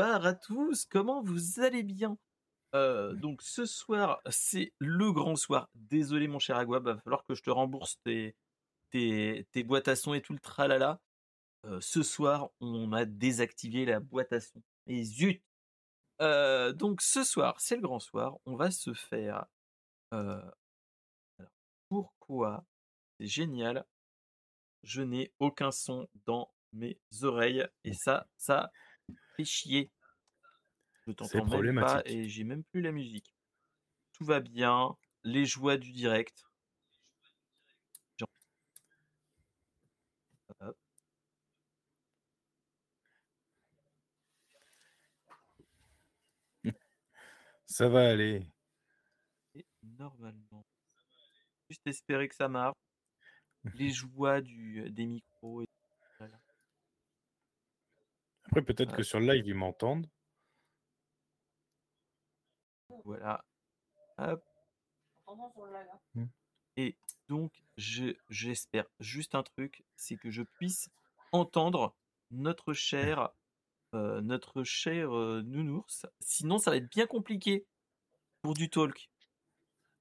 à tous, comment vous allez bien? Euh, Donc ce soir, c'est le grand soir. Désolé mon cher Agua, va falloir que je te rembourse tes, tes, tes boîtes à son et tout le tralala. Euh, ce soir, on a désactivé la boîte à son. Et zut Euh, Donc ce soir, c'est le grand soir, on va se faire... pourquoi c'est génial? Je n'ai aucun son dans mes oreilles et ça, ça fait chier. Je t'entends même pas et j'ai même plus la musique. Tout va bien, les joies du direct. Ça va aller. Et normalement, juste espérer que ça marche. Les joies du, des micros. Et... Après, peut-être que sur le live, ils m'entendent. Voilà. Hop. Et donc, je, j'espère juste un truc, c'est que je puisse entendre notre cher, euh, notre cher euh, nounours. Sinon, ça va être bien compliqué pour du talk.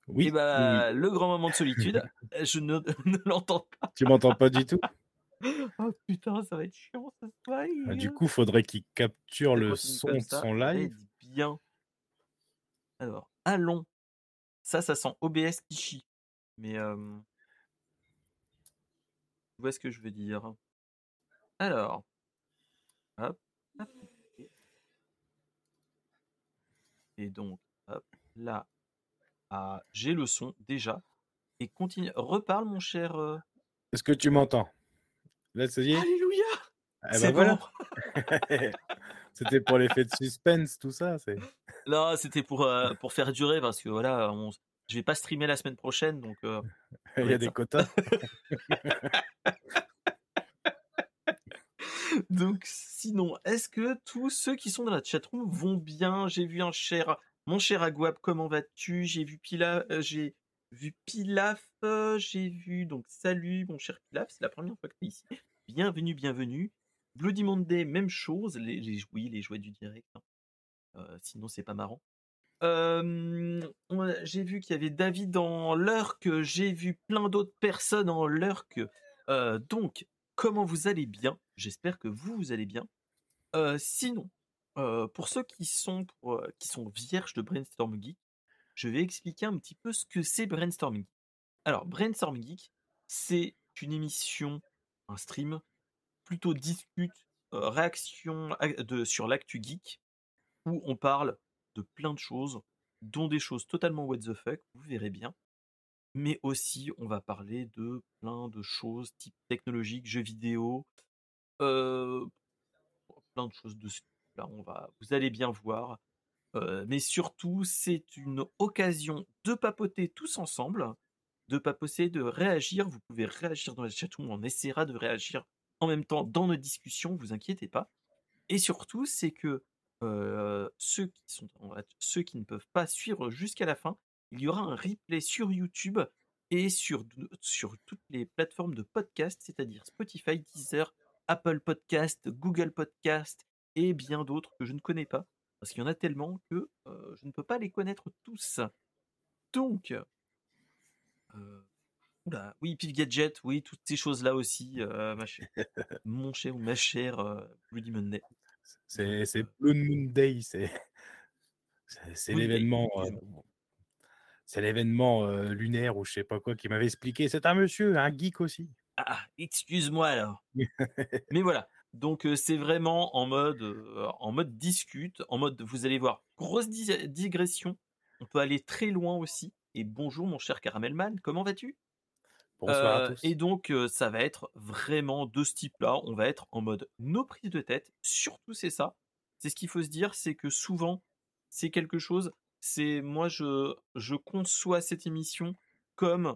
Oui, Et oui, bah, le grand moment de solitude, je ne, ne l'entends pas. Tu m'entends pas du tout? Oh putain, ça va être chiant ce soir. Ah, Du coup, faudrait qu'il capture le son de son live. bien. Alors, allons. Ça, ça sent OBS qui chie. Mais, euh, vois ce que je veux dire? Alors, hop. Et donc, hop, là, ah, j'ai le son déjà. Et continue. Reparle, mon cher. euh, Est-ce que tu m'entends? Là, ça y est Alléluia Eh ben C'est voilà. bon. C'était pour l'effet de suspense, tout ça. c'est- Là, c'était pour, euh, pour faire durer parce que voilà, on, je vais pas streamer la semaine prochaine. Donc, euh, Il y a des ça. quotas. Donc, sinon, est-ce que tous ceux qui sont dans la chatroom vont bien? J'ai vu un cher, mon cher Aguab, comment vas-tu? J'ai vu Pilaf, euh, j'ai vu Pilaf, j'ai vu donc salut mon cher Pilaf, c'est la première fois que tu es ici. Bienvenue, bienvenue. Bloody Monday, même chose. Les, oui, les jouets du direct. hein. Euh, sinon, c'est pas marrant. J'ai vu qu'il y avait David en lurk, j'ai vu plein d'autres personnes en lurk. Euh, donc, comment vous allez bien? J'espère que vous, vous allez bien. Euh, sinon, pour ceux qui sont, qui sont vierges de Brainstorm Geek, je vais expliquer un petit peu ce que c'est Brainstorm Geek. Alors, Brainstorm Geek, c'est une émission, un stream, plutôt discute, euh, réaction sur l'actu geek, où on parle de plein de choses, dont des choses totalement what the fuck, vous verrez bien. Mais aussi, on va parler de plein de choses type technologique, jeux vidéo, euh, plein de choses de ce là on va vous allez bien voir Mais surtout c'est une occasion de papoter tous ensemble de papoter de réagir. Vous pouvez réagir dans la chatroom on essaiera de réagir en même temps dans nos discussions vous inquiétez pas. Et surtout c'est que ceux qui ne peuvent pas suivre jusqu'à la fin il y aura un replay sur YouTube et sur, sur toutes les plateformes de podcast, c'est-à-dire Spotify, Deezer, Apple Podcast, Google Podcast et bien d'autres que je ne connais pas, parce qu'il y en a tellement que euh, je ne peux pas les connaître tous. Donc, euh, oula, oui, Pif Gadget, oui, toutes ces choses-là aussi, ma chère, mon cher ou ma chère Bloody Monday. C'est c'est Euh, Blue Moon Day. C'est l'événement. euh, c'est l'événement lunaire ou je sais pas quoi qui m'avait expliqué. C'est un monsieur, un geek aussi. Ah, excuse-moi alors. Mais voilà. Donc euh, c'est vraiment en mode euh, en mode discute, en mode vous allez voir grosse di- digression. On peut aller très loin aussi. Et bonjour mon cher Caramelman, comment vas-tu? Bonsoir Euh, à tous. Et donc euh, ça va être vraiment de ce type-là. On va être en mode nos prises de tête. Surtout c'est ça. C'est ce qu'il faut se dire, c'est que souvent c'est quelque chose. C'est moi je je conçois cette émission comme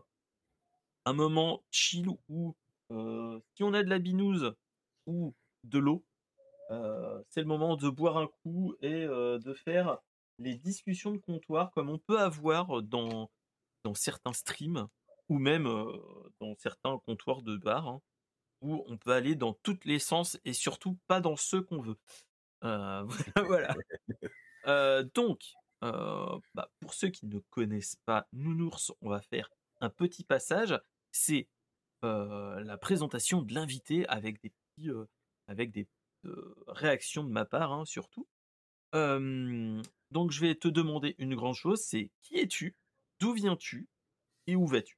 un moment chill où euh, si on a de la binouse ou de l'eau, euh, c'est le moment de boire un coup et euh, de faire les discussions de comptoir comme on peut avoir dans, dans certains streams ou même euh, dans certains comptoirs de bar, hein, où on peut aller dans tous les sens et surtout pas dans ceux qu'on veut. Voilà. Donc, bah, pour ceux qui ne connaissent pas Nounours, on va faire un petit passage. C'est la présentation de l'invité avec des petits, avec des réactions de ma part, hein, surtout. donc, je vais te demander une grande chose, c'est qui es-tu, d'où viens-tu et où vas-tu?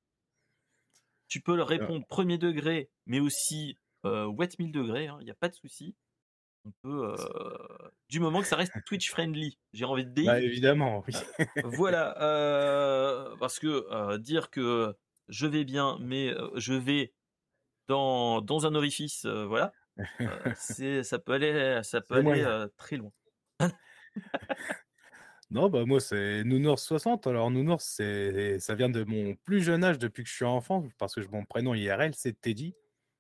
Tu peux le répondre premier degré, mais aussi wet 1000 degrés, il hein, n'y a pas de souci. On peut, du moment que ça reste Twitch friendly, j'ai envie de dire. Bah, évidemment, oui. voilà, parce que dire que je vais bien, mais je vais dans, dans un orifice, voilà, c'est ça peut aller, ça peut aller très loin. non, bah moi c'est Nounours 60. Alors Nounours, c'est ça vient de mon plus jeune âge depuis que je suis enfant, parce que mon prénom IRL c'est Teddy.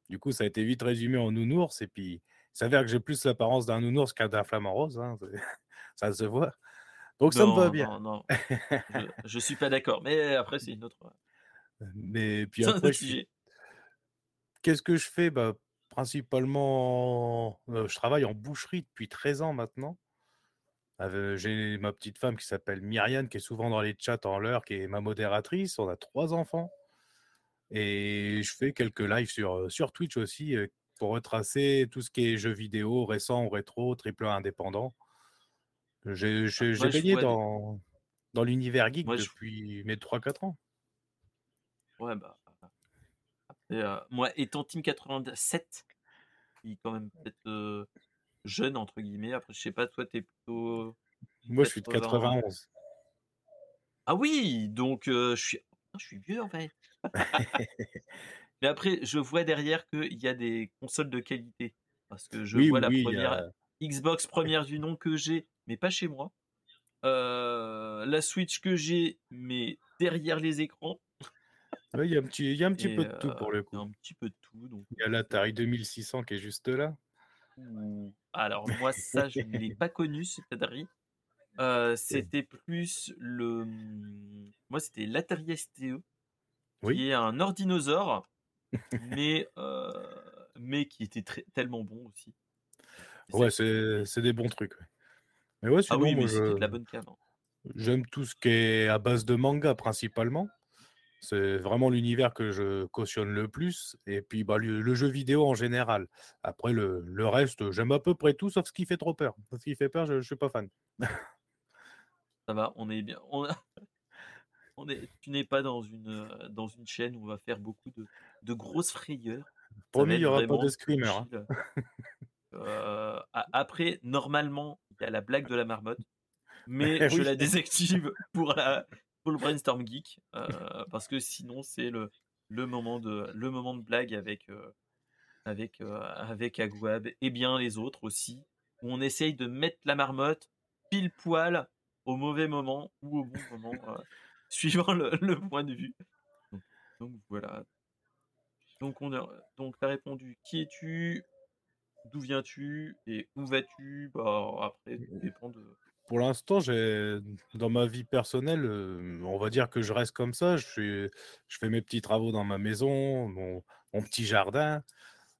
Du coup, ça a été vite résumé en Nounours, et puis il s'avère que j'ai plus l'apparence d'un Nounours qu'un d'un flamant rose, hein, ça se voit. Donc ça me va bien. Non, non. je, ne suis pas d'accord, mais après c'est une autre. Mais puis après, qu'est-ce que je fais? Bah, Principalement, je travaille en boucherie depuis 13 ans maintenant. J'ai ma petite femme qui s'appelle Myriane, qui est souvent dans les chats en l'heure, qui est ma modératrice. On a trois enfants. Et je fais quelques lives sur, sur Twitch aussi pour retracer tout ce qui est jeux vidéo, récents ou rétro, triple indépendant. J'ai baigné dans, dans l'univers geek depuis mes 3-4 ans. Ouais, bah. Moi, étant Team 87, qui quand même peut-être jeune, entre guillemets, après, je sais pas, toi, t'es plutôt. Moi, je suis de 91. Ah oui, donc je suis. Je suis vieux en fait. Mais après, je vois derrière qu'il y a des consoles de qualité. Parce que je vois la première Xbox première du nom que j'ai, mais pas chez moi. la Switch que j'ai, mais derrière les écrans. Il y a un petit, y a un petit peu de tout pour le coup. un petit peu de tout. Donc... Il y a l'Atari 2600 qui est juste là. Alors, moi, ça, je ne l'ai pas connu, ce Atari. c'était plus le. Mmh, moi, c'était l'Atari STE oui. qui est un ordinosaure, mais, euh, mais qui était très, tellement bon aussi. Ouais, c'est des bons trucs. Mais ouais, ah oui, mais c'était de la bonne cave. Hein. J'aime tout ce qui est à base de manga principalement. C'est vraiment l'univers que je cautionne le plus. Et puis bah, le, jeu vidéo en général. Après, le, le reste, j'aime à peu près tout, sauf ce qui fait trop peur. Ce qui fait peur, je ne suis pas fan. Ça va, on est bien. On tu n'es pas dans une, euh, dans une chaîne où on va faire beaucoup de, de grosses frayeurs. Promis, il n'y aura pas de screamer. Hein. Euh, après, normalement, il y a la blague de la marmotte, mais je la désactive pour, la, le brainstorm geek, euh, parce que sinon, c'est le, le, moment de, le moment de blague avec, avec, avec Agwab et bien les autres aussi, où on essaye de mettre la marmotte pile poil au mauvais moment ou au bon moment. suivant le, point de vue. Donc, voilà. Donc on a, donc as répondu qui es-tu, d'où viens-tu? Et où vas-tu? Bah après tout dépend de. Pour l'instant, dans ma vie personnelle, euh, on va dire que je reste comme ça. Je fais, mes petits travaux dans ma maison, mon, petit jardin.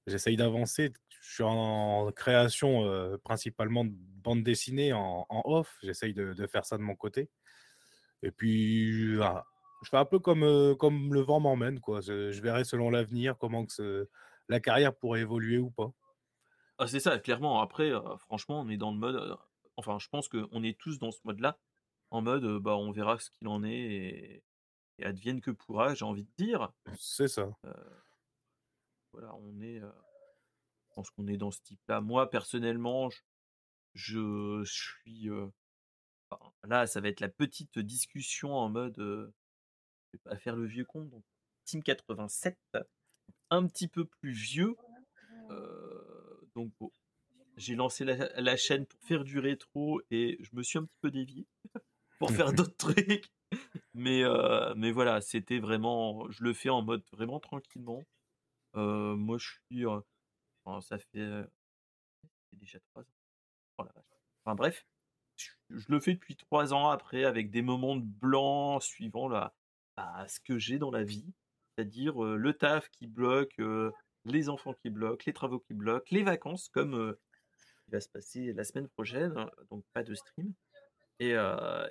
J'essaye d'avancer. Je suis en création euh, principalement de bande dessinée en, off. J'essaye de, faire ça de mon côté. Et puis, je fais un peu comme, comme le vent m'emmène. Je, verrai selon l'avenir comment la carrière pourrait évoluer ou pas. Ah, c'est ça, clairement. Après, franchement, on est dans le mode. Enfin, je pense qu'on est tous dans ce mode-là. En mode, bah, on verra ce qu'il en est et, advienne que pourra, j'ai envie de dire. C'est ça. voilà, on est. je pense qu'on est dans ce type-là. Moi, personnellement, je, je suis là, ça va être la petite discussion en mode, euh, je vais pas faire le vieux con, donc Team 87, un petit peu plus vieux. donc j'ai lancé la, chaîne pour faire du rétro et je me suis un petit peu dévié pour faire d'autres trucs. Mais, mais voilà, c'était vraiment, je le fais en mode vraiment tranquillement. moi, je suis, ça fait, déjà trois ans. Oh enfin bref, je le fais depuis trois ans après avec des moments de blanc suivant la, bah, ce que j'ai dans la vie, c'est-à-dire le taf qui bloque, les enfants qui bloquent, les travaux qui bloquent, les vacances comme qui va se passer la semaine prochaine, hein, donc pas de stream. Et,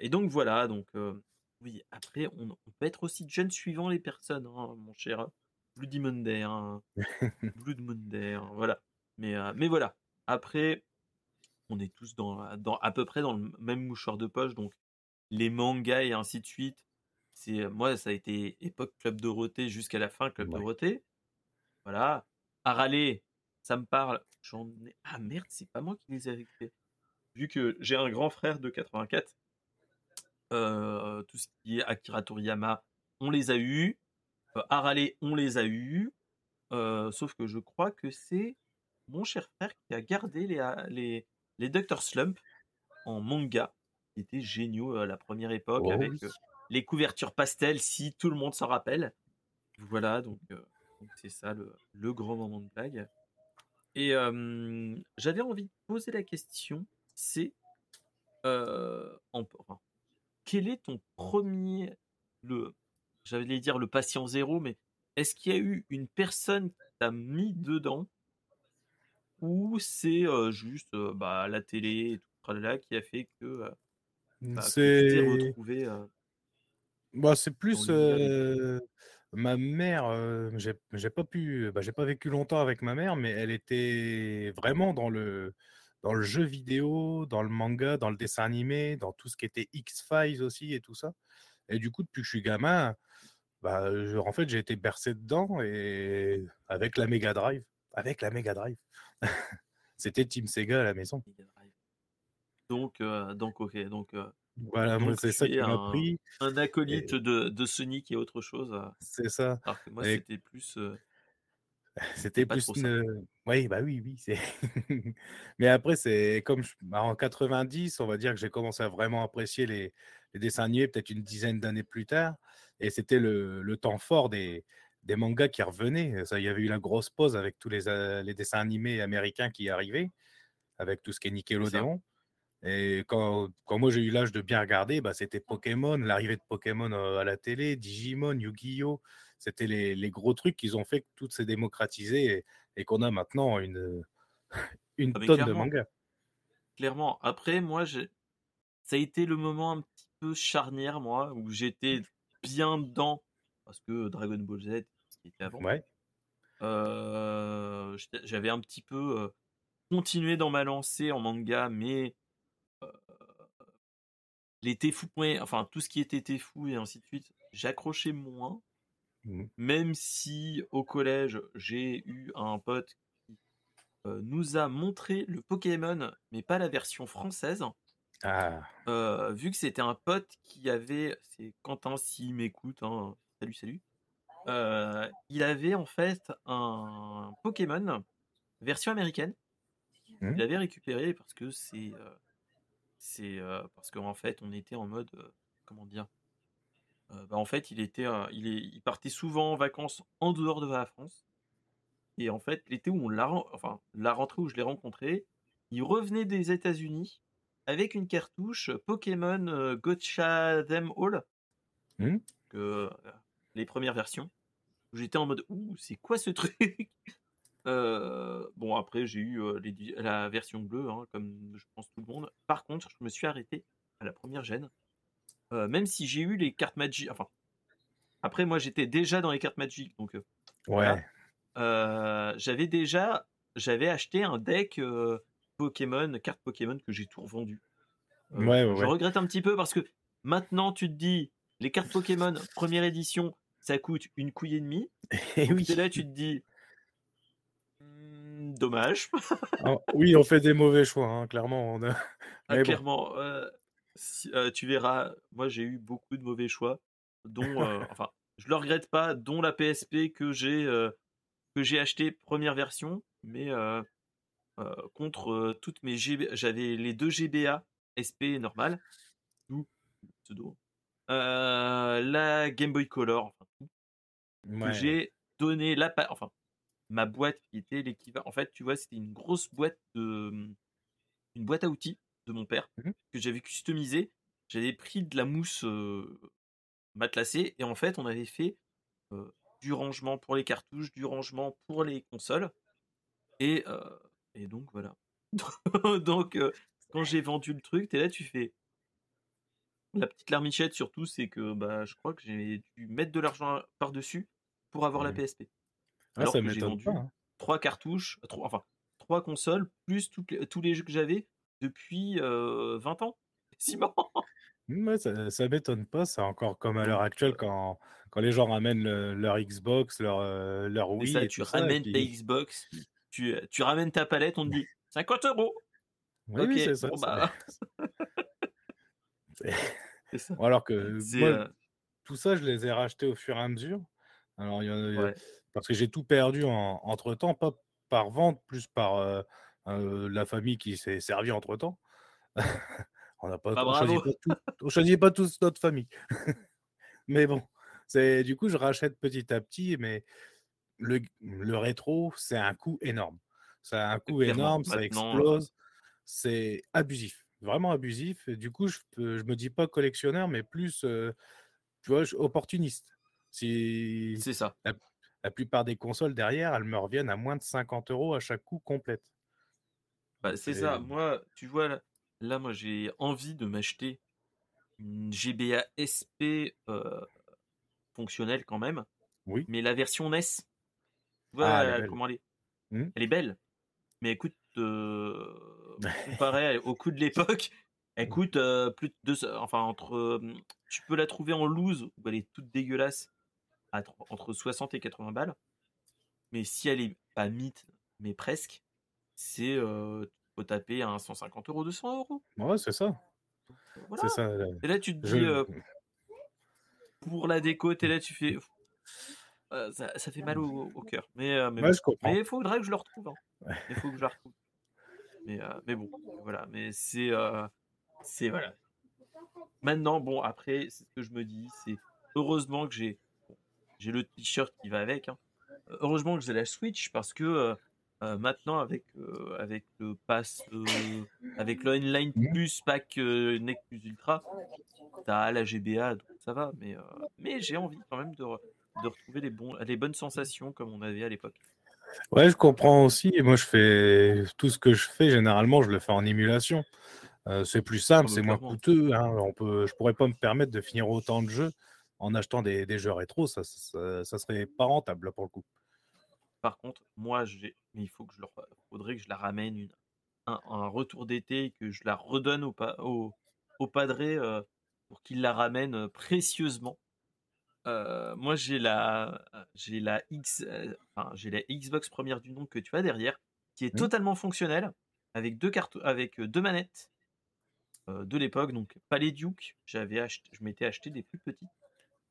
et donc voilà, donc oui, après, on, peut être aussi jeune suivant les personnes, hein, mon cher Bloody Monday, hein, Blood Monday, voilà. Mais, mais voilà, après, on est tous dans, dans, à peu près dans le même mouchoir de poche, donc les mangas et ainsi de suite. C'est moi, ça a été époque Club Dorothée jusqu'à la fin Club Dorothée. Voilà. À râler, ça me parle. J'en ai... Ah merde, c'est pas moi qui les ai fait. Vu que j'ai un grand frère de 84, euh, tout ce qui est Akira Toriyama, on les a eus. Euh, râler, on les a eus. Euh, sauf que je crois que c'est mon cher frère qui a gardé les, les, les Dr. Slump en manga, qui étaient géniaux à la première époque, Oh avec oui. les couvertures pastel, si tout le monde s'en rappelle. Voilà, donc donc c'est ça le, le grand moment de blague. Et euh, j'avais envie de poser la question, c'est euh, en- enfin, quel est ton premier, le, j'allais dire le patient zéro, mais est-ce qu'il y a eu une personne qui t'a mis dedans? Ou c'est euh, juste bah, la télé et tout là qui a fait que, bah, t'es C'est retrouvé bah, c'est plus ma mère. euh, j'ai pas pu, bah, j'ai pas vécu longtemps avec ma mère, mais elle était vraiment dans le dans le jeu vidéo, dans le manga, dans le dessin animé, dans tout ce qui était X-Files aussi et tout ça. Et du coup, depuis que je suis gamin, bah, en fait, j'ai été bercé dedans et avec la Mega Drive, avec la Mega Drive. C'était Team Sega à la maison. Donc, euh, donc ok, donc, euh, Voilà, moi, c'est ça qui m'a pris. un acolyte Et de, de Sonic et autre chose, euh, c'est ça. alors que moi Et c'était plus, euh, c'était plus une... Oui, bah oui, oui. c'est Mais après, c'est comme je- bah, en 90, on va dire que j'ai commencé à vraiment apprécier les, les dessins animés peut-être une dizaine d'années plus tard. Et c'était le, le temps fort des, des mangas qui revenaient. Ça, il y avait eu la grosse pause avec tous les, euh, les dessins animés américains qui arrivaient, avec tout ce qui est. Nickelodeon. Et quand, quand moi j'ai eu l'âge de bien regarder, bah, c'était Pokémon, l'arrivée de Pokémon à la télé, Digimon, Yu-Gi-Oh! C'était les, les gros trucs qu'ils ont fait que tout s'est démocratisé et, et qu'on a maintenant une, une Ah, tonne de mangas. clairement. Après, moi, j'ai, ça a été le moment un petit peu charnière, moi, où j'étais bien dedans, parce que Dragon Ball Z, ce qui était avant, Ouais. euh, j'avais un petit peu continué dans ma lancée en manga, mais les Tefu, enfin tout ce qui était Tefu et ainsi de suite, j'accrochais moins. Mhm. Même si au collège, j'ai eu un pote qui euh, nous a montré le Pokémon, mais pas la version française. Ah, Euh, vu que c'était un pote qui avait, c'est Quentin s'il m'écoute, hein, salut salut. Euh, il avait en fait un Pokémon version américaine. Il Mhm. l'avait récupéré parce que c'est, euh, c'est euh, parce qu'en fait on était en mode, euh, comment dire, euh, bah, en fait il était, il est, il partait souvent en vacances en dehors de la France. Et en fait l'été où on l'a, enfin la rentrée où je l'ai rencontré, il revenait des États-Unis avec une cartouche Pokémon euh, Gotcha Them All, que, euh, les premières versions. J'étais en mode ouh c'est quoi ce truc? Euh, bon, après, j'ai eu euh, les la version bleue, hein, comme je pense tout le monde. Par contre, je me suis arrêté à la première gêne. Euh, même si j'ai eu les cartes Magic. Enfin, après, moi, j'étais déjà dans les cartes Magic. Donc, voilà. j'avais déjà. J'avais acheté un deck Pokémon, cartes Pokémon que j'ai tout revendu. Ouais, ouais, je ouais. regrette un petit peu parce que maintenant, tu te dis, les cartes Pokémon, première édition, ça coûte une couille et demie. Et oui. t'es là, tu te dis. Dommage. Ah, oui, on fait des mauvais choix, hein, clairement. on a- Ah, bon. clairement, euh, si- euh, tu verras, moi j'ai eu beaucoup de mauvais choix, dont, euh, enfin, je le regrette pas, dont la PSP que j'ai que j'ai acheté première version, mais contre toutes mes GB, j'avais les deux GBA SP normal, pseudo, la Game Boy Color, enfin, tout, que j'ai donné la, enfin, ma boîte qui était l'équivalent. En fait, tu vois, c'était une grosse boîte de, une boîte à outils de mon père Mhm. que j'avais customisé. J'avais pris de la mousse euh, matelassée et en fait, on avait fait euh, du rangement pour les cartouches, du rangement pour les consoles et, euh, et donc voilà. Donc, quand j'ai vendu le truc, t'es là, tu fais. La petite larmichette, surtout, c'est que bah, je crois que j'ai dû mettre de l'argent par-dessus pour avoir la PSP. Ah, Alors que j'ai vendu hein. trois cartouches, enfin, trois consoles, plus tous les jeux que j'avais depuis 20 ans. C'est marrant. Mmh, ça, ça m'étonne pas, c'est encore comme à l'heure actuelle quand, quand les gens ramènent leur Xbox, leur, leur Wii. Ça, tu ramènes ta Xbox, tu, tu ramènes ta palette, on te dit 50 euros. Oui, c'est ça. Bah. alors que moi, tout ça, je les ai rachetés au fur et à mesure. Alors, il y a, parce que j'ai tout perdu en, entre temps, pas par vente, plus par la famille qui s'est servie entre temps. on n'a pas, bah, on choisit pas, tous notre famille. mais bon, c'est du coup, je rachète petit à petit, mais le, le rétro, c'est un coût énorme. C'est un coût énorme, ça explose c'est abusif, vraiment abusif. Et du coup, je, ne me dis pas collectionneur, mais plus, tu vois, opportuniste. Si c'est ça. La, plupart des consoles derrière, elles me reviennent à moins de 50 euros à chaque coup complète. Bah, c'est ça. Moi, tu vois, là, moi, j'ai envie de m'acheter une GBA SP fonctionnelle quand même. Oui. Mais la version NES, tu vois ah, comment elle est? Mmh. Elle est belle. Mais écoute, comparé au coût de l'époque, elle coûte euh, plus de deux, enfin entre, euh, tu peux la trouver en loose où elle est toute dégueulasse entre 60 et 80 balles. Mais si elle est pas mythe, mais presque, c'est euh, taper à 150 euros, 200 euros. Ouais, c'est ça. C'est ça. Et là, tu te dis, euh, pour la déco, et là, tu fais. Ça, ça, fait mal au, cœur. Mais, mais, il faudrait que je le retrouve. Hein. Il faut que je le retrouve. Mais, euh, mais bon, voilà. Mais c'est. Euh, c'est. Voilà. Maintenant, bon, après, c'est ce que je me dis, c'est heureusement que j'ai. J'ai le t-shirt qui va avec. Hein. Heureusement que j'ai la Switch parce que. Euh, maintenant avec avec le pass avec le online mmh. plus pack NEC plus ultra t'as la GBA donc ça va mais mais j'ai envie quand même de, de retrouver les bons les bonnes sensations comme on avait à l'époque Ouais, je comprends aussi. Et moi, je fais tout ce que je fais, généralement, je le fais en émulation. Euh, c'est plus simple, ah, c'est moins coûteux. Hein. On peut, je pourrais pas me permettre de finir autant de jeux en achetant des, jeux rétro. Ça, ça, serait pas rentable pour le coup. Par contre, moi, j'ai, mais il faut que je leur, faudrait que je la ramène une, un, retour d'été et que je la redonne au, au, au padré euh, pour qu'il la ramène euh, précieusement. Euh, moi, j'ai la, j'ai la X, euh, j'ai la Xbox première du nom que tu as derrière, qui est mmh. totalement fonctionnelle, avec deux cartes, avec deux manettes de l'époque. Donc, pas les Duke. J'avais acheté, je m'étais acheté des plus petites,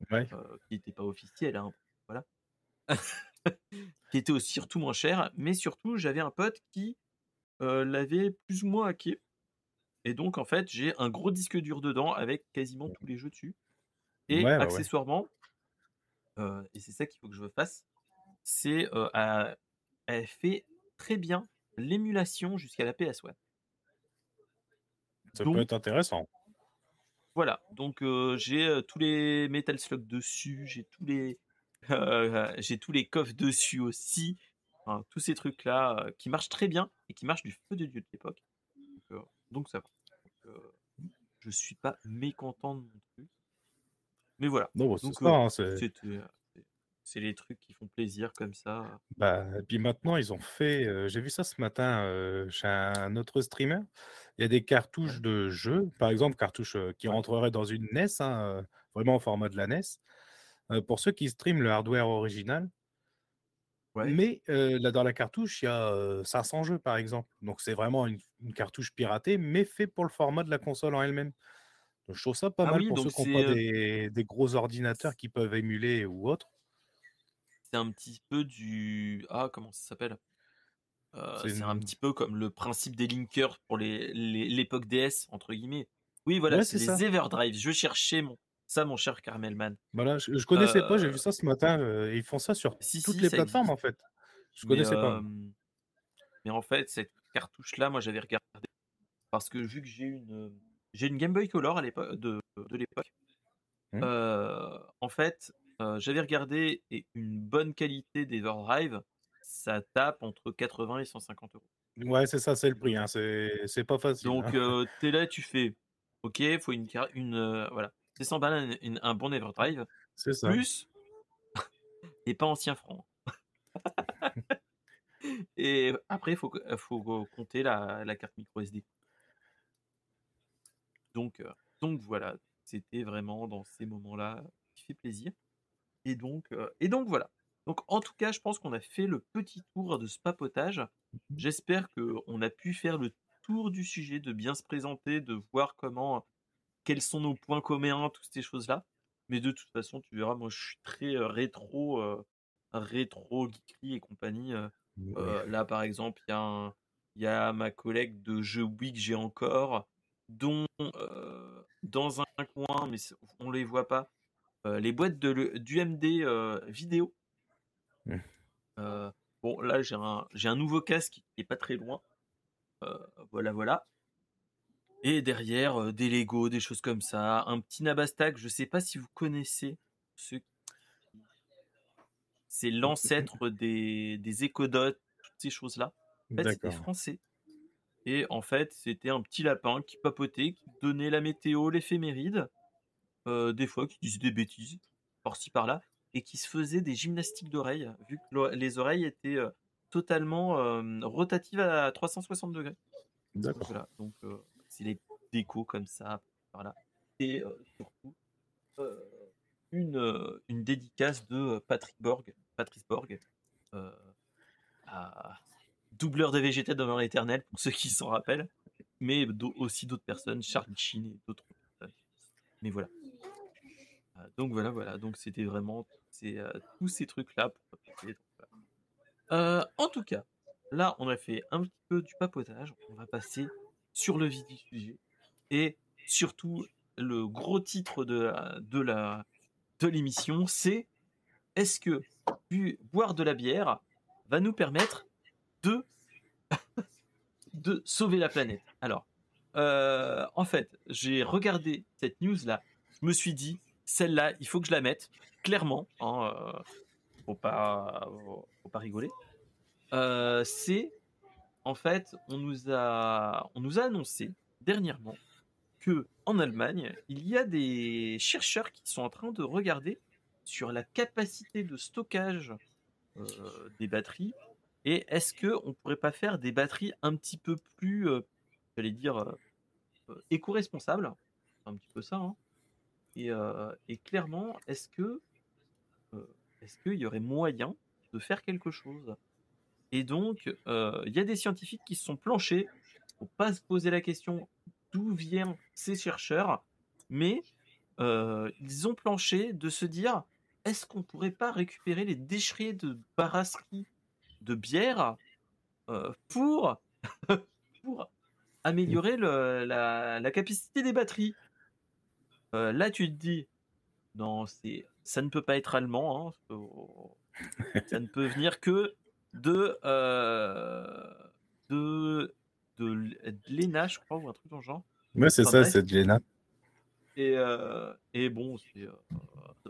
qui n'étaient pas officielles, hein, voilà, qui étaient aussi surtout moins chères. Mais surtout, j'avais un pote qui l'avait plus ou moins hacké. Et donc, en fait, j'ai un gros disque dur dedans avec quasiment tous les jeux dessus. Et accessoirement, et c'est ça qu'il faut que je fasse, c'est elle fait très bien l'émulation jusqu'à la PS1. Ça peut être intéressant. Voilà, donc j'ai tous les Metal Slug dessus, j'ai tous les j'ai tous les coffres dessus aussi, tous ces trucs là qui marchent très bien et qui marchent du feu de dieu de l'époque. Donc, ça va. je suis pas mécontent de mon truc. Mais voilà. Non, c'est hein, c'est les trucs qui font plaisir comme ça. Bah, et puis maintenant, ils ont fait. J'ai vu ça ce matin chez un autre streamer. Il y a des cartouches de jeux, par exemple, cartouches qui rentreraient dans une NES, hein, vraiment au format de la NES, pour ceux qui streament le hardware original. Mais là, dans la cartouche, il y a 500 jeux, par exemple. Donc, c'est vraiment une, une, cartouche piratée, mais fait pour le format de la console en elle-même. Je trouve ça pas ah mal pour ceux qui n'ont pas des, gros ordinateurs qui peuvent émuler ou autre. C'est un petit peu du. Ah, comment ça s'appelle? C'est un petit peu comme le principe des linkers pour l'époque les, DS, entre guillemets. Oui, voilà, c'est les Everdrive. Je cherchais mon... ça, mon cher Carmelman. Voilà, je, je connaissais pas, j'ai vu ça ce matin. ils font ça sur toutes les plateformes, en fait. Je connaissais pas. Mais en fait, cette cartouche-là, moi, j'avais regardé. Parce que vu que j'ai une j'ai une Game Boy Color à l'époque de, l'époque. Mmh. en fait, j'avais regardé et une bonne qualité d'Everdrive, ça tape entre 80 et 150 euros. Ouais, c'est ça, c'est le prix. Hein. C'est pas facile. Donc, hein. tu es là, tu fais OK, il faut une, une voilà, c'est 100 balles un, bon Everdrive. C'est ça. Plus, et pas ancien franc. et après, il faut, faut compter la, la carte micro SD. Donc, donc voilà, c'était vraiment dans ces moments-là qui fait plaisir. Et donc, et donc voilà. Donc en tout cas, je pense qu'on a fait le petit tour de ce papotage. Mmh J'espère qu'on a pu faire le tour du sujet, de bien se présenter, de voir comment, quels sont nos points communs, toutes ces choses-là. Mais de toute façon, tu verras, moi je suis très rétro, rétro geekery et compagnie. là par exemple, il y, y, a ma collègue de jeux Wii que j'ai encore, dont dans un coin, mais on les voit pas, les boîtes de d'UMD vidéo Mmh. Euh, bon, là, j'ai un, j'ai un nouveau casque qui est pas très loin. Euh, voilà, voilà. Et derrière, euh, des Lego, des choses comme ça. Un petit Nabastak, je sais pas si vous connaissez ce C'est l'ancêtre des, des écodots, toutes ces choses-là. En fait, c'était français. Et en fait, c'était un petit lapin qui papotait, qui donnait la météo, l'éphéméride. des fois, qui disait des bêtises, par-ci par-là et qui se faisait des gymnastiques d'oreilles, vu que les oreilles étaient totalement rotatives à 360 degrés. D'accord. Voilà, donc c'est les décos comme ça, voilà. Et surtout une, une dédicace de Patrick Borg, Patrice Borg, à doubleur des végétales dans l'éternel, pour ceux qui s'en rappellent, mais aussi d'autres personnes, Charles Sheen et d'autres Mais voilà. Donc voilà, voilà. Donc c'était vraiment c'est tous ces trucs-là. en tout cas, là, on a fait un petit peu du papotage. On va passer sur le vif du sujet. Et surtout, le gros titre de de la de l'émission, c'est est-ce que boire de la bière va nous permettre de de sauver la planète? Alors, en fait, j'ai regardé cette news là. Je me suis dit, celle-là, il faut que je la mette clairement, hein, euh, faut pas, faut pas rigoler. Euh, c'est en fait, on nous a, on nous a annoncé dernièrement que en Allemagne, il y a des chercheurs qui sont en train de regarder sur la capacité de stockage euh, des batteries et est-ce que on pourrait pas faire des batteries un petit peu plus, j'allais dire, éco-responsables, un petit peu ça. Hein. Et, et, clairement, est-ce que est-ce qu'il y aurait moyen de faire quelque chose? Et donc, euh, il y a des scientifiques qui se sont planchés pour pas se poser la question d'où viennent ces chercheurs, mais euh, ils ont planché de se dire est-ce qu'on pourrait pas récupérer les déchets de barasserie de bière euh, pour, pour améliorer la, capacité des batteries? Là, tu te dis non, c'est ça ne peut pas être allemand. Hein, ça ne peut venir que de euh, de de, l'ENA, je crois, ou un truc dans le genre. Ouais, c'est ça, c'est de l'ENA. Et, euh, et bon, c'est euh,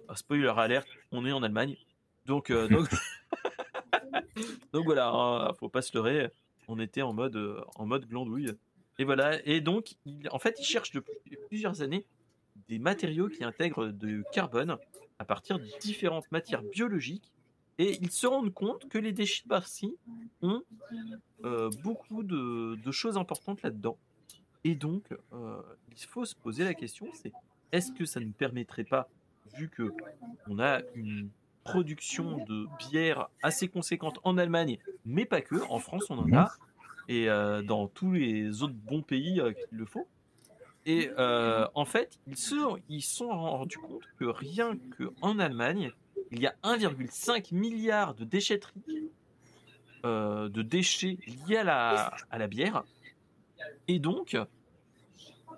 un spoiler alerte, on est en Allemagne. Donc, donc, donc voilà, hein, faut pas se leurrer. On était en mode, en mode glandouille. Et voilà. Et donc, en fait, ils cherchent depuis plusieurs années des matériaux qui intègrent du carbone à partir de différentes matières biologiques et ils se rendent compte que les déchets de Barcy ont euh, beaucoup de, choses importantes là-dedans. Et donc, euh, il faut se poser la question, c'est est-ce que ça ne permettrait pas, vu que on a une production de bière assez conséquente en Allemagne, mais pas que, en France on en a, et euh, dans tous les autres bons pays qu'il le faut, et euh, en fait, ils se sont rendus compte que rien qu'en Allemagne, il y a 1,5 milliard de déchetteries, euh, de déchets liés à la, à la bière. Et donc,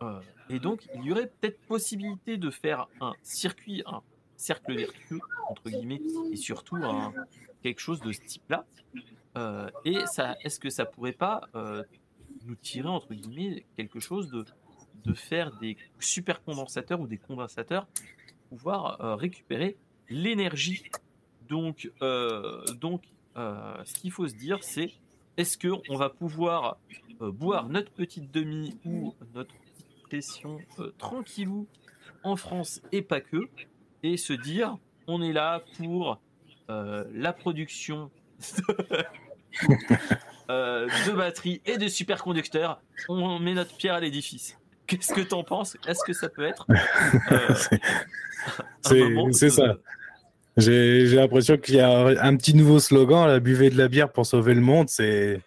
euh, et donc, il y aurait peut-être possibilité de faire un circuit, un cercle vertueux, entre guillemets, et surtout un, quelque chose de ce type-là. et ça, est-ce que ça pourrait pas nous tirer, entre guillemets, quelque chose de de faire des supercondensateurs ou des condensateurs pour pouvoir euh, récupérer l'énergie. Donc, euh, donc euh, ce qu'il faut se dire, c'est est-ce que on va pouvoir boire notre petite demi ou notre petite session tranquillou en France et pas que, et se dire on est là pour la production de batteries et de superconducteurs. On met notre pierre à l'édifice. Qu'est-ce que t'en penses? Est-ce que ça peut être? C'est ça. J'ai l'impression qu'il y a un petit nouveau slogan, la buvée de la bière pour sauver le monde, c'est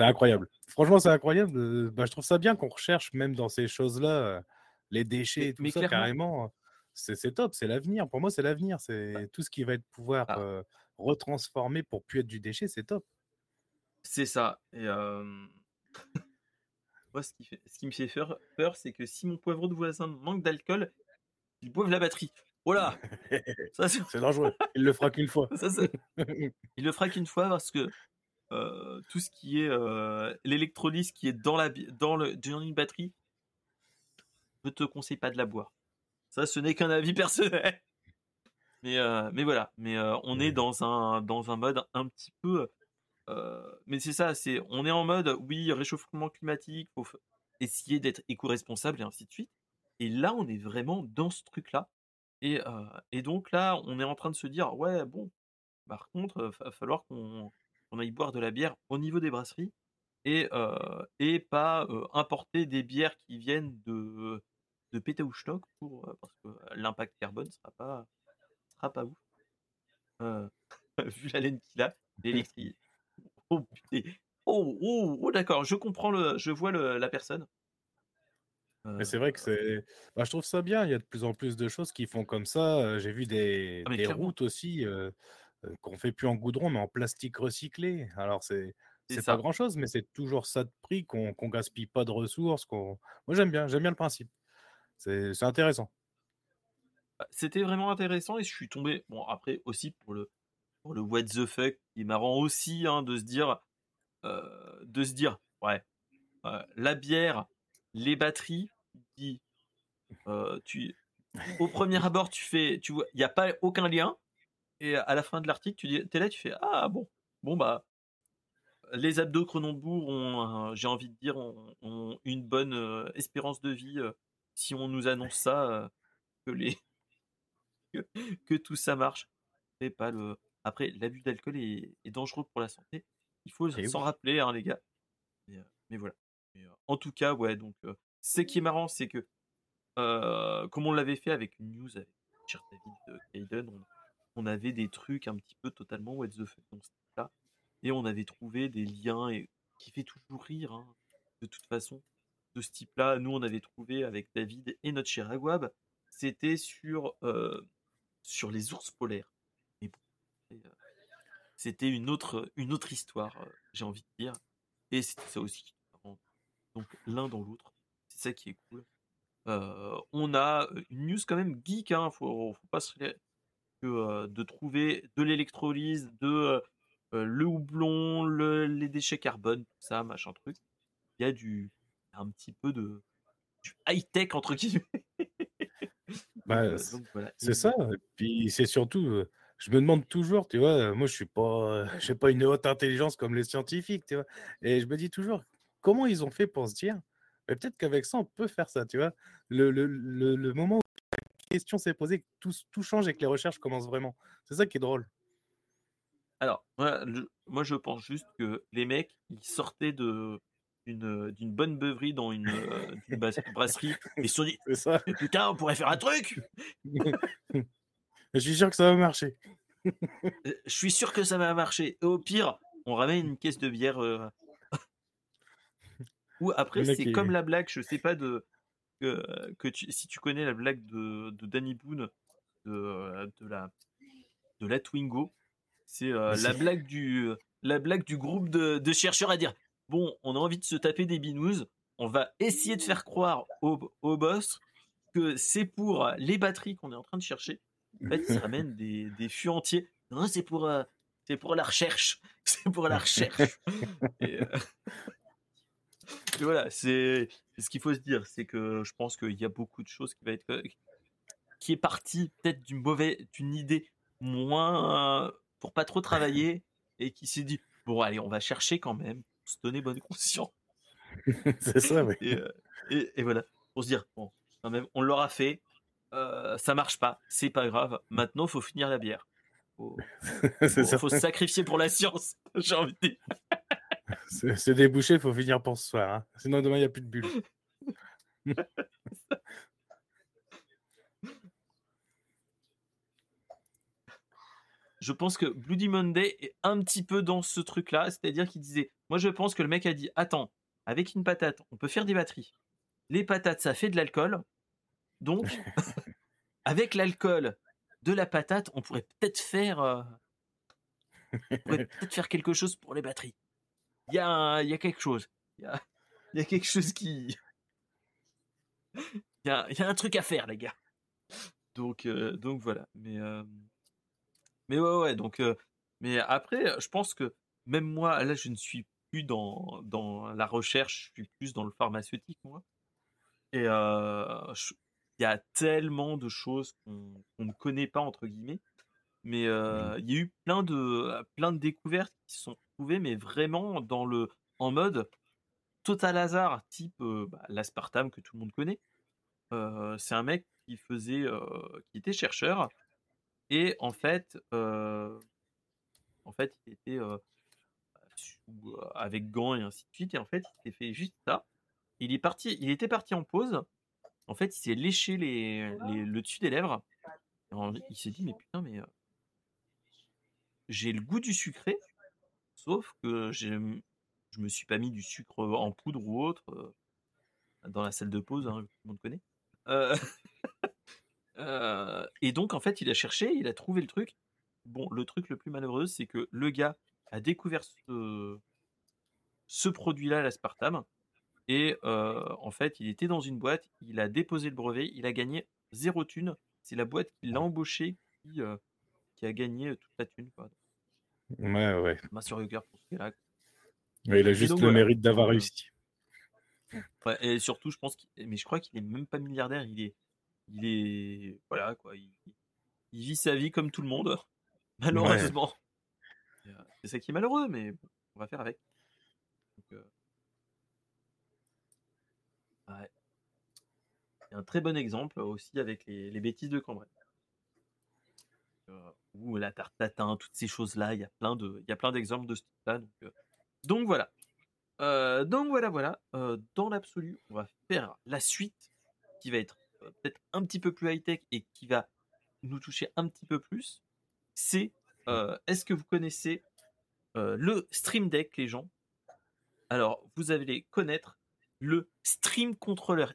incroyable. Franchement, c'est incroyable. Bah, je trouve ça bien qu'on recherche même dans ces choses-là les déchets et tout ça carrément. C'est top, c'est l'avenir. Pour moi, c'est l'avenir. C'est tout ce qui va être pouvoir ah. retransformer pour plus être du déchet, c'est top. C'est ça. Et Moi, ce qui, fait, ce qui me fait peur, c'est que si mon poivreau de voisin manque d'alcool, il boive la batterie. Voilà. c'est dangereux. Il le fera qu'une fois. il le fera qu'une fois parce que euh, tout ce qui est euh, l'électrolyse qui est dans, la, dans, le, dans une batterie, je te conseille pas de la boire. Ça, ce n'est qu'un avis personnel. Mais, euh, mais voilà. Mais on est dans un, dans un mode un petit peu. Mais c'est ça. C'est on est en mode oui réchauffement climatique. Faut essayer d'être éco-responsable et ainsi de suite. Et là, on est vraiment dans ce truc-là et, et donc là, on est en train de se dire, ouais, bon, par contre, il va falloir qu'on aille boire de la bière au niveau des brasseries et, et pas importer des bières qui viennent de, de Pétaouchnock pour, parce que l'impact carbone sera pas, sera pas ouf. vu la laine qu'il a, l'électricité. Oh. Oh, oh, oh d'accord, je comprends le, je vois le, la personne. Mais c'est vrai que c'est. Bah, je trouve ça bien. Il y a de plus en plus de choses qui font comme ça. J'ai vu des, ah, des routes aussi qu'on fait plus en goudron, mais en plastique recyclé. Alors, c'est. C'est pas grand chose, mais c'est toujours ça de prix, qu'on qu'on gaspille pas de ressources. Moi, j'aime bien, j'aime bien le principe. C'est c'est intéressant. Bah, c'était vraiment intéressant et je suis tombé. Bon, après aussi pour le, pour le what the fuck, qui est marrant aussi hein, de se dire, de se dire, ouais, la bière, les batteries, dit, tu, au premier abord, tu fais, tu vois, il n'y a pas aucun lien. Et à la fin de l'article, tu dis, es là, tu fais, ah bon, bon bah, les abdos Cronenbourg ont, j'ai envie de dire, ont, une bonne espérance de vie si on nous annonce ça, que les, que, tout ça marche. Et pas le. Après, l'abus d'alcool est, dangereux pour la santé. Il faut s'en rappeler, hein, les gars. Mais, mais voilà. en tout cas, ouais, donc, ce qui est marrant, c'est que comme on l'avait fait avec une news avec Richard David de on, avait des trucs un petit peu totalement what the fuck dans ce là et on avait trouvé des liens et, qui fait toujours rire hein, de toute façon de ce type-là. Nous, on avait trouvé avec David et notre cher Aguab, c'était sur sur les ours polaires. C'était une autre une autre histoire, j'ai envie de dire, et c'était ça aussi. Donc l'un dans l'autre, c'est ça qui est cool on a une news quand même geek, hein, faut, faut pas se que de trouver de l'électrolyse, de le houblon, les déchets carbone, tout ça, machin truc. Il y a du un petit peu de high tech entre guillemets. Bah, c'est ça. puis c'est surtout, je me demande toujours, tu vois, moi je suis pas, je pas une haute intelligence comme les scientifiques, tu vois, et je me dis toujours, comment ils ont fait pour se dire, peut-être qu'avec ça, on peut faire ça, tu vois? Le, le, le, moment où la question s'est posée, tout, tout change et que les recherches commencent vraiment. C'est ça qui est drôle. Alors, moi, je pense juste que les mecs, ils sortaient de d'une bonne beuverie dans une, brasserie et ils se sont dit putain on pourrait faire un truc je suis sûr que ça va marcher euh, je suis sûr que ça va marcher et au pire on ramène une caisse de bière euh, ou après, c'est comme la blague, je sais pas de que tu, si tu connais la blague de, de Danny Boone de, de la de la Twingo, c'est la blague du la blague du groupe de, de, chercheurs à dire bon, on a envie de se taper des binous, on va essayer de faire croire au, au boss que c'est pour les batteries qu'on est en train de chercher. En fait, ils ramènent des, des fûts entiers. Non, c'est pour c'est pour la recherche. C'est pour la recherche. Et, voilà, c'est ce qu'il faut se dire, c'est que je pense qu'il y a beaucoup de choses qui va être qui est parti peut-être d'une mauvaise d'une idée moins pour pas trop travailler et qui s'est dit bon, allez, on va chercher quand même, se donner bonne conscience. c'est ça, oui. Et, voilà, pour se dire, bon, quand même, on l'aura fait, ça marche pas, c'est pas grave, maintenant, faut finir la bière. Il faut, se sacrifier pour la science, j'ai envie de dire. C'est débouché, il faut finir pour ce soir. Hein. Sinon, demain, il n'y a plus de bulles. je pense que Bloody Monday est un petit peu dans ce truc-là, c'est-à-dire qu'il disait, moi je pense que le mec a dit, attends, avec une patate, on peut faire des batteries. Les patates, ça fait de l'alcool, donc avec l'alcool de la patate, on pourrait peut-être faire, euh, peut-être faire quelque chose pour les batteries. Il y a, y a quelque chose, il y a, y a, quelque chose qui, il y a, y a, un truc à faire, les gars. Donc, euh, donc voilà. Mais euh, mais ouais, ouais, donc, mais après, je pense que même moi, là, je ne suis plus dans, dans la recherche, je suis plus dans le pharmaceutique, moi. Et il y a tellement de choses qu'on ne connaît pas, entre guillemets. Mais il y a eu plein de, plein de découvertes qui se sont trouvées, mais vraiment dans le, en mode total hasard, type bah, l'aspartame que tout le monde connaît. c'est un mec qui faisait, qui était chercheur, et en fait, euh, en fait, il était euh, avec gants et ainsi de suite. Et en fait, il s'est fait juste ça. Il est parti, il était parti en pause. En fait, il s'est léché les, le dessus des lèvres. il s'est dit, mais putain, mais j'ai le goût du sucré, sauf que je me suis pas mis du sucre en poudre ou autre dans la salle de pause, hein, tout le monde connaît. Euh, et donc, en fait, il a cherché, il a trouvé le truc. Bon, le truc le plus malheureux, c'est que le gars a découvert ce, ce produit-là, l'aspartame. Et en fait, il était dans une boîte, il a déposé le brevet, il a gagné zéro thune. C'est la boîte qui l'a embauché qui, qui, a gagné toute la thune. Quoi. Ouais, ouais. Sur le cœur pour ce là Ouais, il a juste le mérite d'avoir réussi. Ouais, et surtout, je pense qu'il. Mais je crois qu'il est même pas milliardaire, il est il est voilà quoi, il, vit sa vie comme tout le monde, malheureusement. C'est ça qui est malheureux, mais on va faire avec. Donc, euh, un très bon exemple aussi avec les, bêtises de Cambrai. Euh, ou la tarte tatin, toutes ces choses-là, il y a plein de, il d'exemples de ce type-là. Donc, voilà. donc voilà, voilà. dans l'absolu, on va faire la suite qui va être euh, peut-être un petit peu plus high-tech et qui va nous toucher un petit peu plus, c'est euh, est-ce que vous connaissez euh, le Stream Deck, les gens? Alors, vous allez connaître le Stream Controller.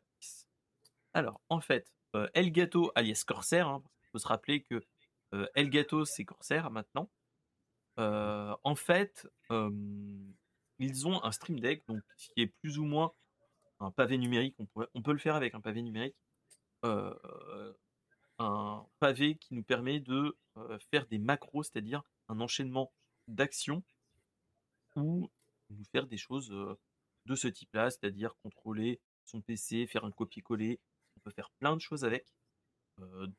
Alors, en fait, Elgato alias Corsair, hein, il faut se rappeler que Elgato c'est Corsair maintenant. en fait, ils ont un Stream Deck, donc qui est plus ou moins un pavé numérique. On, on peut le faire avec un pavé numérique euh, un pavé qui nous permet de euh, faire des macros, c'est-à-dire un enchaînement d'actions ou nous faire des choses euh, de ce type-là, c'est-à-dire contrôler son PC, faire un copier-coller. Peut faire plein de choses avec,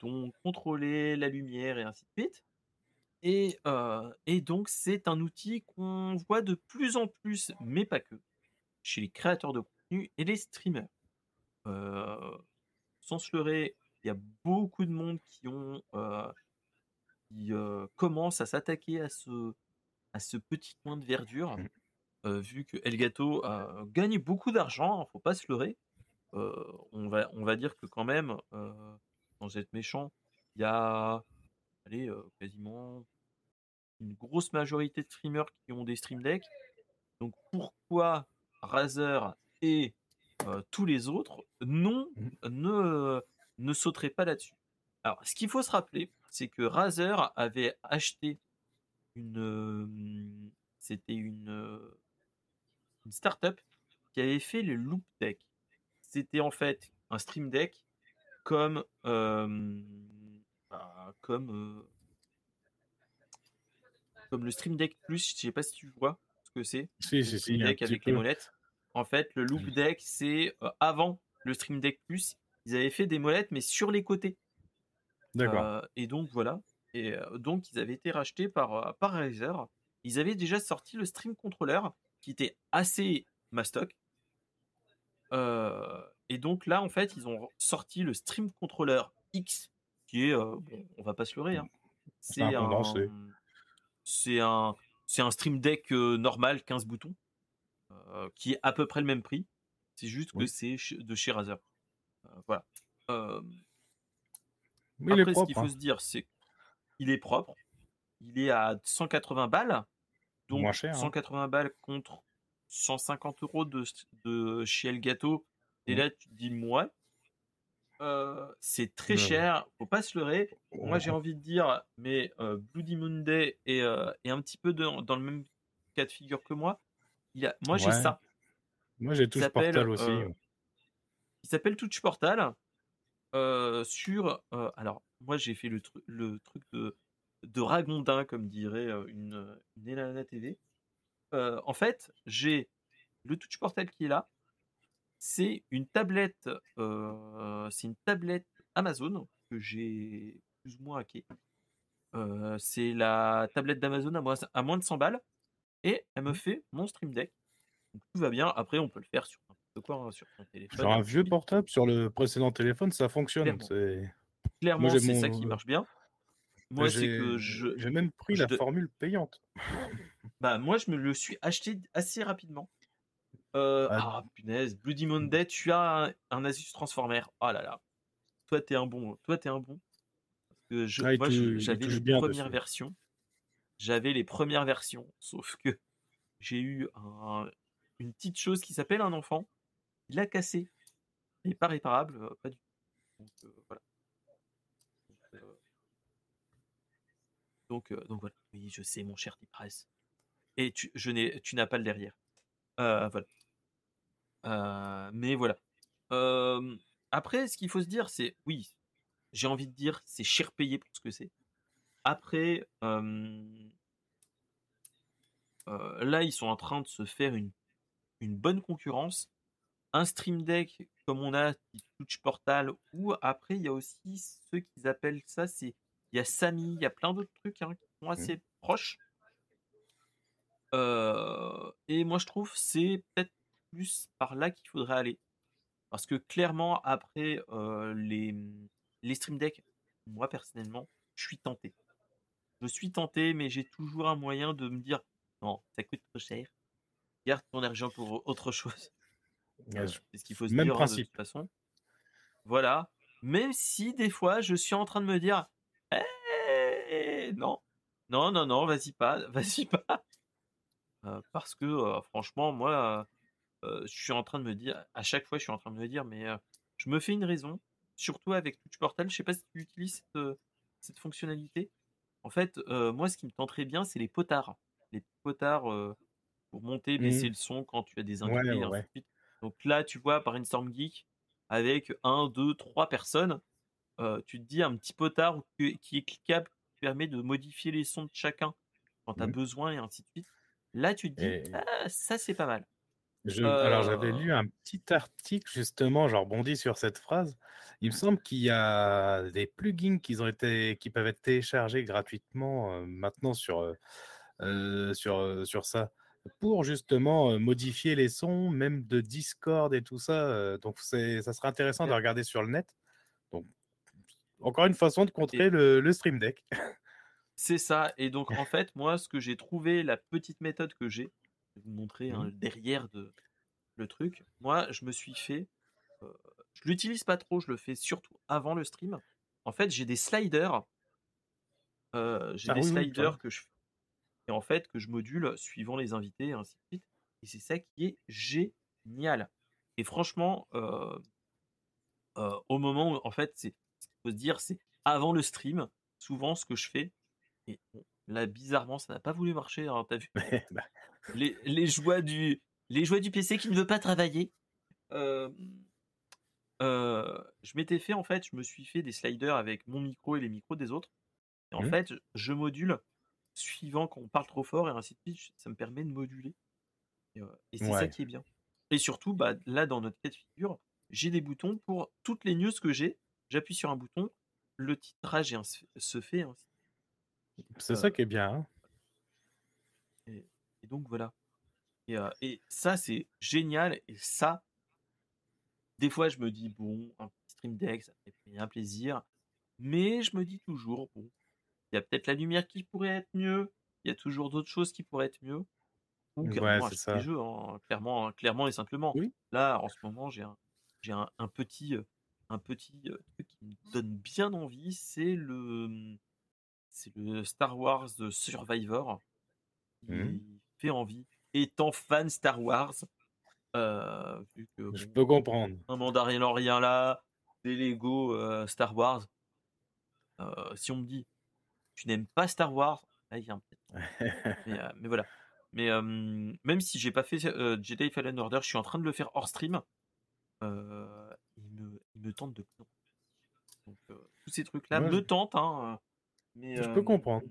dont contrôler la lumière et ainsi de suite. Et, et donc, c'est un outil qu'on voit de plus en plus, mais pas que, chez les créateurs de contenu et les streamers sans se leurrer, il y a beaucoup de monde qui ont qui commencent à s'attaquer à ce à ce petit coin de verdure, mmh. euh, vu que Elgato gagne beaucoup d'argent, hein, faut pas se leurrer. On va on va dire que quand même, sans être méchant, il y a allez, quasiment une grosse majorité de streamers qui ont des Stream Deck. Donc pourquoi Razer et euh, tous les autres non mmh. ne, ne sauteraient pas là-dessus? Alors, ce qu'il faut se rappeler, c'est que Razer avait acheté une, euh, c'était une, euh, une startup qui avait fait le Loop Deck. C'était en fait un Stream Deck comme, bah, comme, comme le Stream Deck Plus. Je sais pas si tu vois ce que c'est. Si, si, Stream Deck avec les molettes. En fait, le Loop Deck, c'est euh, avant le Stream Deck Plus, ils avaient fait des molettes, mais sur les côtés. D'accord. Euh, et donc voilà. Et euh, donc ils avaient été rachetés par, par Razer. Ils avaient déjà sorti le Stream Controller qui était assez mastoc. Et donc là, en fait, ils ont sorti le Stream Controller X, qui est, bon, on va pas se leurrer, hein. c'est un, c'est un, c'est un Stream Deck normal, 15 boutons, qui est à peu près le même prix. C'est juste que c'est de chez Razer. voilà. Mais après, ce qu'il faut hein. se dire, c'est qu'il est propre. Il est à 180 balles. Donc, 180 hein. balles contre 150 euros de, de chez Elgato. Et là, tu te dis, moi, c'est très cher, faut pas se leurrer. Moi, j'ai envie de dire, mais Bloody Monday est, est, un petit peu dans le même cas de figure que moi. Il a, moi, j'ai ça. Moi, j'ai Touch Portal aussi. Il s'appelle Touch Portal. sur. alors, moi, j'ai fait le, le truc de, de Ragondin, comme dirait une, une Elana TV. En fait, j'ai le Touch Portal qui est là c'est une tablette, c'est une tablette Amazon que j'ai plus ou moins hacké. c'est la tablette d'Amazon à, moins de 100 balles et elle me mmh. fait mon Stream Deck. Donc tout va bien. Après, on peut le faire sur quoi, hein, sur ton téléphone. Sur un vieux portable, sur le précédent téléphone, ça fonctionne. Clairement, c'est ça qui marche bien. Moi, c'est que je. J'ai même pris la formule payante. Bah, moi, je me le suis acheté assez rapidement. Euh, ah. ah, punaise, Bloody Monday, tu as un, Asus Transformer. Oh là là. Toi, t'es un bon. Toi, t'es un bon. Parce que je, ah, moi, j'avais les premières versions. J'avais les premières versions. Sauf que j'ai eu une petite chose qui s'appelle un enfant. Il a cassé. Il n'est pas réparable. Euh, pas du tout. Donc, euh, voilà. Donc, donc, voilà. Oui, je sais, mon cher Tipress. Et tu, je n'ai, tu n'as pas le derrière. voilà mais voilà. après, ce qu'il faut se dire, c'est oui, j'ai envie de dire, c'est cher payé pour ce que c'est. Après, là, ils sont en train de se faire une, une bonne concurrence. Un Stream Deck comme on a Touch Portal, ou après, il y a aussi ceux qu'ils appellent ça, c'est il y a Samy, il y a plein d'autres trucs hein, qui sont mmh. assez et moi, je trouve c'est peut-être plus par là qu'il faudrait aller. Parce que clairement, après les, mmh, les Stream Deck, moi personnellement, je suis tenté. Je suis tenté, mais j'ai toujours un moyen de me dire non, ça coûte trop cher. Garde ton argent pour autre chose. c'est ce qu'il faut se Même dire hein, de toute façon. Voilà. Même si des fois, je suis en train de me dire «Eh, non, non, non, non, vas-y pas, vas-y pas. Parce que franchement, moi, je suis en train de me dire, à chaque fois, je suis en train de me dire, mais je me fais une raison, surtout avec Touch Portal. Je sais pas si tu utilises cette, fonctionnalité. En fait, moi, ce qui me tenterait bien, c'est les potards. Les potards pour monter, baisser mmh. le son quand tu as des invités, Donc là, tu vois, par une Storm Geek, avec un, deux, trois personnes, tu te dis un petit potard qui est cliquable, qui permet de modifier les sons de chacun quand tu as mmh. besoin et ainsi de suite. Là, tu te dis, «Ah, ça c'est pas mal. Alors, j'avais lu un petit article, justement, je rebondis sur cette phrase. Il me semble qu'il y a des plugins qui, ont été, qui peuvent être téléchargés gratuitement maintenant sur, sur, sur ça, pour justement modifier les sons, même de Discord et tout ça. donc, ça serait intéressant de regarder sur le net. Donc, encore une façon de contrer le, le Stream Deck. C'est ça. Et donc, en fait, moi, ce que j'ai trouvé, la petite méthode que j'ai, vous montrer hein, mmh. derrière de le truc. Moi, je me suis fait. je l'utilise pas trop, je le fais surtout avant le stream. En fait, j'ai des sliders. j'ai ah des sliders que je et en fait que je module suivant les invités et ainsi de suite. Et c'est ça qui est génial. Et franchement, au moment où en fait, c'est faut se dire, c'est avant le stream. Souvent, ce que je fais, et là bizarrement, ça n'a pas voulu marcher. Hein, T'as vu? Bah, les, joies du, les joies du PC qui ne veut pas travailler. Euh, euh, je m'étais fait, en fait, je me suis fait des sliders avec mon micro et les micros des autres. Et en mmh. fait, je module suivant quand on parle trop fort et ainsi de suite. Ça me permet de moduler. Et, euh, c'est ça qui est bien. Et surtout, bah, là, dans notre cas de figure, j'ai des boutons pour toutes les news que j'ai. J'appuie sur un bouton, le titrage se fait. C'est ça qui est bien. Hein. donc voilà. Et, et ça, c'est génial. Et ça, des fois, je me dis, bon, un petit stream deck, ça fait un plaisir. Mais je me dis toujours, bon, il y a peut-être la lumière qui pourrait être mieux. Il y a toujours d'autres choses qui pourraient être mieux. Ou carrément c'est ça. jeux, hein, clairement, clairement et simplement. Oui. Là, en ce moment, j'ai un, j'ai un, petit, un petit truc qui me donne bien envie. C'est le, mmh, c'est le Star Wars Survivor. Mmh fait envie. Étant fan Star Wars, vu que Je peux comprendre. un mandarin rien là, des Lego Star Wars. si on me dit tu n'aimes pas Star Wars, là il y a un mais, mais voilà. Mais même si j'ai pas fait Jedi Fallen Order, je suis en train de le faire hors stream. il, me, il me tente de. Donc tous ces trucs-là Ouais, me tentent. Hein, mais, je peux comprendre.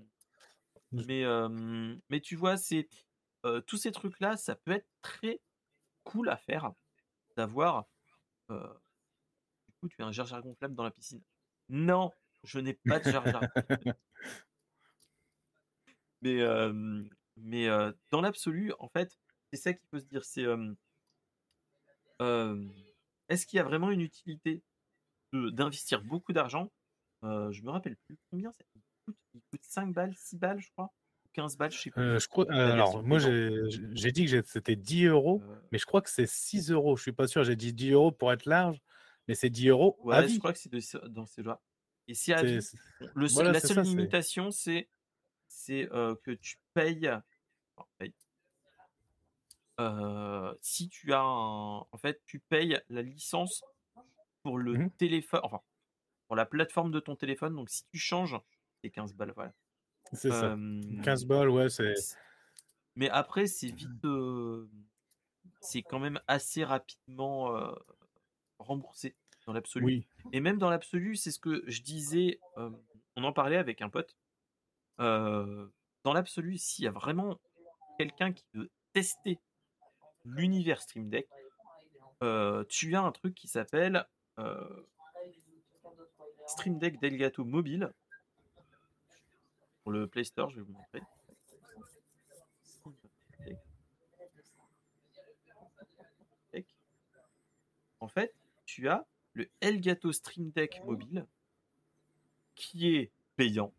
mais, mais tu vois, c'est tous ces trucs-là, ça peut être très cool à faire. D'avoir. du coup, tu as un Jar gonflable dans la piscine. Non, je n'ai pas de Jar mais mais dans l'absolu, en fait, c'est ça qu'il faut se dire. C'est est-ce qu'il y a vraiment une utilité d'investir beaucoup d'argent? Je me rappelle plus combien ça coûte. Il coûte 5 balles, 6 balles, je crois. 15 balles, je sais plus. je crois, alors, moi, j'ai dit que c'était 10 euros, mais je crois que c'est 6 euros. Je suis pas sûr. J'ai dit 10 euros pour être large, mais c'est 10 euros ouais, à vie. je crois que c'est dans ces là Et si à vie, le la seule limitation, c'est c'est que tu payes. si tu as un, en fait, tu payes la licence pour le mmh téléphone, enfin, pour la plateforme de ton téléphone. Donc, si tu changes, c'est 15 balles, voilà. C'est ça. 15 balles, ouais, c'est. Mais après, c'est vite. c'est quand même assez rapidement remboursé dans l'absolu. Oui. Et même dans l'absolu, c'est ce que je disais. on en parlait avec un pote. dans l'absolu, s'il y a vraiment quelqu'un qui veut tester l'univers Stream Deck, tu as un truc qui s'appelle Stream Deck Delgato mobile pour le Play Store, je vais vous montrer. En fait, tu as le Elgato Stream Deck mobile qui est payant.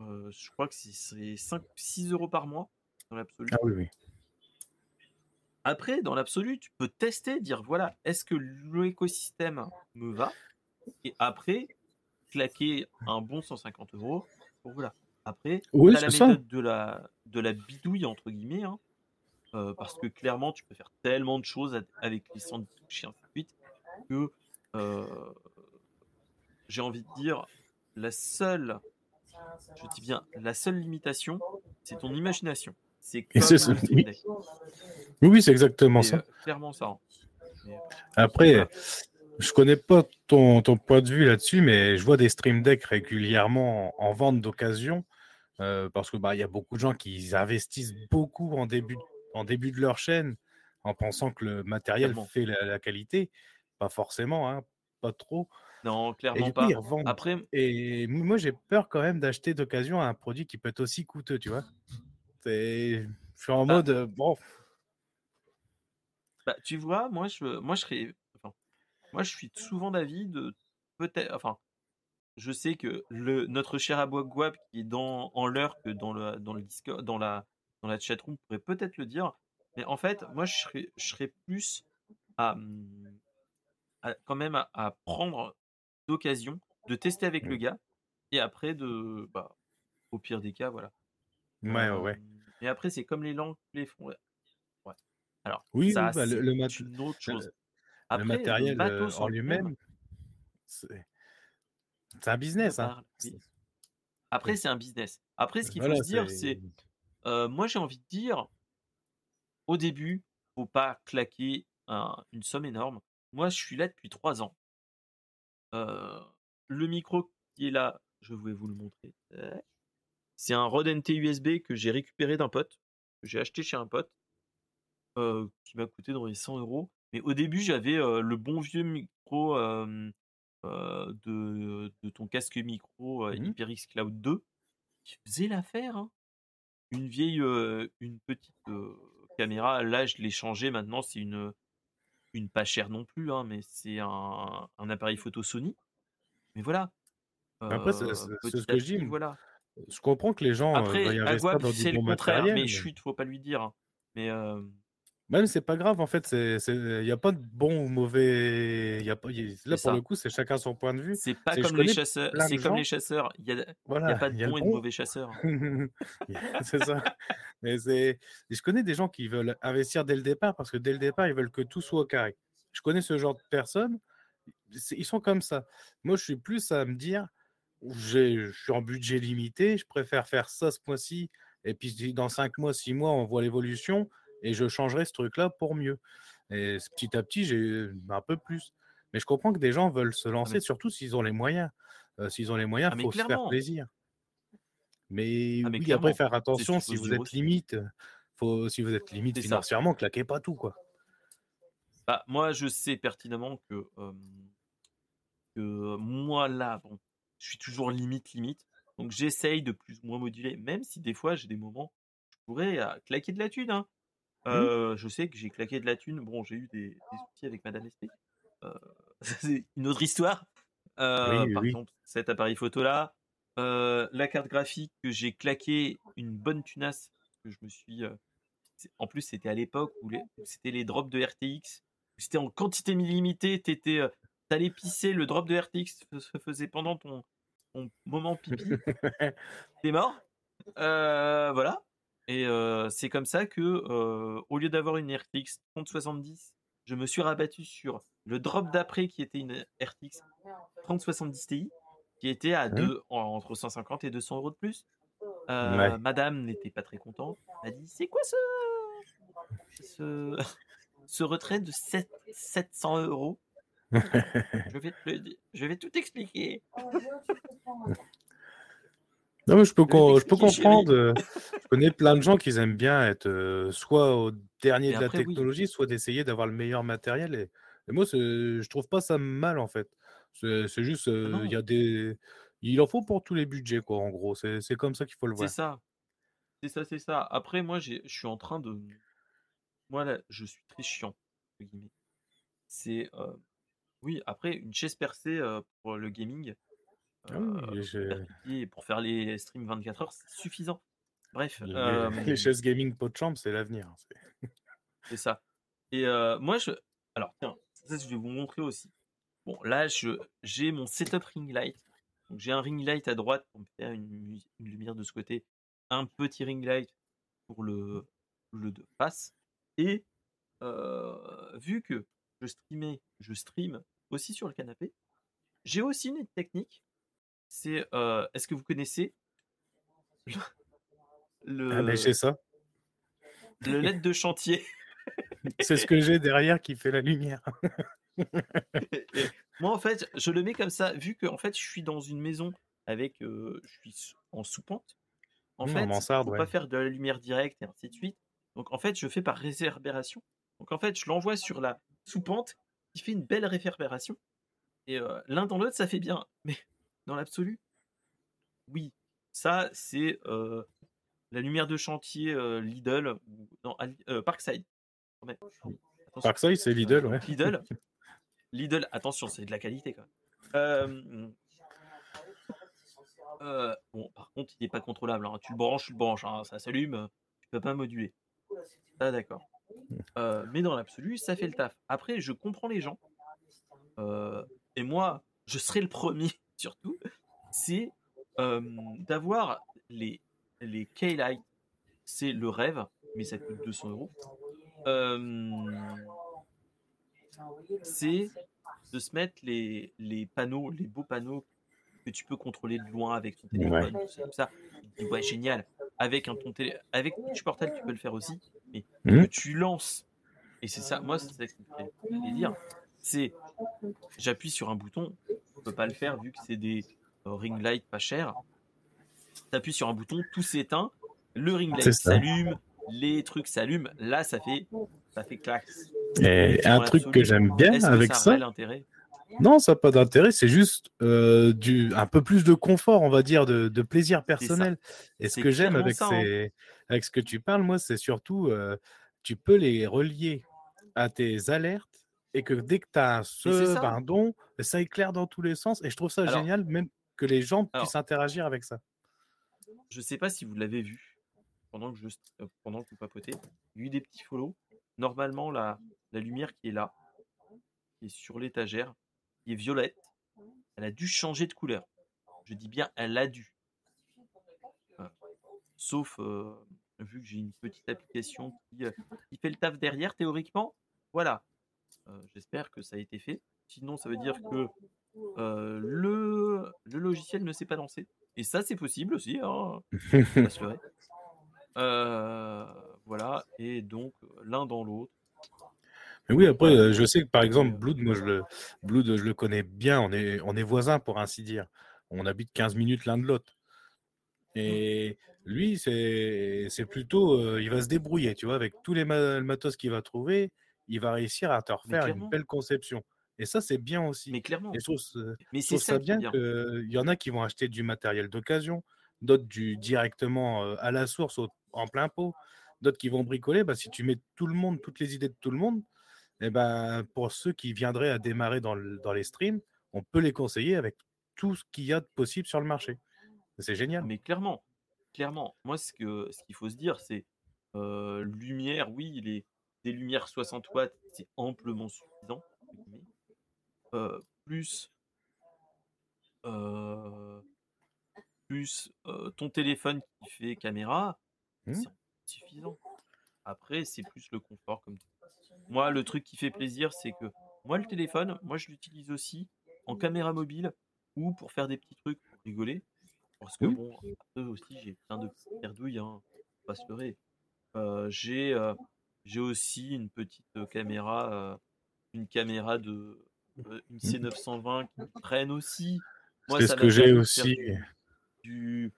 Euh, je crois que c'est 5 6 euros par mois dans l'absolu. Ah oui, oui. Après, dans l'absolu, tu peux tester, dire voilà, est-ce que l'écosystème me va? Et après, claquer un bon 150 euros voilà. Après, oui, la méthode de la, de la bidouille, entre guillemets, hein, euh, parce que clairement, tu peux faire tellement de choses avec les sandwichs et ainsi de suite, que euh, j'ai envie de dire, la seule, je dis bien, la seule limitation, c'est ton imagination. C'est oui. oui, c'est exactement ça. Euh, clairement ça. Hein. Après, je connais pas ton, ton point de vue là-dessus, mais je vois des stream decks régulièrement en vente d'occasion. Euh, parce que bah il y a beaucoup de gens qui investissent beaucoup en début, en début de leur chaîne en pensant que le matériel fait la, qualité. Pas forcément, hein, pas trop. Non, clairement pas. Après, et moi j'ai peur quand même d'acheter d'occasion un produit qui peut être aussi coûteux, tu vois. Je suis en bah mode bon. Bah, tu vois, moi je, moi je serais moi, je suis souvent d'avis de peut-être. Enfin, je sais que le, notre cher Abouagouab qui est dans, en l'heure que dans le, dans le Discord, dans la, dans la chatroom pourrait peut-être le dire. Mais en fait, moi, je serais, je serais plus à, quand même à, prendre d'occasion de tester avec le gars et après de. Bah, au pire des cas, voilà. Ouais, ouais. Et après, c'est comme les langues, les fonds. Ouais. Alors, oui, ça, bah, c'est le, une autre chose. Après, le matériel en lui-même, c'est un business. Hein. Après, c'est un business. Après, ce qu'il faut se dire, c'est. moi, j'ai envie de dire, au début, faut pas claquer une somme énorme. Moi, je suis là depuis trois ans. le micro qui est là, je vais vous le montrer. C'est un Rode NT USB que j'ai récupéré d'un pote, que j'ai acheté chez un pote, qui m'a coûté dans les 100 euros. Mais au début, j'avais le bon vieux micro de, de, ton casque micro mmh HyperX Cloud 2 qui faisait l'affaire. Hein. une vieille, une petite caméra. Là, je l'ai changée. Maintenant, c'est une, une pas chère non plus, hein, mais c'est un, un appareil photo Sony. Mais voilà. Après, c'est ce que je dis. Voilà. Je comprends que les gens Après, veuillent investir dans du bon matériel. Mais chut, faut pas lui dire. Hein. Mais même c'est pas grave en fait, il n'y a pas de bon ou mauvais. Y a pas, là pour le coup, c'est chacun son point de vue. C'est pas comme les chasseurs. C'est comme les chasseurs. Il n'y a, a, pas de bon et de mauvais chasseurs. c'est ça. Mais je connais des gens qui veulent investir dès le départ parce que dès le départ, ils veulent que tout soit au carré. Je connais ce genre de personnes. Ils sont comme ça. Moi, je suis plus à me dire, je suis en budget limité, je préfère faire ça ce mois-ci. Et puis dans 5 mois, 6 mois, on voit l'évolution et je changerai ce truc-là pour mieux. Et petit à petit, j'ai un peu plus. Mais je comprends que des gens veulent se ah, lancer, surtout s'ils ont les moyens. s'ils ont les moyens, il ah, faut se faire plaisir. Mais, ah, oui, après, faire attention si vous êtes limite. Faut, si vous êtes limite financièrement, claquez pas tout. quoi. Bah, moi, je sais pertinemment que, que moi, là, bon, je suis toujours limite, limite. Donc, j'essaye de plus ou moins moduler, même si des fois, j'ai des moments, je pourrais claquer de la thune. Hein. Mmh. je sais que j'ai claqué de la thune. Bon, j'ai eu des, soucis avec Madame SP. c'est une autre histoire. par exemple, cet appareil photo là, la carte graphique que j'ai claqué une bonne tunasse que je me suis. en plus, c'était à l'époque où, c'était les drops de RTX. C'était en quantité illimitée. T'étais, t'allais pisser, le drop de RTX se faisait pendant ton, ton moment pipi. T'es mort. voilà. Et c'est comme ça que, au lieu d'avoir une RTX 3070, je me suis rabattu sur le drop d'après qui était une RTX 3070 Ti, qui était à deux, entre 150 et 200 euros de plus. Madame n'était pas très contente. Elle a dit C'est quoi ce, ce, ce retrait de 7, 700 euros? Je, vais je vais tout expliquer. Non, mais je peux, je peux comprendre. Euh, je connais plein de gens qui aiment bien être euh, soit au dernier de la technologie, soit d'essayer d'avoir le meilleur matériel. Et, moi, je trouve pas ça mal en fait. C'est juste, ah euh, il y a des, il en faut pour tous les budgets quoi. En gros, c'est comme ça qu'il faut le voir. C'est ça, c'est ça, c'est ça. Après, moi, je suis en train de, moi là, je suis très chiant. C'est, oui, après une chaise percée pour le gaming. Ah euh, pour faire les streams 24 heures, c'est suffisant. Bref. Les, euh, chaises gaming pot de chambre, c'est l'avenir. Hein, c'est ça. Et euh, moi, je. Alors, tiens, ça, je vais vous montrer aussi. Bon, là, j'ai mon setup ring light. Donc, j'ai un ring light à droite pour me faire une, lumière de ce côté, un petit ring light pour le, le de face. Et vu que je streamais, je stream aussi sur le canapé, j'ai aussi une technique c'est est-ce que vous connaissez le, ah ben, ça. Le LED de chantier? c'est ce que j'ai derrière qui fait la lumière. moi, en fait, je le mets comme ça, vu que en fait, je suis dans une maison avec, je suis en sous-pente. En mmh, fait, il faut pas faire de la lumière directe et ainsi de suite. Donc, en fait, je fais par réverbération. Donc, en fait, je l'envoie sur la sous-pente qui fait une belle réverbération. Et l'un dans l'autre, ça fait bien. Mais dans l'absolu? Oui. Ça, c'est la lumière de chantier Lidl ou non, Parkside. Parkside, c'est Lidl, ouais. Lidl. Lidl, attention, c'est de la qualité quand même. bon, par contre, il n'est pas contrôlable. Hein. Tu le branches, tu le branches, hein. ça s'allume, tu peux pas moduler. Ah, d'accord. mais dans l'absolu, ça fait le taf. Après, je comprends les gens. et moi, je serai le premier surtout, c'est d'avoir les, les K-Light. C'est le rêve, mais ça coûte 200 euros. c'est de se mettre les, les panneaux, les beaux panneaux que tu peux contrôler de loin avec ton téléphone, ça. ouais, génial. Avec un ton télé... avec tu portable, tu peux le faire aussi, mais mmh. que tu lances. Et c'est ça, moi, c'est ça que je voulais dire. C'est, j'appuie sur un bouton, peut pas le faire vu que c'est des euh, ring lights pas chers. Tu appuies sur un bouton, tout s'éteint, le ring light s'allume, les trucs s'allument. Là, ça fait, ça fait claque. Et un truc que j'aime bien avec ça, Non, ça n'a pas d'intérêt, c'est juste du, un peu plus de confort, on va dire, de, plaisir personnel. Et ce que j'aime avec, hein. avec ce que tu parles, moi, c'est surtout, tu peux les relier à tes alertes et que dès que tu as ce pardon, ça éclaire dans tous les sens. Et je trouve ça génial, même que les gens puissent interagir avec ça. Je ne sais pas si vous l'avez vu pendant que, je, pendant que vous papotez. Il y a eu des petits follow. Normalement, la, la lumière qui est là, qui est sur l'étagère, qui est violette, elle a dû changer de couleur. Je dis bien, elle a dû. Sauf, vu que j'ai une petite application qui, qui, fait le taf derrière, théoriquement, voilà. J'espère que ça a été fait. Sinon, ça veut dire que le, le logiciel ne s'est pas lancé. Et ça, c'est possible aussi. Hein. voilà. Et donc, l'un dans l'autre, mais oui, après, je sais que par exemple, Blood, moi, je le, Blood, je le connais bien. On est, on est voisins, pour ainsi dire. On habite 15 minutes l'un de l'autre. Mmh. Et lui, c'est, c'est plutôt, il va se débrouiller, tu vois, avec tous les matos qu'il va trouver, il va réussir à te refaire une belle conception. Et ça, c'est bien aussi. Mais clairement. Et je trouve, Mais c'est ça, bien qu'il y en a qui vont acheter du matériel d'occasion, d'autres du directement à la source, en plein pot, d'autres qui vont bricoler. Bah, si tu mets tout le monde, toutes les idées de tout le monde, et eh ben, pour ceux qui viendraient à démarrer dans, dans les streams, on peut les conseiller avec tout ce qu'il y a de possible sur le marché. C'est génial. Mais clairement, clairement, moi, ce qu'il ce qu'il faut se dire, c'est lumière, oui, les, des lumières 60 watts, c'est amplement suffisant. plus plus ton téléphone qui fait caméra, mmh. c'est suffisant. Après, c'est plus le confort, comme moi, le truc qui fait plaisir, c'est que moi, le téléphone, moi, je l'utilise aussi en caméra mobile ou pour faire des petits trucs pour rigoler. Parce que, bon, eux aussi, j'ai plein de petites perdouilles, hein, pas se leurrer. Euh, j'ai, euh, j'ai aussi une petite caméra, une caméra de une C920 qui traîne aussi. Moi, c'est ce que j'ai aussi. Du...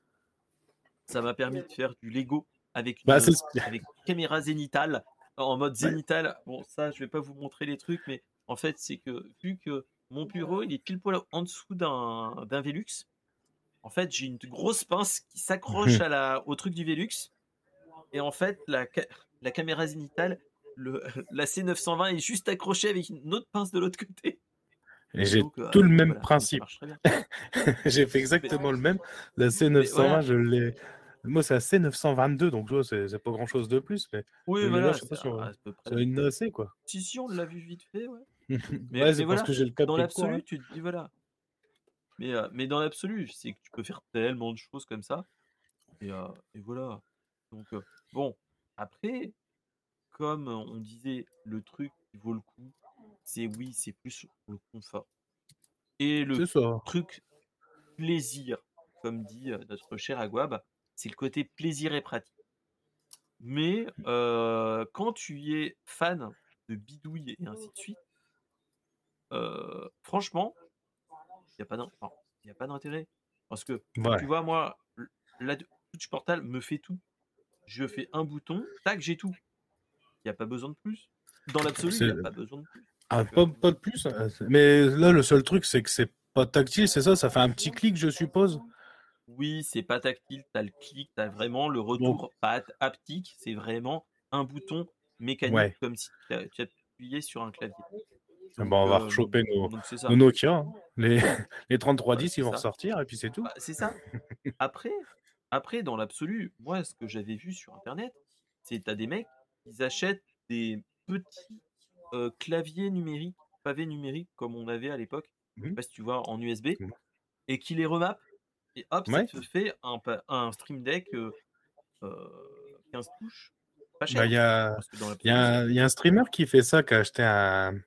Ça m'a permis de faire du Lego avec bah, une, caméra zénitale en mode zénital. Bon, ça, je vais pas vous montrer les trucs, mais en fait, c'est que vu que mon bureau, il est pile poil en dessous d'un, d'un Velux, en fait, j'ai une grosse pince qui s'accroche à la, au truc du Velux. Et en fait, la, la caméra zénitale, le, la C920 est juste accrochée avec une autre pince de l'autre côté. Et j'ai euh, tout le même principe. j'ai fait exactement le même. La C920, je l'ai, moi, c'est assez 922, donc c'est pas grand chose de plus. Mais oui, voilà, c'est une AC, quoi. Si, si, on l'a vu vite fait, ouais. mais, ouais, c'est parce que j'ai le Dans l'absolu, hein. tu te dis, voilà. Mais, euh, mais dans l'absolu, c'est que tu peux faire tellement de choses comme ça. Et, euh, et voilà. Donc, bon, après, comme on disait, le truc qui vaut le coup, c'est oui, c'est plus le confort. Et le truc plaisir, comme dit notre cher Aguab, c'est le côté plaisir et pratique. Mais quand tu es fan de bidouille et ainsi de suite, franchement, il n'y a pas d'intérêt. Parce que, tu vois, moi, la Touch Portal me fait tout. Je fais un bouton, tac, j'ai tout. Il n'y a pas besoin de plus. Dans l'absolu, il n'y a pas besoin de plus. Ah, pas, de plus. Hein. Mais là, le seul truc, c'est que c'est pas tactile, c'est ça? Ça fait un petit clic, je suppose? Oui, c'est pas tactile, tu as le clic, tu as vraiment le retour pas haptique, c'est vraiment un bouton mécanique comme si tu appuyais sur un clavier. Ah bon, on va rechoper nos, Nokia. Hein. Les, les 3310, ils vont ressortir et puis c'est tout. Bah, c'est ça. Après, après dans l'absolu, moi, ce que j'avais vu sur Internet, c'est tu as des mecs, ils achètent des petits claviers numériques, pavés numériques comme on avait à l'époque, mmh. pas si tu vois, en USB, mmh. et qui les remappent et hop, ça te fait un, un Stream Deck 15 euh, touches. Cher. Il bah, y, a, un streamer qui fait ça, qui a acheté un,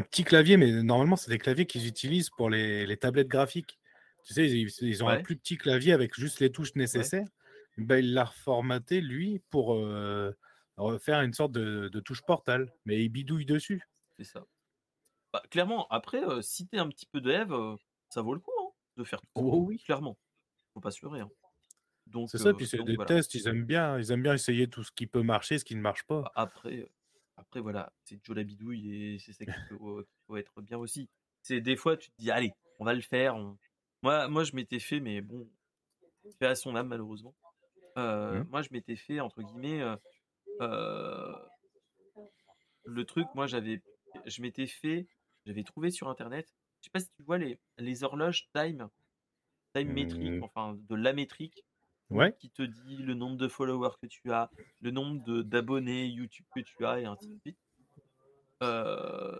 petit clavier, mais normalement, c'est des claviers qu'ils utilisent pour les, tablettes graphiques. Tu sais, ils, ont un plus petit clavier avec juste les touches nécessaires. Bah, il l'a reformaté, lui, pour euh, faire une sorte de, touche portal, mais il bidouille dessus. C'est ça. Bah, clairement, après, euh, si tu es un petit peu dev, ça vaut le coup de faire tout oh, oui. clairement. Faut pas se leurrer. Hein. Donc, c'est ça, puis c'est des tests, ils aiment bien, ils aiment bien essayer tout ce qui peut marcher, ce qui ne marche pas. Après, après voilà, c'est Joe la bidouille et c'est ça qui peut, être bien aussi. c'est des fois, tu te dis, allez, on va le faire. Moi, moi, je m'étais fait, mais bon, fait à son âme, malheureusement. Euh, mmh. Moi, je m'étais fait, entre guillemets, euh, le truc, moi, j'avais, je m'étais fait, j'avais trouvé sur Internet, je sais pas si tu vois les, les horloges time, time métrique, mmh. enfin, de la métrique qui te dit le nombre de followers que tu as, le nombre d'abonnés YouTube que tu as, et ainsi de suite.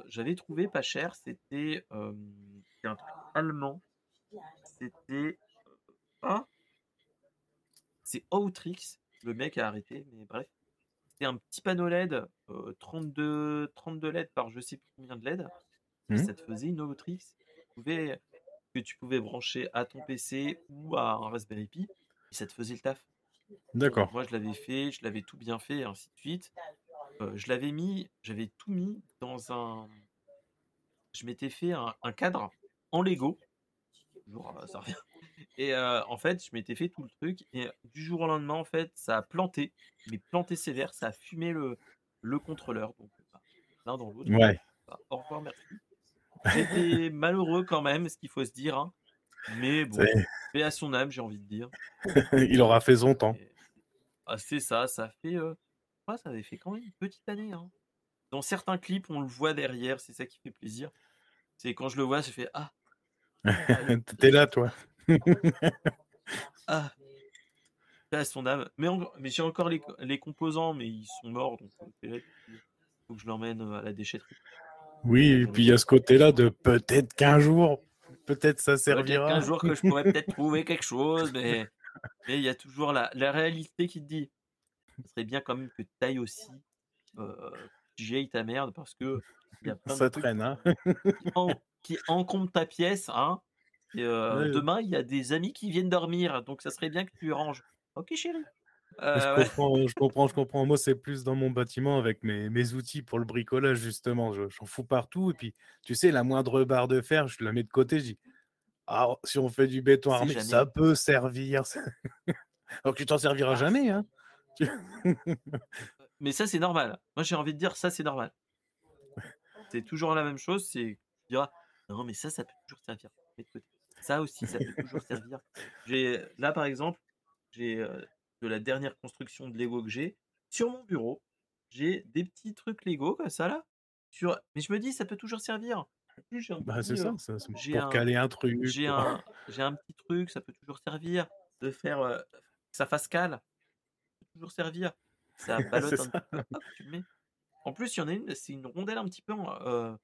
J'avais trouvé pas cher, c'était un truc allemand. C'était. Ah C'est Outrix, le mec a arrêté, mais bref. C'était un petit panneau LED, 32, 32 LED par je sais plus combien de LED. Mmh. Ça te faisait une Outrix que tu pouvais brancher à ton PC ou à un Raspberry Pi ça te faisait le taf. D'accord. Moi, je l'avais fait, je l'avais tout bien fait, et ainsi de suite. Euh, je l'avais mis, j'avais tout mis dans un. Je m'étais fait un, cadre en Lego. Toujours, euh, ça revient. Et euh, en fait, je m'étais fait tout le truc. Et du jour au lendemain, en fait, ça a planté. Mais planté sévère, ça a fumé le, le contrôleur. Donc, bah, l'un dans l'autre. Ouais. Bah, au revoir, merci. J'étais malheureux quand même, ce qu'il faut se dire. Hein. Mais bon, fait à son âme, j'ai envie de dire. Il aura fait son temps. Ah, c'est ça, ça fait. Euh... ça avait fait quand même une petite année. Hein. Dans certains clips, on le voit derrière, c'est ça qui fait plaisir. C'est quand je le vois, je fais Ah. T'es là, toi. ah. Son âme. Mais, mais j'ai encore les... les, composants, mais ils sont morts, donc il faut que je l'emmène euh, à la déchetterie. Oui, et puis il y a ce côté-là de peut-être qu'un jour, peut-être ça servira. Peut-être qu'un jour que je pourrais peut-être trouver quelque chose, mais il y a toujours la, la, réalité qui te dit. Ce serait bien quand même que tu ailles aussi euh, ta merde parce que y a plein ça de traîne, hein. Qui, encombrent ta pièce. Hein, et, euh, Demain, il y a des amis qui viennent dormir, donc ça serait bien que tu ranges. Ok, chérie. Euh, je, comprends, je comprends, je comprends. Moi, c'est plus dans mon bâtiment avec mes, mes outils pour le bricolage, justement. J'en fous partout. Et puis, tu sais, la moindre barre de fer, je la mets de côté. Je dis, ah, si on fait du béton armé, ça peut servir. Donc, tu t'en serviras jamais. Hein Mais ça, c'est normal. Moi, j'ai envie de dire, ça, c'est normal. C'est toujours la même chose. C'est, tu diras, non, mais ça, ça peut toujours servir. Ça aussi, ça peut toujours servir. Là, par exemple, j'ai euh, de la dernière construction de Lego que j'ai. Sur mon bureau, j'ai des petits trucs Lego comme ça là. Sur... Mais je me dis, ça peut toujours servir. Bah, c'est ça, ça pour caler un truc. J'ai un, un petit truc, ça peut toujours servir de faire euh, que ça fasse cale. Ça peut toujours servir. Ça un tu mets. En plus, il y en a une, c'est une rondelle un petit peu. Euh,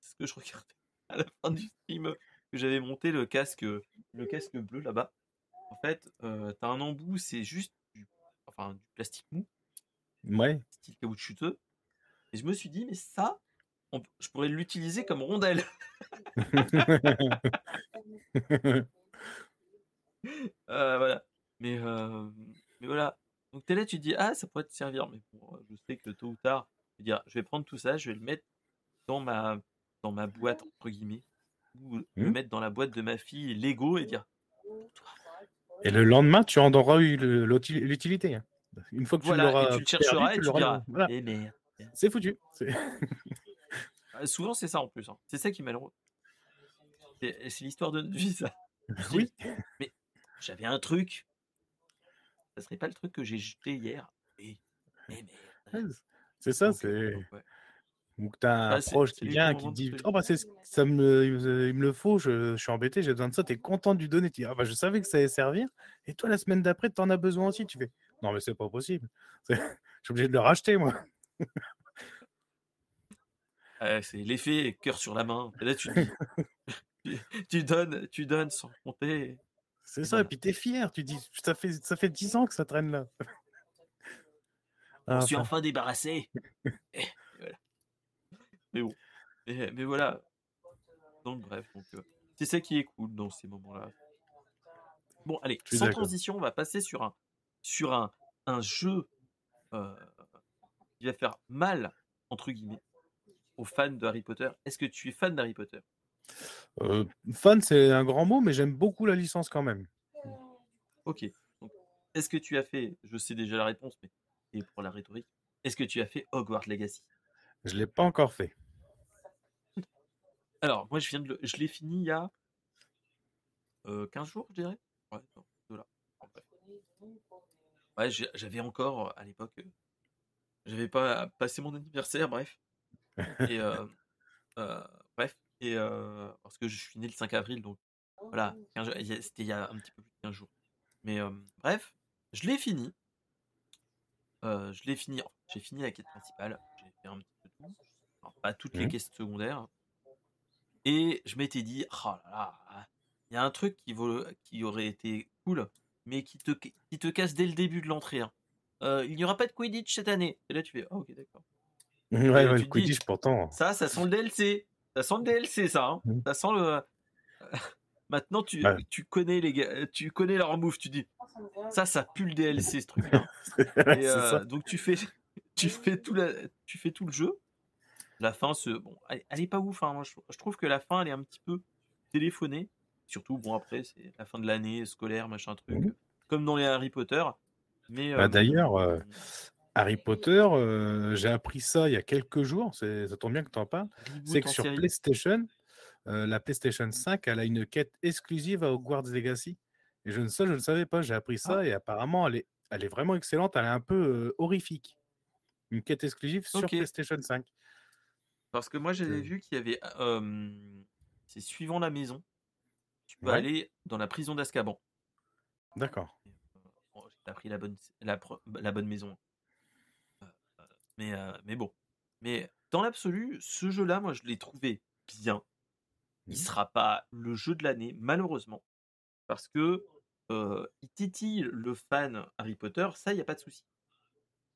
ce que je regardais à la fin du stream que j'avais monté le casque, le casque bleu là-bas. En fait, euh, tu as un embout, c'est juste du, enfin, du plastique mou. Ouais. Style caoutchouteux. Et je me suis dit, mais ça, je pourrais l'utiliser comme rondelle. euh, voilà. Mais, euh, mais voilà. Donc tu es là, tu dis, ah, ça pourrait te servir. Mais bon, je sais que tôt ou tard, je vais, dire, je vais prendre tout ça, je vais le mettre dans ma, dans ma boîte, entre guillemets, ou le mmh. mettre dans la boîte de ma fille Lego et dire, et le lendemain, tu en auras eu l'utilité. Hein. Une fois que tu l'auras. tu le chercheras et tu, diras. Eh, c'est foutu. Ah, souvent, c'est ça en plus. Hein. C'est ça qui est malheureux. C'est l'histoire de notre vie, ça. Oui. Mais j'avais un truc. Ça serait pas le truc que j'ai jeté hier. Eh, c'est ça, c'est. Ou que tu as un bah, proche qui vient, qui dit Oh, bah, ça me, il me le faut, je, suis embêté, j'ai besoin de ça. Tu es content de lui donner. Tu dis Ah, bah, je savais que ça allait servir. Et toi, la semaine d'après, tu en as besoin aussi. Tu fais Non, mais c'est pas possible. Je suis obligé de le racheter, moi. c'est l'effet cœur sur la main. Et là, tu, tu, donnes, tu donnes sans compter. C'est ça, et puis tu es fier. Tu dis Ça fait, ça fait 10 ans que ça traîne là. Je suis enfin débarrassé. Mais bon. Mais, voilà. Donc bref, donc euh, c'est ça qui est cool dans ces moments-là. Bon, allez, sans transition, on va passer sur un sur un, un jeu euh, qui va faire mal entre guillemets aux fans de Harry Potter. Est-ce que tu es fan d'Harry Potter? Euh, Fan, c'est un grand mot, mais j'aime beaucoup la licence quand même. Ok. Est-ce que tu as fait, je sais déjà la réponse, mais et pour la rhétorique, est-ce que tu as fait Hogwarts Legacy? Je l'ai pas encore fait. Alors, moi, je viens de je l'ai fini il y a 15 jours, je dirais. Ouais, Ouais, j'avais encore à l'époque, j'avais pas passé mon anniversaire, bref. Et bref, et parce que je suis né le 5 avril, donc voilà, c'était il y a un petit peu plus de 15 jours. Mais bref, je l'ai fini. je l'ai fini. J'ai fini la quête principale. J'ai fait un petit peu tout. pas toutes les quêtes secondaires. Et je m'étais dit, oh là là, il y a un truc qui, vaut, qui aurait été cool, mais qui te, qui te casse dès le début de l'entrée. Hein. il n'y aura pas de Quidditch cette année. Et là, tu fais, oh, ok, d'accord. Ouais, le Quidditch, pourtant. Ça, ça sent le DLC. Ça sent le DLC, ça. Hein. Mmh. Ça sent le. Maintenant, tu, tu connais les gars, tu connais leur move. Tu dis, ça, ça pue le DLC, ce truc-là. Euh, donc tu fais, tu fais tout la, tu fais tout le jeu. La fin, se, bon, elle, est pas ouf. Hein. Moi, je, trouve que la fin, elle est un petit peu téléphonée. Surtout, bon, après, c'est la fin de l'année scolaire, machin truc, mmh. comme dans les Harry Potter. Mais bah, d'ailleurs, euh, Harry Potter, euh, j'ai appris ça il y a quelques jours. Ça tombe bien que tu en parles. C'est que sur PlayStation, la PlayStation 5, elle a une quête exclusive à Hogwarts Legacy. Et je ne, sais, je ne savais pas, j'ai appris ça ah. et apparemment elle est, elle est vraiment excellente, elle est un peu horrifique. Une quête exclusive sur PlayStation 5. Parce que moi j'avais vu qu'il y avait, c'est suivant la maison, tu peux aller dans la prison d'Azkaban. D'accord. j'ai pris la bonne, la, la bonne maison. Mais, mais bon. Mais dans l'absolu, ce jeu-là, moi je l'ai trouvé bien. Il mmh. sera pas le jeu de l'année, malheureusement parce que il titille le fan Harry Potter, ça, il n'y a pas de souci.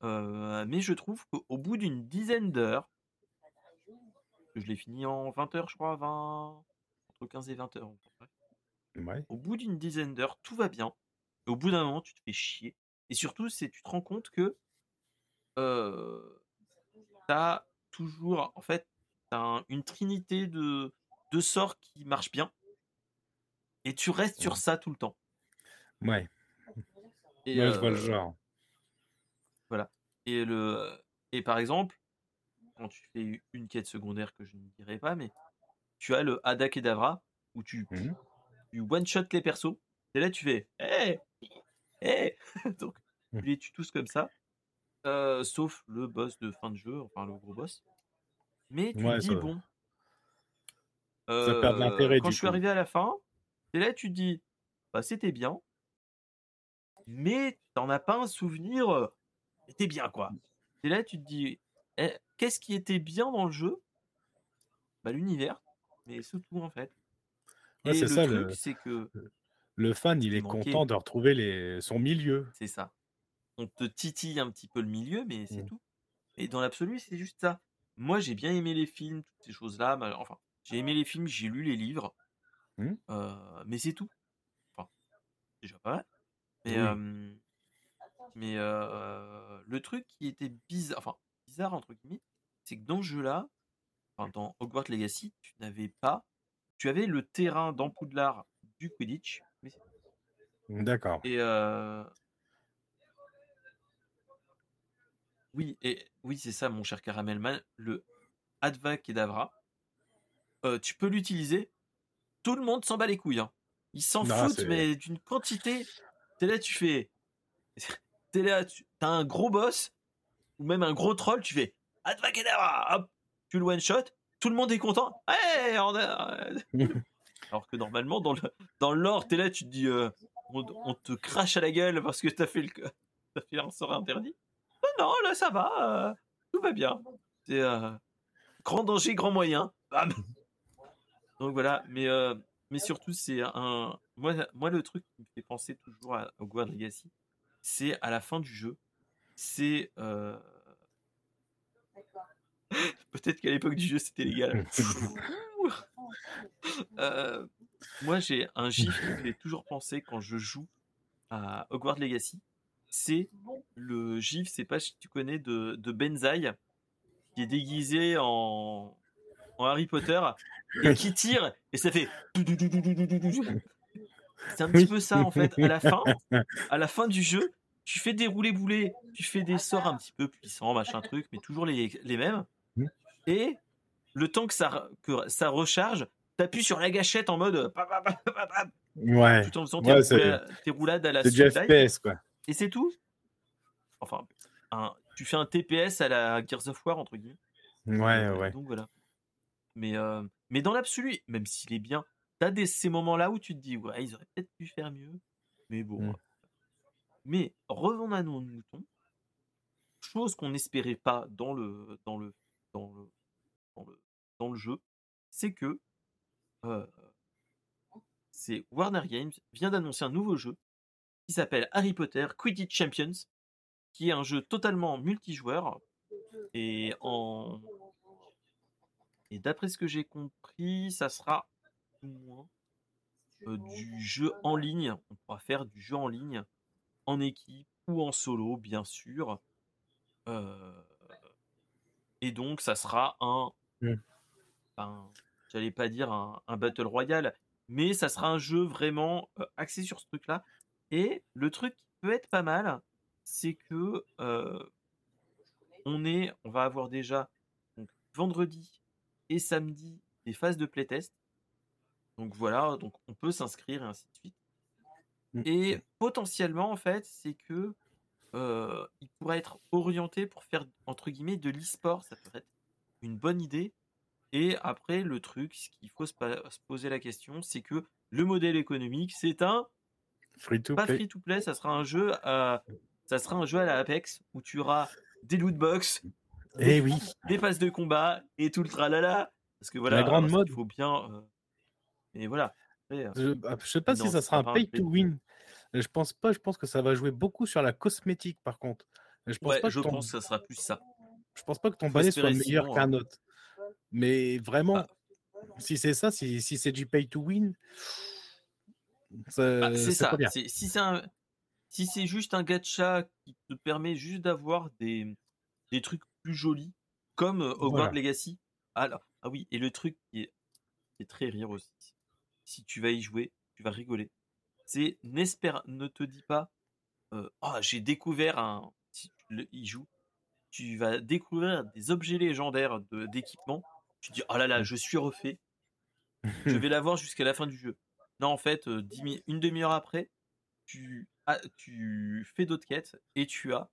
mais je trouve qu'au bout d'une dizaine d'heures, je l'ai fini en 20 heures, je crois, 20, entre 15 et 20 heures. Au bout d'une dizaine d'heures, tout va bien. Et au bout d'un moment, tu te fais chier. Et surtout, c'est tu te rends compte que euh, tu as toujours, en fait, as une trinité de, de sorts qui marchent bien. Et tu restes sur ça tout le temps. Ouais. Et je vois le genre. Voilà. Et, le, et par exemple, quand tu fais une quête secondaire que je ne dirai pas, mais tu as le Hada Kedavra où tu, mmh tu one-shot les persos. Et là, tu fais Hé Hé Donc, mmh. tu les tues tous comme ça. sauf le boss de fin de jeu, enfin le gros boss. Mais tu dis, bon. ça perd l'intérêt. Quand je suis arrivé à la fin, et là, tu te dis, bah, c'était bien, mais t'en as pas un souvenir, c'était bien, quoi. Et là, tu te dis, eh, qu'est-ce qui était bien dans le jeu? Bah, l'univers, mais c'est tout, en fait. c'est ça, truc, c'est que. Le fan, il est content de retrouver les... son milieu. C'est ça. On te titille un petit peu le milieu, mais c'est mmh. tout. Et dans l'absolu, c'est juste ça. Moi, j'ai bien aimé les films, toutes ces choses-là. Enfin, j'ai aimé les films, j'ai lu les livres. Mmh. mais c'est tout. Enfin, déjà pas mal. Mais, mais le truc qui était bizarre, enfin bizarre entre guillemets, c'est que dans ce jeu-là, enfin, dans Hogwarts Legacy, tu n'avais pas, tu avais le terrain dans Poudlard du Quidditch. D'accord. Et oui, et oui, c'est ça, mon cher Caramelman, le Adva Kedavra. tu peux l'utiliser tout le monde s'en bat les couilles. Hein. Ils s'en foutent, mais d'une quantité. T'es là, tu fais. T'es là, tu as un gros boss, ou même un gros troll, tu fais. Advakedavra Hop Tu le one-shot, tout le monde est content. Hey, Alors que normalement, dans le dans l'or, t'es là, tu te dis. Euh, on, te crache à la gueule parce que t'as fait, le, as fait un sort interdit. Non, non, là, ça va. Euh, tout va bien. C'est. Euh, grand danger, grand moyen. Bam donc voilà, mais, euh, mais surtout, c'est un. Moi, moi, le truc qui me fait penser toujours à Hogwarts Legacy, c'est à la fin du jeu. C'est. Peut-être qu'à l'époque du jeu, c'était légal. euh, moi, j'ai un gif qui me fait toujours penser quand je joue à Hogwarts Legacy. C'est le gif, c'est pas si tu connais, de, de Benzaï, qui est déguisé en, en Harry Potter et qui tire et ça fait c'est un petit peu ça en fait à la fin à la fin du jeu tu fais des roulés boulets tu fais des sorts un petit peu puissants machin truc mais toujours les, les mêmes et le temps que ça, que ça recharge, t'appuies sur la gâchette en mode. Ouais. Tout en faisant tes, roulades à la C'est. FPS, quoi. Et c'est tout? Enfin, un- tu fais un TPS à la Gears of War, entre guillemets. Ouais, Euh, ouais. Donc voilà. Mais, euh, mais dans l'absolu, même s'il est bien, t'as des, ces moments-là où tu te dis, ouais, ils auraient peut-être pu faire mieux. Mais bon. Mm. Mais revenons à nos moutons. Chose qu'on n'espérait pas dans le, dans le, dans le, dans le, dans le jeu, c'est que euh, c'est Warner Games vient d'annoncer un nouveau jeu qui s'appelle Harry Potter Quidditch Champions, qui est un jeu totalement multijoueur et en et d'après ce que j'ai compris, ça sera ou moins euh, du jeu en ligne. On pourra faire du jeu en ligne en équipe ou en solo, bien sûr. Euh, et donc, ça sera un, Mm. un- j'allais pas dire un, un battle royale, mais ça sera un jeu vraiment euh, axé sur ce truc-là. Et le truc qui peut être pas mal, c'est que euh, on est, on va avoir déjà donc, vendredi et samedi des phases de playtest. Donc voilà, donc on peut s'inscrire et ainsi de suite. Mm. Et potentiellement, en fait, c'est que euh, il pourrait être orienté pour faire entre guillemets de l'e-sport. Ça peut être une bonne idée. Et après, le truc, ce qu'il faut se, poser la question, c'est que le modèle économique, c'est un Free to pas play. free to play, ça sera un jeu à, ça sera un jeu à la Apex où tu auras des loot box, Eh oui. des passes de combat et tout le tralala. Parce que voilà, La grande mode. faut bien. euh, Et voilà. Après, euh, Je, ah, je sais pas si ça sera un pay to win. Je pense pas. Je pense que ça va jouer beaucoup sur la cosmétique, par contre. Je pense ouais, pas je que ton, pense que ça sera plus ça. je pense pas que ton balai soit meilleur sinon, qu'un autre. Mais vraiment, Ah. si c'est ça, si, si c'est du pay to win, Bah, ça- c'est pas ça. bien. Si c'est un, si c'est juste un gacha qui te permet juste d'avoir des, des trucs plus jolis, comme euh, Hogwarts Voilà. Legacy. Alors, ah oui, et le truc qui est, qui est très rire aussi. Si tu vas y jouer, tu vas rigoler. C'est n'espère, ne te dis pas, euh, ah j'ai découvert un. Si tu le- y joues, tu vas découvrir des objets légendaires de- d'équipement. Tu dis, oh là là, je suis refait. je vais l'avoir jusqu'à la fin du jeu. Non, en fait, euh, dix une demi-heure après, tu, tu fais d'autres quêtes et tu as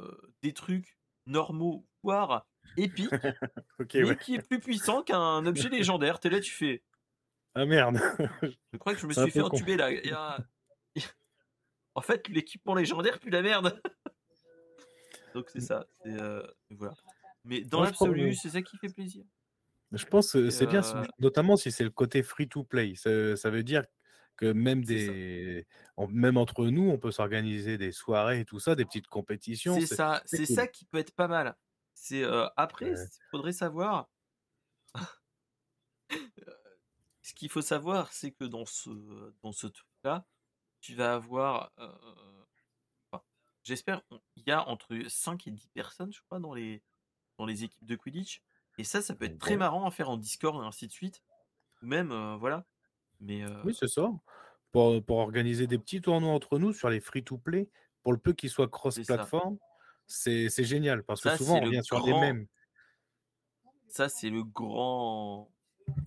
euh, des trucs normaux, voire épiques, mais ouais. qui est plus puissant qu'un objet légendaire. T'es là, tu fais. Ah merde. Je crois que je me suis fait con. entuber là. Il y a- en fait, l'équipement légendaire pue la merde. Donc c'est ça. euh, voilà. Mais dans l'absolu, que- c'est ça qui fait plaisir. Je pense que c'est bien, euh, notamment si c'est le côté free to play. Ça, ça veut dire que même des, en- même entre nous, on peut s'organiser des soirées et tout ça, des petites compétitions. C'est ça, c'est c'est cool. ça qui peut être pas mal. C'est euh, après, il faudrait savoir. Euh, ce qu'il faut savoir, c'est que dans ce dans ce truc-là, tu vas avoir, euh, enfin, j'espère, il y a entre 5 et 10 personnes, je crois, dans les dans les équipes de Quidditch. Et ça, ça peut être très marrant à faire en Discord et ainsi de suite. Ou même, euh, voilà. Mais euh, Oui, c'est ça. Pour, pour organiser des petits tournois entre nous sur les free to play, pour le peu qu'ils soient cross-platform, c'est génial parce que souvent on le revient sur les grand- mêmes. ça, c'est le grand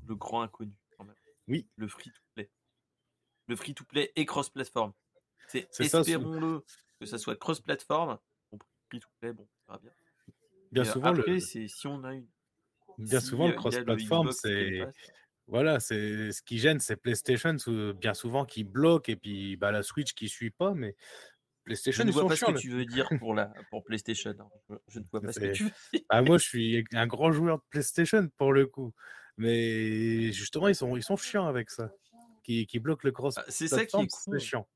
le grand inconnu. Oui. le free to play. Le free to play et cross platform. C'est espérons-le que ça soit cross platform. Bon, free to play, bon, ça va bien. Bien Et, euh, souvent, le, c'est si on a une. bien si, souvent, le cross-platform, c'est voilà, c'est ce qui gêne, c'est PlayStation bien souvent qui bloque et puis bah, la Switch qui suit pas, mais Je PlayStation ne ils vois sont pas ce que tu veux dire pour la pour PlayStation. hein. Je, je ne vois pas ce que tu veux dire. Ah, moi, je suis un grand joueur de PlayStation pour le coup, mais justement, ils sont ils sont chiants avec ça, qui, qui bloquent le cross. Ah, C'est ça qui est c'est con. chiant.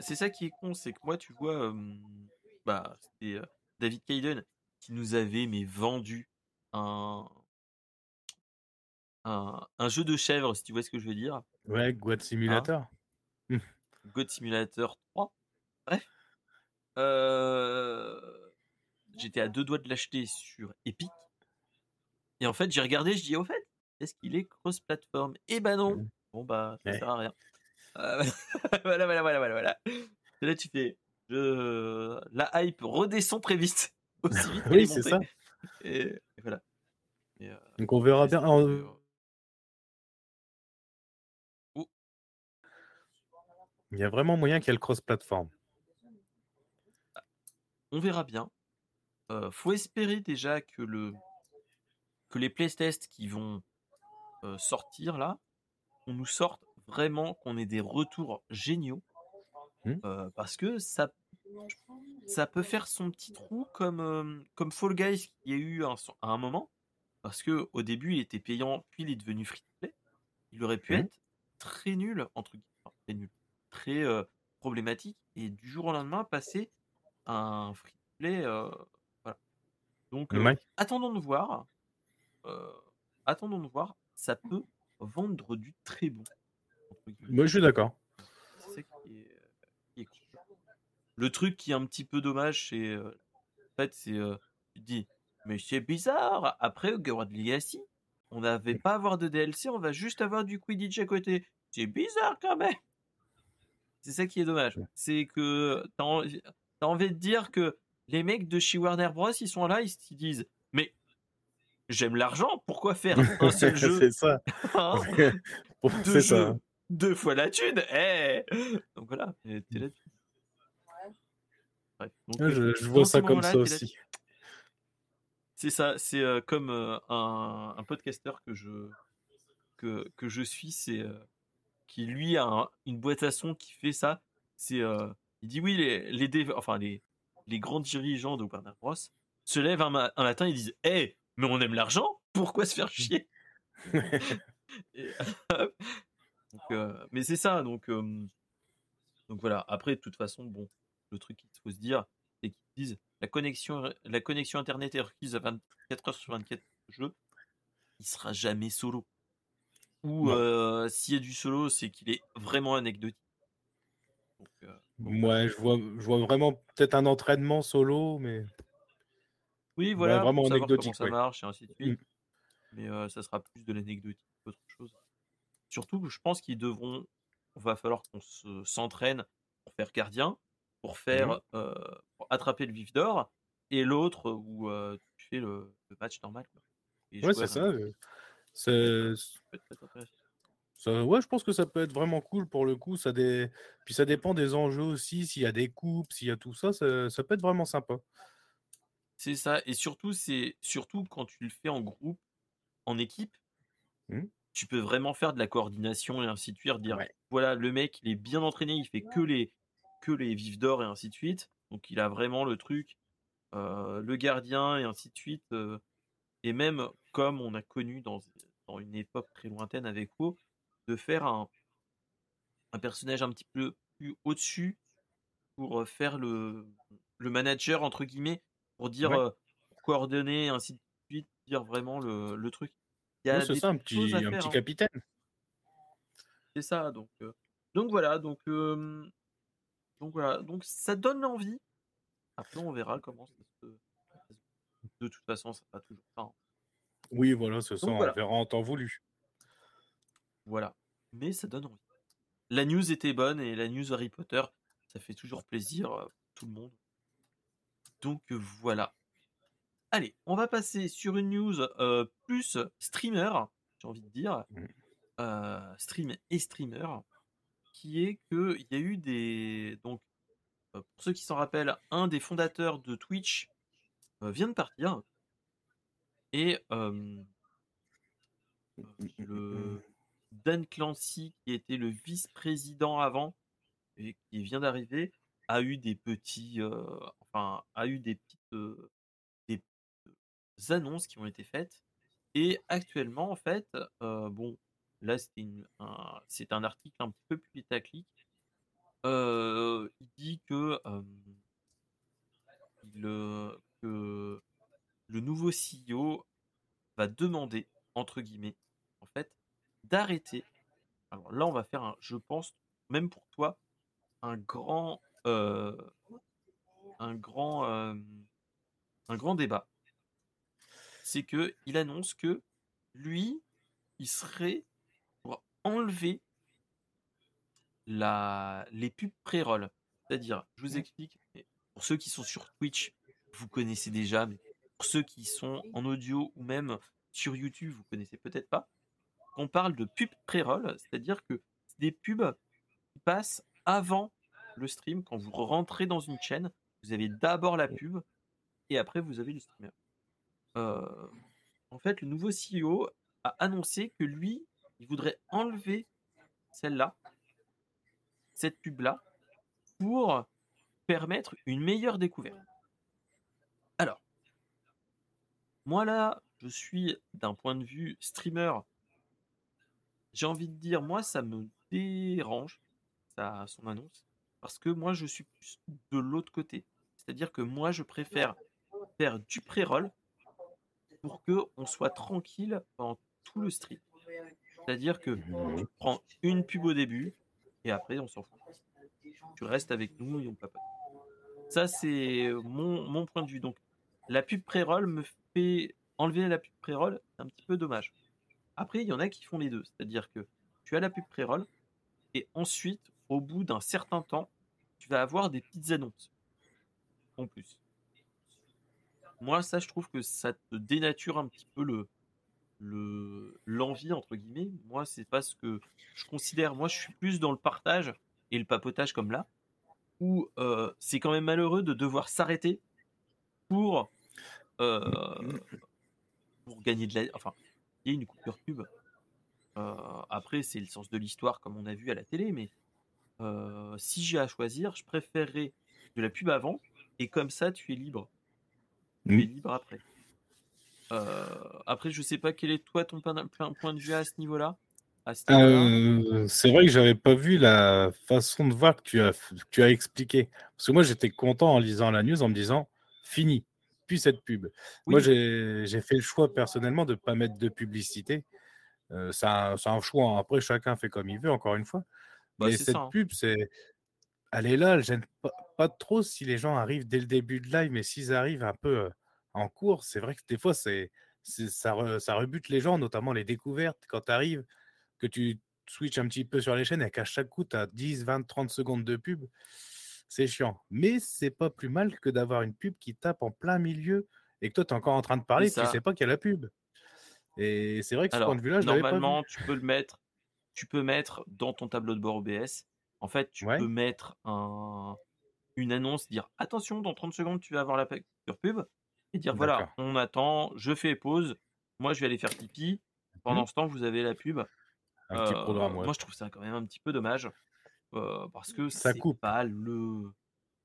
C'est ça qui est con, c'est que moi, tu vois, euh, bah, c'était euh, David Kayden qui nous avait mais vendu un, un un jeu de chèvre, si tu vois ce que je veux dire. Ouais, God Simulator. God Simulator 3. Bref. Euh, J'étais à deux doigts de l'acheter sur Epic. Et en fait, j'ai regardé, je dis, au fait, est-ce qu'il est cross-platform? Eh ben non. Mhm. Bon, bah, ça Ouais. sert à rien. Euh, voilà, voilà, voilà, voilà, voilà. Et là, tu fais, je... la hype redescend très vite. Aussi vite qu'elle Oui, est c'est ça. Et, et voilà. Donc on verra bien. Il y a vraiment moyen qu'il y ait le cross-platform. On verra bien. Euh, faut espérer déjà que le que les playtests qui vont euh, sortir là, on nous sorte vraiment qu'on ait des retours géniaux. Mmh. Euh, parce que ça, ça peut faire son petit trou comme, euh, comme Fall Guys qui a eu un, à un moment. Parce que au début il était payant, puis il est devenu free to play. Il aurait pu mmh. être très nul, entre guillemets, très nul, très problématique, et du jour au lendemain passer un free to play. voilà. Donc attendons de voir. Attendons de voir. Ça peut vendre du très bon. Moi, je suis d'accord. Le truc qui est un petit peu dommage, c'est. en fait, c'est. tu dis, mais c'est bizarre. Après, au de Legacy, on n'avait pas à avoir de DLC, on va juste avoir du Quidditch à côté. C'est bizarre quand même. C'est ça qui est dommage. C'est que t'as envie, de dire que les mecs de chez Warner Bros, ils sont là, ils se disent, j'aime l'argent, pourquoi faire un seul jeu C'est ça. Hein deux, ça. deux fois la thune. Eh donc voilà, t'es là Ouais. Donc, je, je vois ça comme ça aussi. C'est ça, c'est euh, comme euh, un, un podcasteur que je, que, que je suis, c'est euh, qui lui a une boîte à son qui fait ça. C'est, il dit oui, les, les, enfin, les, les grands dirigeants de Warner Bros se lèvent un, matin, ils disent Hé, mais on aime l'argent, pourquoi se faire chier? Mais c'est ça, donc, donc voilà. Après, de toute façon, bon, le truc qu'il faut se dire, c'est qu'ils disent la connexion, la connexion internet est requise à 24 heures sur 24 jeu, il sera jamais solo. Ou euh, s'il y a du solo, c'est qu'il est vraiment anecdotique. Donc, euh, ouais, je vois, je vois vraiment peut-être un entraînement solo, mais. Oui, voilà, vraiment anecdotique. Comment ça marche et ainsi de suite. Mm. Mais euh, ça sera plus de l'anecdotique qu'autre chose. Surtout, je pense qu'ils devront. Il va falloir qu'on s'entraîne pour faire gardien, pour faire mmh euh, pour attraper le vif d'or, et l'autre où euh, tu fais le, match normal. ouais, c'est ça. C'est. Ça, ouais, je pense que ça peut être vraiment cool pour le coup. Ça des... Puis ça dépend des enjeux aussi. S'il y a des coupes, s'il y a tout ça, ça, ça peut être vraiment sympa. C'est ça. Et surtout, c'est surtout quand tu le fais en groupe, en équipe, mmh. tu peux vraiment faire de la coordination et ainsi de suite. Dire voilà, le mec, il est bien entraîné, il fait que les, que les vifs d'or et ainsi de suite. Donc il a vraiment le truc, euh, le gardien et ainsi de suite. Euh, et même comme on a connu dans, dans une époque très lointaine avec WoW, de faire un, un personnage un petit peu plus au-dessus pour faire le, le manager, entre guillemets, pour dire, coordonner, ainsi de suite, dire vraiment le, le truc. c'est ça, un petit, un petit hein. capitaine. C'est ça, donc, donc voilà, donc, donc voilà, donc ça donne envie. Après, on verra comment ça se. De toute façon, ça va toujours pas. Hein. Oui, voilà, c'est ça, on verra en temps voulu. Voilà. Mais ça donne envie. La news était bonne et la news Harry Potter, ça fait toujours plaisir à tout le monde. Donc voilà. Allez, on va passer sur une news euh, plus streamer, j'ai envie de dire. Mmh. Euh, stream et streamer. Qui est qu'il y a eu des. Donc, euh, pour ceux qui s'en rappellent, un des fondateurs de Twitch vient de partir. Et le Dan Clancy, qui était le vice-président avant et qui vient d'arriver, a eu des petits, a eu des petites, des annonces qui ont été faites. Et actuellement, en fait, bon, là, c'est un, un article un petit peu plus putaclic. il dit que, le, nouveau CEO va demander, entre guillemets, en fait, d'arrêter. Alors là, on va faire, un, je pense, même pour toi, un grand, un grand, euh, un grand débat. C'est que il annonce que lui, il serait pour enlever la, les pubs pré-roll. C'est-à-dire, je vous explique, pour ceux qui sont sur Twitch, vous connaissez déjà, mais pour ceux qui sont en audio ou même sur YouTube, vous connaissez peut-être pas. On parle de pub pré-roll, c'est-à-dire que c'est des pubs qui passent avant le stream. Quand vous rentrez dans une chaîne, vous avez d'abord la pub et après vous avez le streamer. Euh, en fait, le nouveau CEO a annoncé que lui, il voudrait enlever celle-là, cette pub-là, pour permettre une meilleure découverte. Alors, moi là, je suis d'un point de vue streamer, j'ai envie de dire, moi ça me dérange, ça, son annonce, parce que moi je suis plus de l'autre côté. C'est-à-dire que moi je préfère faire du pré-roll pour que on soit tranquille pendant tout le stream. C'est-à-dire que tu prends une pub au début et après on s'en fout. Tu restes avec nous et on papote. Ça c'est mon, mon point de vue. Donc la pub pré-roll me fait enlever la pub pré-roll, c'est un petit peu dommage. Après, il y en a qui font les deux. C'est-à-dire que tu as la pub pré-roll et ensuite, au bout d'un certain temps, tu vas avoir des petites annonces. En plus. Moi, ça, je trouve que ça te dénature un petit peu le le l'envie entre guillemets. Moi, c'est pas ce que je considère. Moi, je suis plus dans le partage et le papotage comme là, où euh, c'est quand même malheureux de devoir s'arrêter pour euh, gagner de la. Enfin, il y a une coupure pub. Euh, après, c'est le sens de l'histoire comme on a vu à la télé, mais si j'ai à choisir, je préférerais de la pub avant et comme ça, tu es libre. Tu es libre après. après, je sais pas quel est toi ton point de vue à ce niveau-là. c'est vrai que j'avais pas vu la façon de voir que tu as, que tu as expliqué. Parce que moi, j'étais content en lisant la news en me disant fini plus cette pub. Moi, j'ai fait le choix personnellement de ne pas mettre de publicité. Euh, c'est un, choix. Hein. Après, chacun fait comme il veut, encore une fois. Bah, Mais cette hein. pub, c'est. Elle est là, elle gêne pas, trop si les gens arrivent dès le début de live, mais s'ils arrivent un peu en cours, c'est vrai que des fois, c'est, ça, ça rebute les gens, notamment les découvertes. Quand tu arrives, que tu switches un petit peu sur les chaînes et qu'à chaque coup, tu as 10, 20, 30 secondes de pub, c'est chiant. Mais c'est pas plus mal que d'avoir une pub qui tape en plein milieu et que toi, tu es encore en train de parler, tu sais pas qu'il y a la pub. Et c'est vrai que ce point de vue-là, je Normalement, tu peux le mettre, tu peux mettre dans ton tableau de bord OBS. En fait, tu peux mettre un, une annonce, dire attention, dans 30 secondes, tu vas avoir la pub et dire voilà, on attend, je fais pause, moi je vais aller faire pipi. Pendant mmh. ce temps, vous avez la pub. Un petit programme, euh, Moi, je trouve ça quand même un petit peu dommage parce que ça coupe pas le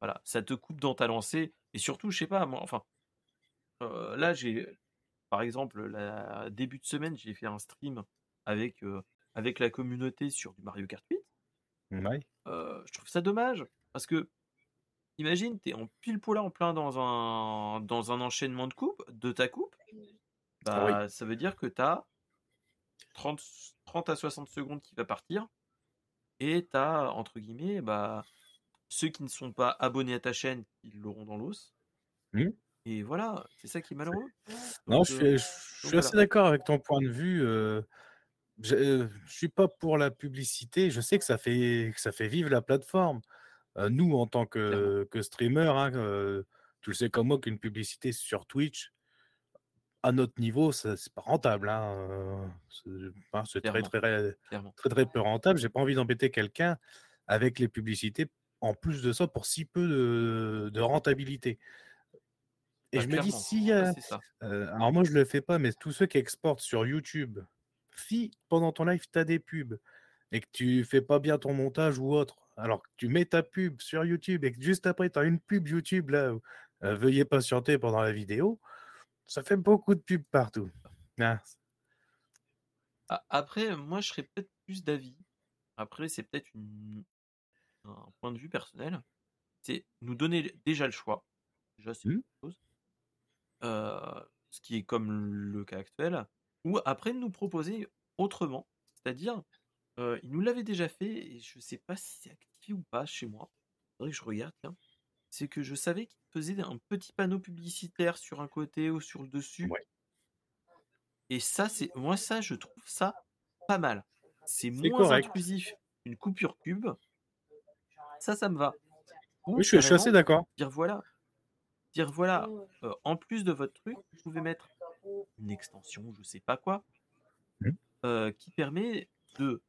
voilà ça te coupe dans ta lancée et surtout je sais pas moi enfin là j'ai par exemple la début de semaine j'ai fait un stream avec avec la communauté sur du Mario Kart 8 je trouve ça dommage parce que imagine tu es en pile poil en plein dans un dans un enchaînement de coupes de ta coupe ah bah, ça veut dire que tu as 30, 30 à 60 secondes qui va partir et tu as, entre guillemets, bah, ceux qui ne sont pas abonnés à ta chaîne, ils l'auront dans l'os. Mmh. Et voilà, c'est ça qui est malheureux. non, je suis, assez d'accord avec ton point de vue. je ne suis pas pour la publicité. Je sais que ça fait, que ça fait vivre la plateforme. Nous, en tant que, que streamer, hein, tu le sais comme moi qu'une publicité sur Twitch, à notre niveau, c'est pas rentable. Hein, c'est très, très, très, très, peu rentable. J'ai pas envie d'embêter quelqu'un avec les publicités, en plus de ça, pour si peu de, rentabilité. Et bah, je me dis, si. alors, moi, je le fais pas, mais tous ceux qui exportent sur YouTube, si pendant ton live, tu as des pubs et que tu fais pas bien ton montage ou autre, alors que tu mets ta pub sur YouTube et que juste après, tu as une pub YouTube là, veuillez patienter pendant la vidéo ça fait beaucoup de pubs partout. Ah. Après, moi, je serais peut-être plus d'avis. Après, c'est peut-être un point de vue personnel. C'est nous donner déjà le choix. Déjà, c'est mmh. chose. Euh, ce qui est comme le cas actuel. Ou après, nous proposer autrement. C'est-à-dire, euh, il nous l'avait déjà fait et je ne sais pas si c'est actif ou pas chez moi. Faudrait que je regarde, c'est que je savais qu'il faisait un petit panneau publicitaire sur un côté ou sur le dessus. Et ça, c'est moi ça, je trouve ça pas mal. C'est moins intrusif une coupure pub. Ça, ça me va. oui, je suis, assez d'accord. Dire voilà, dire voilà, euh, en plus de votre truc, vous pouvez mettre une extension, je sais pas quoi, mmh. qui permet de,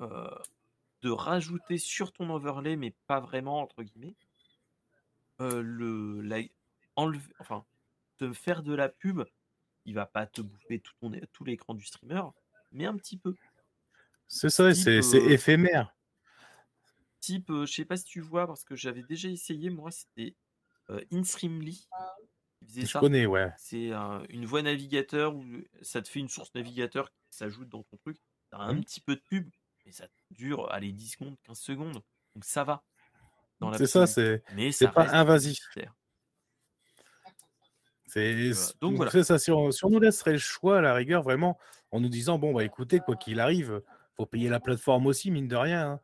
de rajouter sur ton overlay, mais pas vraiment, entre guillemets, le, la, enlever, enfin, te faire de la pub, il va pas te bouffer tout, ton, tout l'écran du streamer, mais un petit peu. C'est ça, c'est éphémère. Type, je sais pas si tu vois, parce que j'avais déjà essayé, moi, c'était InStreamly. Je connais, ouais. C'est une voix navigateur où ça te fait une source navigateur qui s'ajoute dans ton truc. T'as un mmh. petit peu de pub, mais ça dure, allez, 10 secondes, 15 secondes. Donc ça va. C'est ça, c'est pas invasif. C'est donc voilà. ça. Si on, nous laisserait le choix, à la rigueur, vraiment, en nous disant bon, bah écoutez, quoi qu'il arrive, faut payer la plateforme aussi, mine de rien. Hein.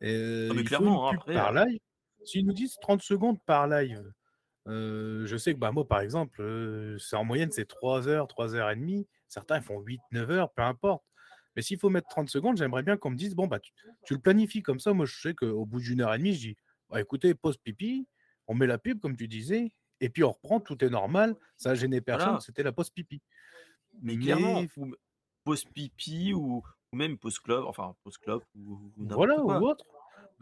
Et, mais clairement, par live. S'ils nous disent 30 secondes par live, je sais que bah, moi, par exemple, c'est en moyenne, c'est 3 heures, 3 heures et demie. Certains font 8, 9 heures, peu importe. Mais s'il faut mettre 30 secondes, j'aimerais bien qu'on me dise bon, bah, tu, le planifies comme ça. Moi, je sais qu'au bout d'une heure et demie, je dis bah, écoutez, pause pipi, on met la pub, comme tu disais, et puis on reprend, tout est normal, ça a gêné personne, c'était la pause pipi. Mais, clairement, pause pipi ou, même pause club, enfin pause club ou, Voilà, ou autre.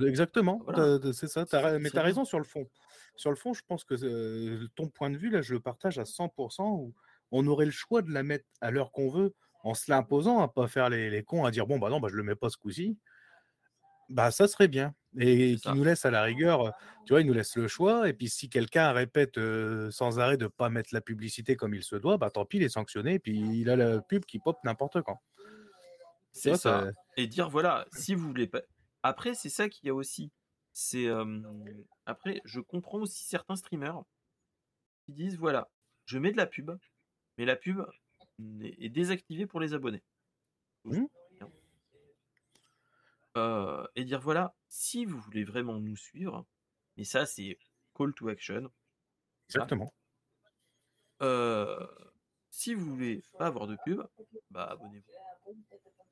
Exactement, c'est ça. mais tu as raison sur le fond. Sur le fond, je pense que ton point de vue, là, je le partage à 100%, où on aurait le choix de la mettre à l'heure qu'on veut, en se l'imposant, à pas faire les, cons, à dire bon, bah non, bah, je le mets pas ce coup-ci. Bah, ça serait bien. Et qui nous laisse à la rigueur, tu vois, il nous laisse le choix. Et puis, si quelqu'un répète sans arrêt de ne pas mettre la publicité comme il se doit, bah tant pis, il est sanctionné. Et puis, il a la pub qui pop n'importe quand. C'est ça. Et dire, voilà, si vous voulez pas. Après, c'est ça qu'il y a aussi. C'est après, je comprends aussi certains streamers qui disent voilà, je mets de la pub, mais la pub est désactivée pour les abonnés. Mmh. et dire voilà, si vous voulez vraiment nous suivre, et ça c'est call to action. Exactement. si vous voulez pas avoir de pub, bah abonnez-vous.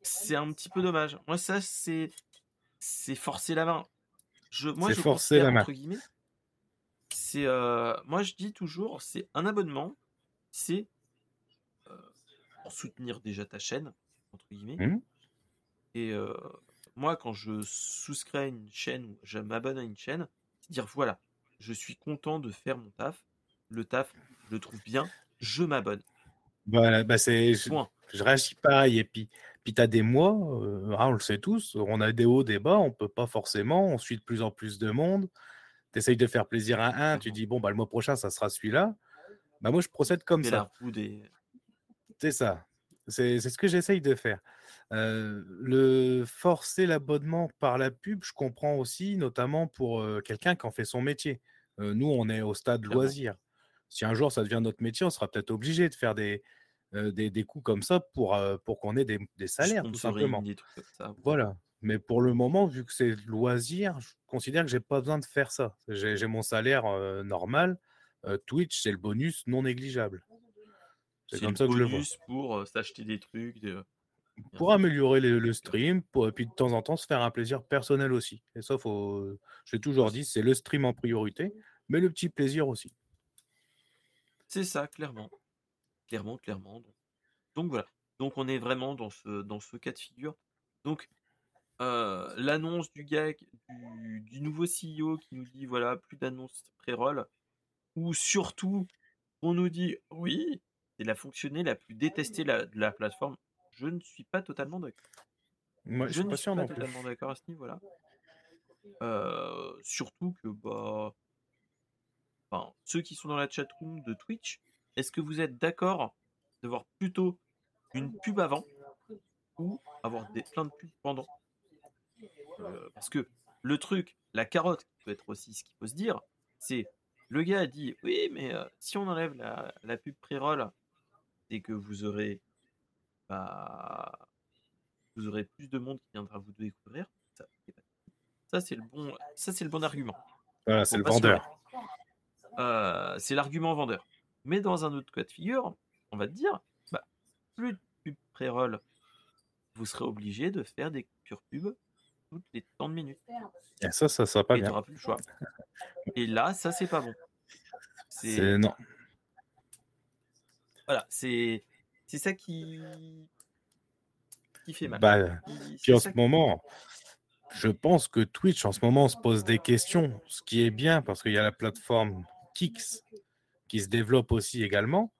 C'est un petit peu dommage. Moi ça c'est c'est forcer la main. Je, moi je forcer la main. entre guillemets. C'est moi je dis toujours c'est un abonnement, c'est pour soutenir déjà ta chaîne entre guillemets. Mmh. Et moi, quand je souscris à une chaîne ou je m'abonne à une chaîne, c'est dire voilà, je suis content de faire mon taf. Le taf, je le trouve bien, je m'abonne. Voilà, bah c'est. Je, je, réagis pareil. Et puis, puis tu as des mois, euh, hein, on le sait tous, on a des hauts, des bas, on peut pas forcément, on suit de plus en plus de monde. Tu essayes de faire plaisir à un, tu dis bon, bah, le mois prochain, ça sera celui-là. Bah, moi, je procède comme ça. C'est ça. C'est ce que j'essaye de faire le forcer l'abonnement par la pub, je comprends aussi, notamment pour, quelqu'un qui en fait son métier. nous, on est au stade loisir. Si un jour ça devient notre métier, on sera peut-être obligé de faire des, des des coups comme ça pour, pour qu'on ait des des salaires, tout simplement. Voilà. Mais pour le moment, vu que c'est loisir, je considère que j'ai pas besoin de faire ça. J'ai mon salaire, normal. Twitch, c'est le bonus non négligeable. C'est comme ça que je le vois. pour, s'acheter des trucs, pour améliorer le, stream, et puis de temps en temps se faire un plaisir personnel aussi. Et ça, faut, j'ai toujours dit, c'est le stream en priorité, mais le petit plaisir aussi. C'est ça, clairement. Clairement, clairement. Donc, voilà. Donc on est vraiment dans ce, dans ce cas de figure. Donc euh, l'annonce du gars, du, nouveau CEO qui nous dit voilà, plus d'annonces pré-roll, ou surtout on nous dit oui, c'est la fonctionnée la plus détestée de la plateforme je ne suis pas totalement d'accord. Moi, je, ne suis pas, totalement d'accord à ce niveau-là. Euh, surtout que bah, enfin, ceux qui sont dans la chatroom de Twitch, est-ce que vous êtes d'accord d'avoir plutôt une pub avant ou avoir des, plein de pubs pendant? Euh, Parce que le truc, la carotte qui peut être aussi ce qu'il faut se dire, c'est le gars a dit oui, mais euh, si on enlève la, la pub pré-roll, c'est que vous aurez bah, vous aurez plus de monde qui viendra vous découvrir. Ça, c'est le bon, ça c'est le bon argument. Voilà, c'est le vendeur. Euh, c'est l'argument vendeur. Mais dans un autre cas de figure, on va te dire, bah, plus de pub pré-roll, vous serez obligé de faire des coupures pub toutes les 30 minutes. Et ça, ça sera pas Et bien. Tu plus le choix. Et là, ça, c'est pas bon. C'est non. Voilà, c'est c'est ça qui qui fait mal. Bah, puis en ce moment, je pense que Twitch en ce moment se pose des questions, ce qui est bien parce qu'il y a la plateforme Kix qui se développe aussi également.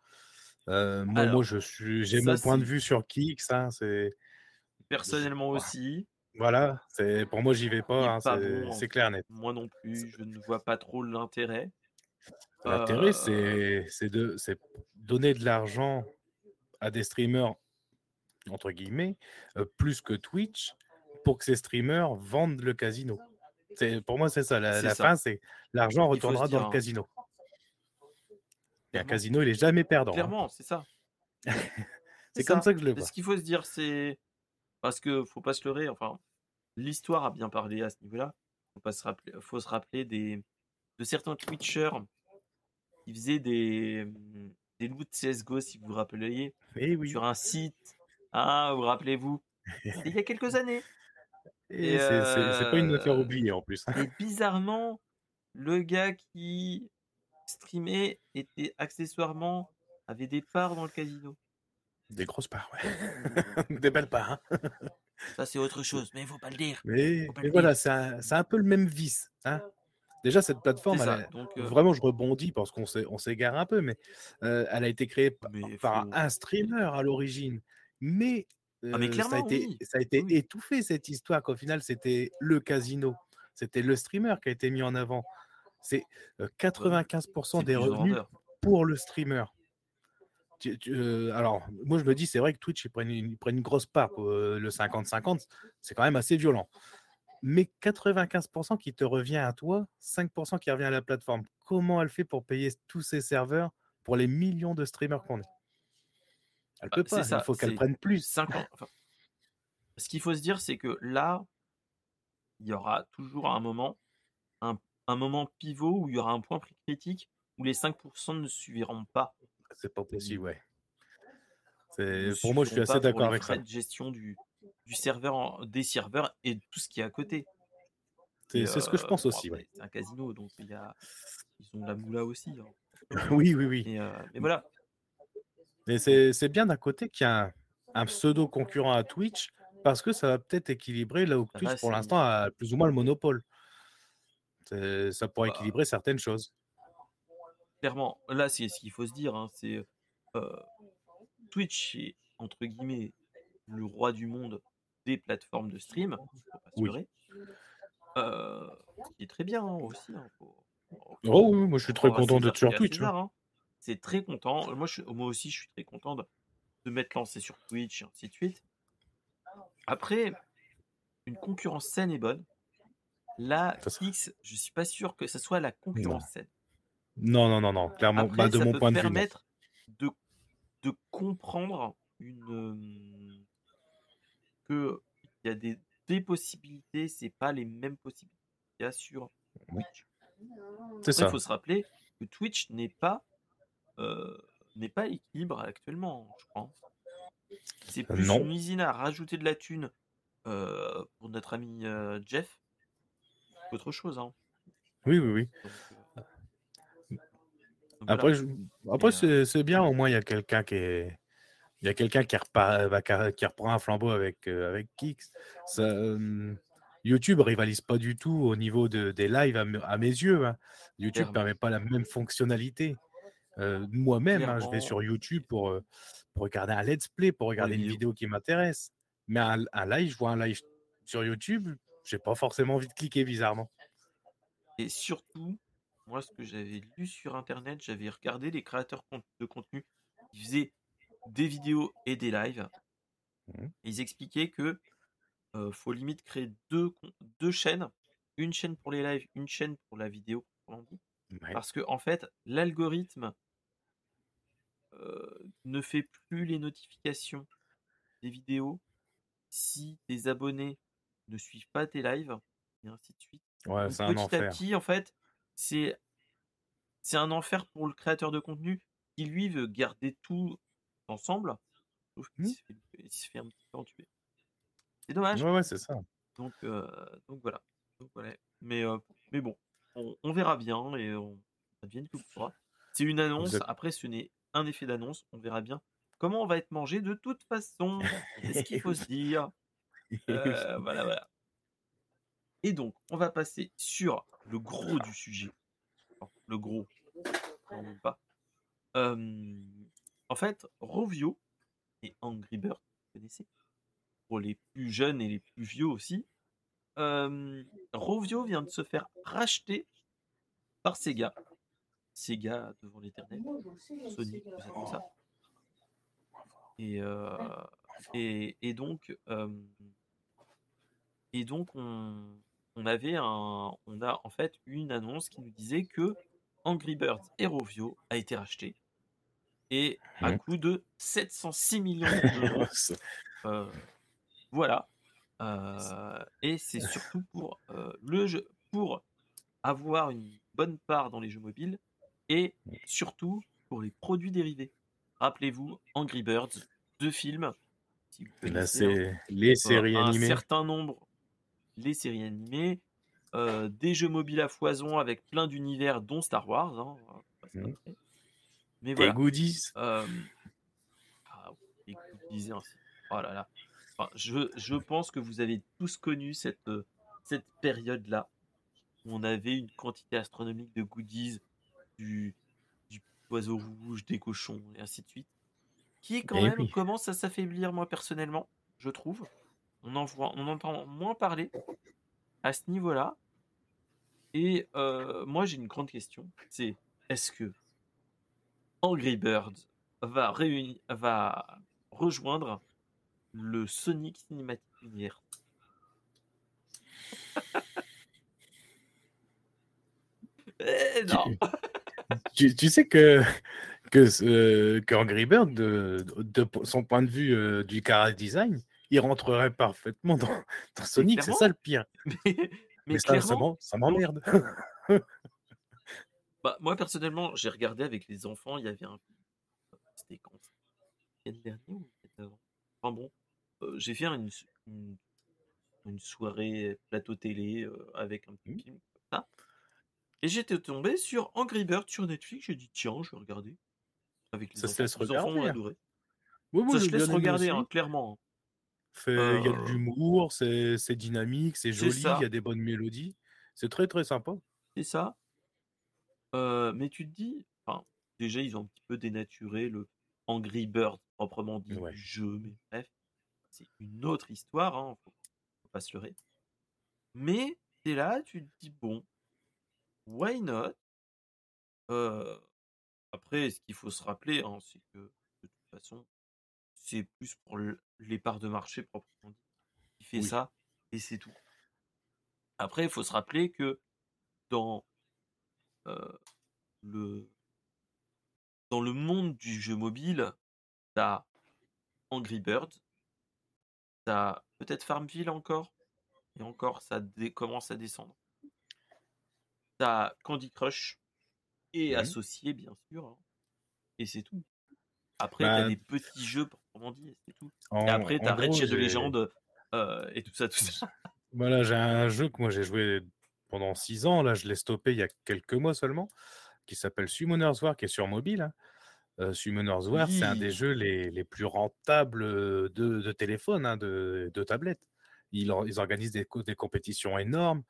Euh, moi, je suis, j'ai mon point de vue sur Kix. Hein, c'est personnellement aussi. Voilà, c'est pour moi, j'y vais pas. Hein, c'est hein. clair net. Moi non plus, je ne vois pas trop l'intérêt. L'intérêt, euh c'est de donner de l'argent à des streamers entre guillemets, euh, plus que Twitch, pour que ces streamers vendent le casino. Pour moi, c'est ça. La, fin, c'est l'argent retournera dans le casino. Et un casino, il est jamais perdant. Hein. Clairement, c'est ça. c'est comme ça que je le vois. Ce qu'il faut se dire, c'est parce que faut pas se leurrer. Enfin, l'histoire a bien parlé à ce niveau-là. Faut pas se rappeler. Faut se rappeler des de certains Twitchers qui faisaient des des loups de CS:GO, si vous vous rappelez, eh oui. sur un site ah, vous rappelez-vous? Il y a quelques années. Et, c'est pas une affaire euh, oubliée en plus. et bizarrement, le gars qui streamait était accessoirement avait des parts dans le casino. Des grosses parts, ouais. des belles parts. Hein. Ça, c'est autre chose, mais il faut pas le dire. Mais, voilà, c'est un, peu le même vice. Hein. Déjà, cette plateforme, Donc, euh vraiment, je rebondis parce qu'on s'égare un peu, mais euh, elle a été créée par un streamer à l'origine mais, ah mais ça a été, ça a été étouffé cette histoire qu'au final c'était le casino, c'était le streamer qui a été mis en avant. C'est 95% des revenus pour le streamer. alors, moi je me dis, c'est vrai que Twitch ils prennent une, une grosse part, le 50-50, c'est quand même assez violent. Mais 95% qui te revient à toi, 5% qui revient à la plateforme. Comment elle fait pour payer tous ces serveurs pour les millions de streamers qu'on est? Elle bah, peut pas, il faut qu'elle prenne plus. 50, ce qu'il faut se dire, c'est que là, il y aura toujours un moment, un, moment pivot où il y aura un point critique où les 5% ne suiviront pas. C'est pas possible, ouais. Pour moi, je suis assez d'accord avec ça. de gestion du, du serveur, des serveurs et de tout ce qui est à côté. C'est ce que je pense aussi. C'est un casino, donc il y a, ils ont de la moula aussi. Hein. oui, oui, oui. Et, euh, voilà, mais c'est bien d'un côté qu'il y a un, pseudo concurrent à Twitch parce que ça va peut-être équilibrer là où Twitch, bah, pour l'instant, a plus ou moins le monopole. Ça pourrait bah équilibrer certaines choses. Clairement, là, c'est ce qu'il faut se dire. Hein, c'est Twitch est, entre guillemets, le roi du monde des plateformes de stream. Oui. Euh, qui est très bien hein, aussi. Hein, oh oui, moi je suis très content d'être sur Twitch. C'est très content. Moi, je, moi aussi, je suis très content de, m'être lancé sur Twitch et ainsi de suite. Après, une concurrence saine et bonne. Là, X, je suis pas sûr que ce soit la concurrence saine. Non, non, non, non. Clairement, bah, de mon point de vue. permettre de, de comprendre une que il y a des, des possibilités, c'est pas les mêmes possibilités qu'il y a sur Twitch. C'est ça. Il faut se rappeler que Twitch n'est pas euh, n'est pas équilibre actuellement, je crois. C'est plus une usine à rajouter de la thune euh, pour notre ami euh, Jeff qu'autre chose. Hein. Oui, oui, oui. après, après c'est bien, au moins il y a quelqu'un qui est. Il y a quelqu'un qui, qui, reprend un flambeau avec, avec Kix. YouTube rivalise pas du tout au niveau de, des lives à, mes yeux. Hein. YouTube ne permet pas la même fonctionnalité. Euh, moi-même, hein, je vais sur YouTube pour, euh, pour, regarder un let's play, pour regarder une vidéo qui m'intéresse. Mais un, live, je vois un live sur YouTube, j'ai pas forcément envie de cliquer bizarrement. Et surtout, moi, ce que j'avais lu sur Internet, j'avais regardé les créateurs de contenu qui faisaient des vidéos et des lives. Mmh. ils expliquaient que euh, faut limite créer deux, deux chaînes, une chaîne pour les lives, une chaîne pour la vidéo, parce que en fait, l'algorithme euh, ne fait plus les notifications des vidéos si tes abonnés ne suivent pas tes lives et ainsi de suite. Ouais, un petit à petit, en fait, c'est c'est un enfer pour le créateur de contenu qui lui veut garder tout ensemble, sauf qu'il mmh. se, fait un petit peu entuber. C'est dommage. Ouais, ouais, c'est ça. Donc, euh, donc voilà. Donc, voilà. Mais, euh, mais bon, on, verra bien et on, ça devient que C'est une annonce. Après, ce n'est un effet d'annonce. On verra bien comment on va être mangé de toute façon. C'est ce qu'il faut se dire. Euh, voilà, voilà. Et donc, on va passer sur le gros du sujet. le gros, non, pas. En fait, Rovio et Angry Bird, vous connaissez? Pour les plus jeunes et les plus vieux aussi. Rovio vient de se faire racheter par Sega. Sega devant l'éternel. Sony, comme ça. Et, et, et, donc, et on, avait on a en fait une annonce qui nous disait que Angry Birds Rovio a été racheté et à coût de 706 millions d'euros. euh, voilà. Euh, et c'est surtout pour euh, le jeu, pour avoir une bonne part dans les jeux mobiles et surtout pour les produits dérivés. Rappelez-vous, Angry Birds, deux films. Là, c'est les séries animées. Un certain nombre, les séries animées, des jeux mobiles à foison avec plein d'univers, dont Star Wars. Hein, mmh. Mais voilà. Et goodies. Euh, ah, goodies. Oh là là. je, je, pense que vous avez tous connu cette, euh, cette période-là où on avait une quantité astronomique de goodies, du, du oiseau rouge, des cochons, et ainsi de suite, qui quand eh même commence à s'affaiblir, moi personnellement, je trouve. On en, voit, on entend moins parler à ce niveau-là. Et euh, moi, j'ai une grande question. C'est est-ce que Angry Birds va, rejoindre le Sonic Cinematic Universe eh, non. Tu, tu, sais que que, euh, Bird, de, de, son point de vue euh, du car design, il rentrerait parfaitement dans, dans Sonic, c'est ça le pire. Mais, mais, ça, ça m'emmerde. bah, moi, personnellement, j'ai regardé avec les enfants, il y avait un. C'était quand? L'année dernière ou avant? Enfin bon, euh, j'ai fait une, une, une, soirée plateau télé euh, avec un petit mmh. film comme ça. Et j'étais tombé sur Angry Bird sur Netflix. J'ai dit, tiens, je vais regarder. Avec les ça enfants. se laisse regarder. Les enfants ont adoré. Oui, ça se laisse regarder, hein, clairement. Hein. Il y a de l'humour, c'est dynamique, c'est joli, il y a des bonnes mélodies. C'est très très sympa. C'est ça. Euh, mais tu te dis, enfin, déjà ils ont un petit peu dénaturé le Angry Bird proprement dit du jeu, mais bref, c'est une autre histoire, hein, faut, faut pas se leurrer. Mais t'es là, tu te dis bon, why not? Euh, Après, ce qu'il faut se rappeler, hein, c'est que de toute façon, c'est plus pour les parts de marché proprement dit qui fait ça et c'est tout. Après, il faut se rappeler que dans le dans le monde du jeu mobile, t'as Angry Bird, t'as peut-être Farmville encore, et encore ça commence à descendre. T'as Candy Crush et associé bien sûr, hein, et c'est tout. Après, bah, t'as des petits jeux c'est tout. et après, t'as Red Shadow Legend euh, et tout ça, tout ça. Voilà, j'ai un jeu que moi j'ai joué pendant 6 ans, là je l'ai stoppé il y a quelques mois seulement, qui s'appelle Summoner's War, qui est sur mobile. Hein. Euh, Summoner's War, c'est un des jeux les, les plus rentables de, de téléphone, hein, de, de tablette. Ils, ils organisent des, des, compétitions énormes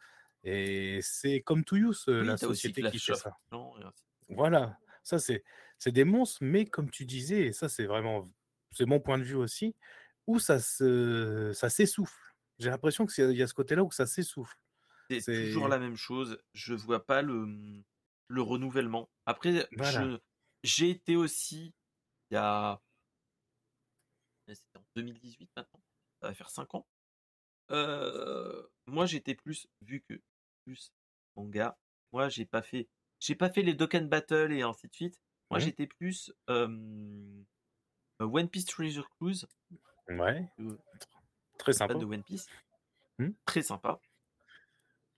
et c'est comme To Use, la société qui fait ça. voilà, ça c'est des monstres, mais comme tu disais, et ça c'est vraiment c'est mon point de vue aussi, où ça se ça s'essouffle. J'ai l'impression qu'il y a ce côté-là où ça s'essouffle. C'est toujours la même chose. Je vois pas le, mmh, le renouvellement. Après, j'ai été aussi il y a. C'était en 2018 maintenant. Ça va faire 5 ans. Euh, moi, j'étais plus, vu que plus manga, moi, j'ai pas fait. J'ai pas fait les Dokkan Battle et ainsi de suite. Moi, j'étais plus One Piece Treasure Cruise. Ouais. Très sympa. de One Piece. Mmh. Très sympa.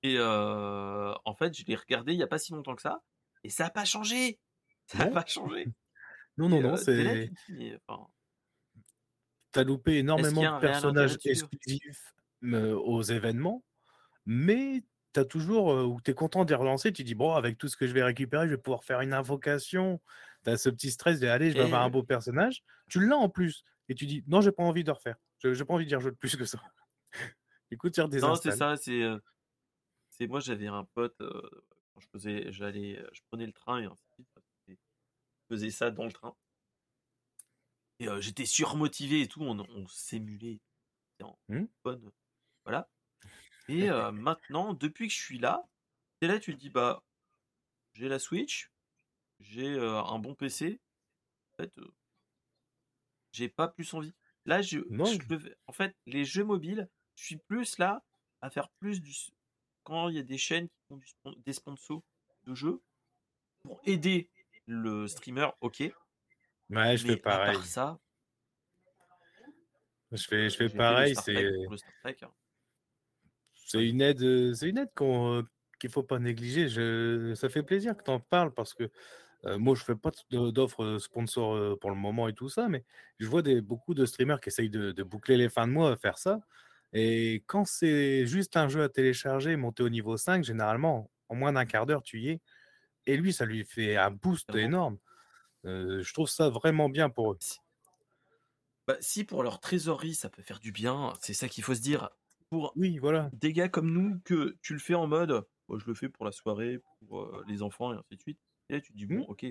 Et en fait, je l'ai regardé il n'y a pas si longtemps que ça. Et ça n'a pas changé. Ça n'a pas changé. Non, non, non, c'est. T'as loupé énormément de personnages exclusifs aux événements, mais tu as toujours, où tu es content d'y relancer, tu dis: «Bon, avec tout ce que je vais récupérer, je vais pouvoir faire une invocation». Tu as ce petit stress de: «Allez, je vais avoir un beau personnage». Tu l'as en plus et tu dis: «Non, j'ai pas envie de refaire. J'ai pas envie d'y rejouer plus que ça». Coup, tu Non, c'est ça, c'est, c'est moi j'avais un pote, quand je faisais j'allais, je prenais le train et ainsi de suite, je faisais ça dans le train. Et j'étais surmotivé et tout, on on s'émulait, en mmh. bonne voilà. Et maintenant, depuis que je suis là, tu là, tu te dis: «Bah, j'ai la Switch, j'ai, un bon PC». En fait, j'ai pas plus envie. Là, je je en fait, les jeux mobiles, je suis plus là à faire plus du quand il y a des chaînes qui font du des sponsors de jeux pour aider le streamer, OK. Ouais, je fais à pareil. part ça Je fais je fais pareil, c'est hein. c'est une aide, c'est une aide qu'on, qu'il faut pas négliger. Je ça fait plaisir que tu en parles parce que, moi je fais pas d'offres, sponsors, pour le moment et tout ça, mais je vois des beaucoup de streamers qui essayent de de boucler les fins de mois à faire ça et quand c'est juste un jeu à télécharger, monter au niveau 5, généralement, en moins d'un quart d'heure, tu y es et lui, ça lui fait un boost énorme. Heu, je trouve ça vraiment bien pour eux. Bah, si pour leur trésorerie, ça peut faire du bien, c'est ça qu'il faut se dire. Pour Oui, voilà. des gars comme nous, que tu le fais en mode: «Bah, je le fais pour la soirée, pour, les enfants» et ainsi de suite. Et là, tu te dis: Mmh. «Bon, OK».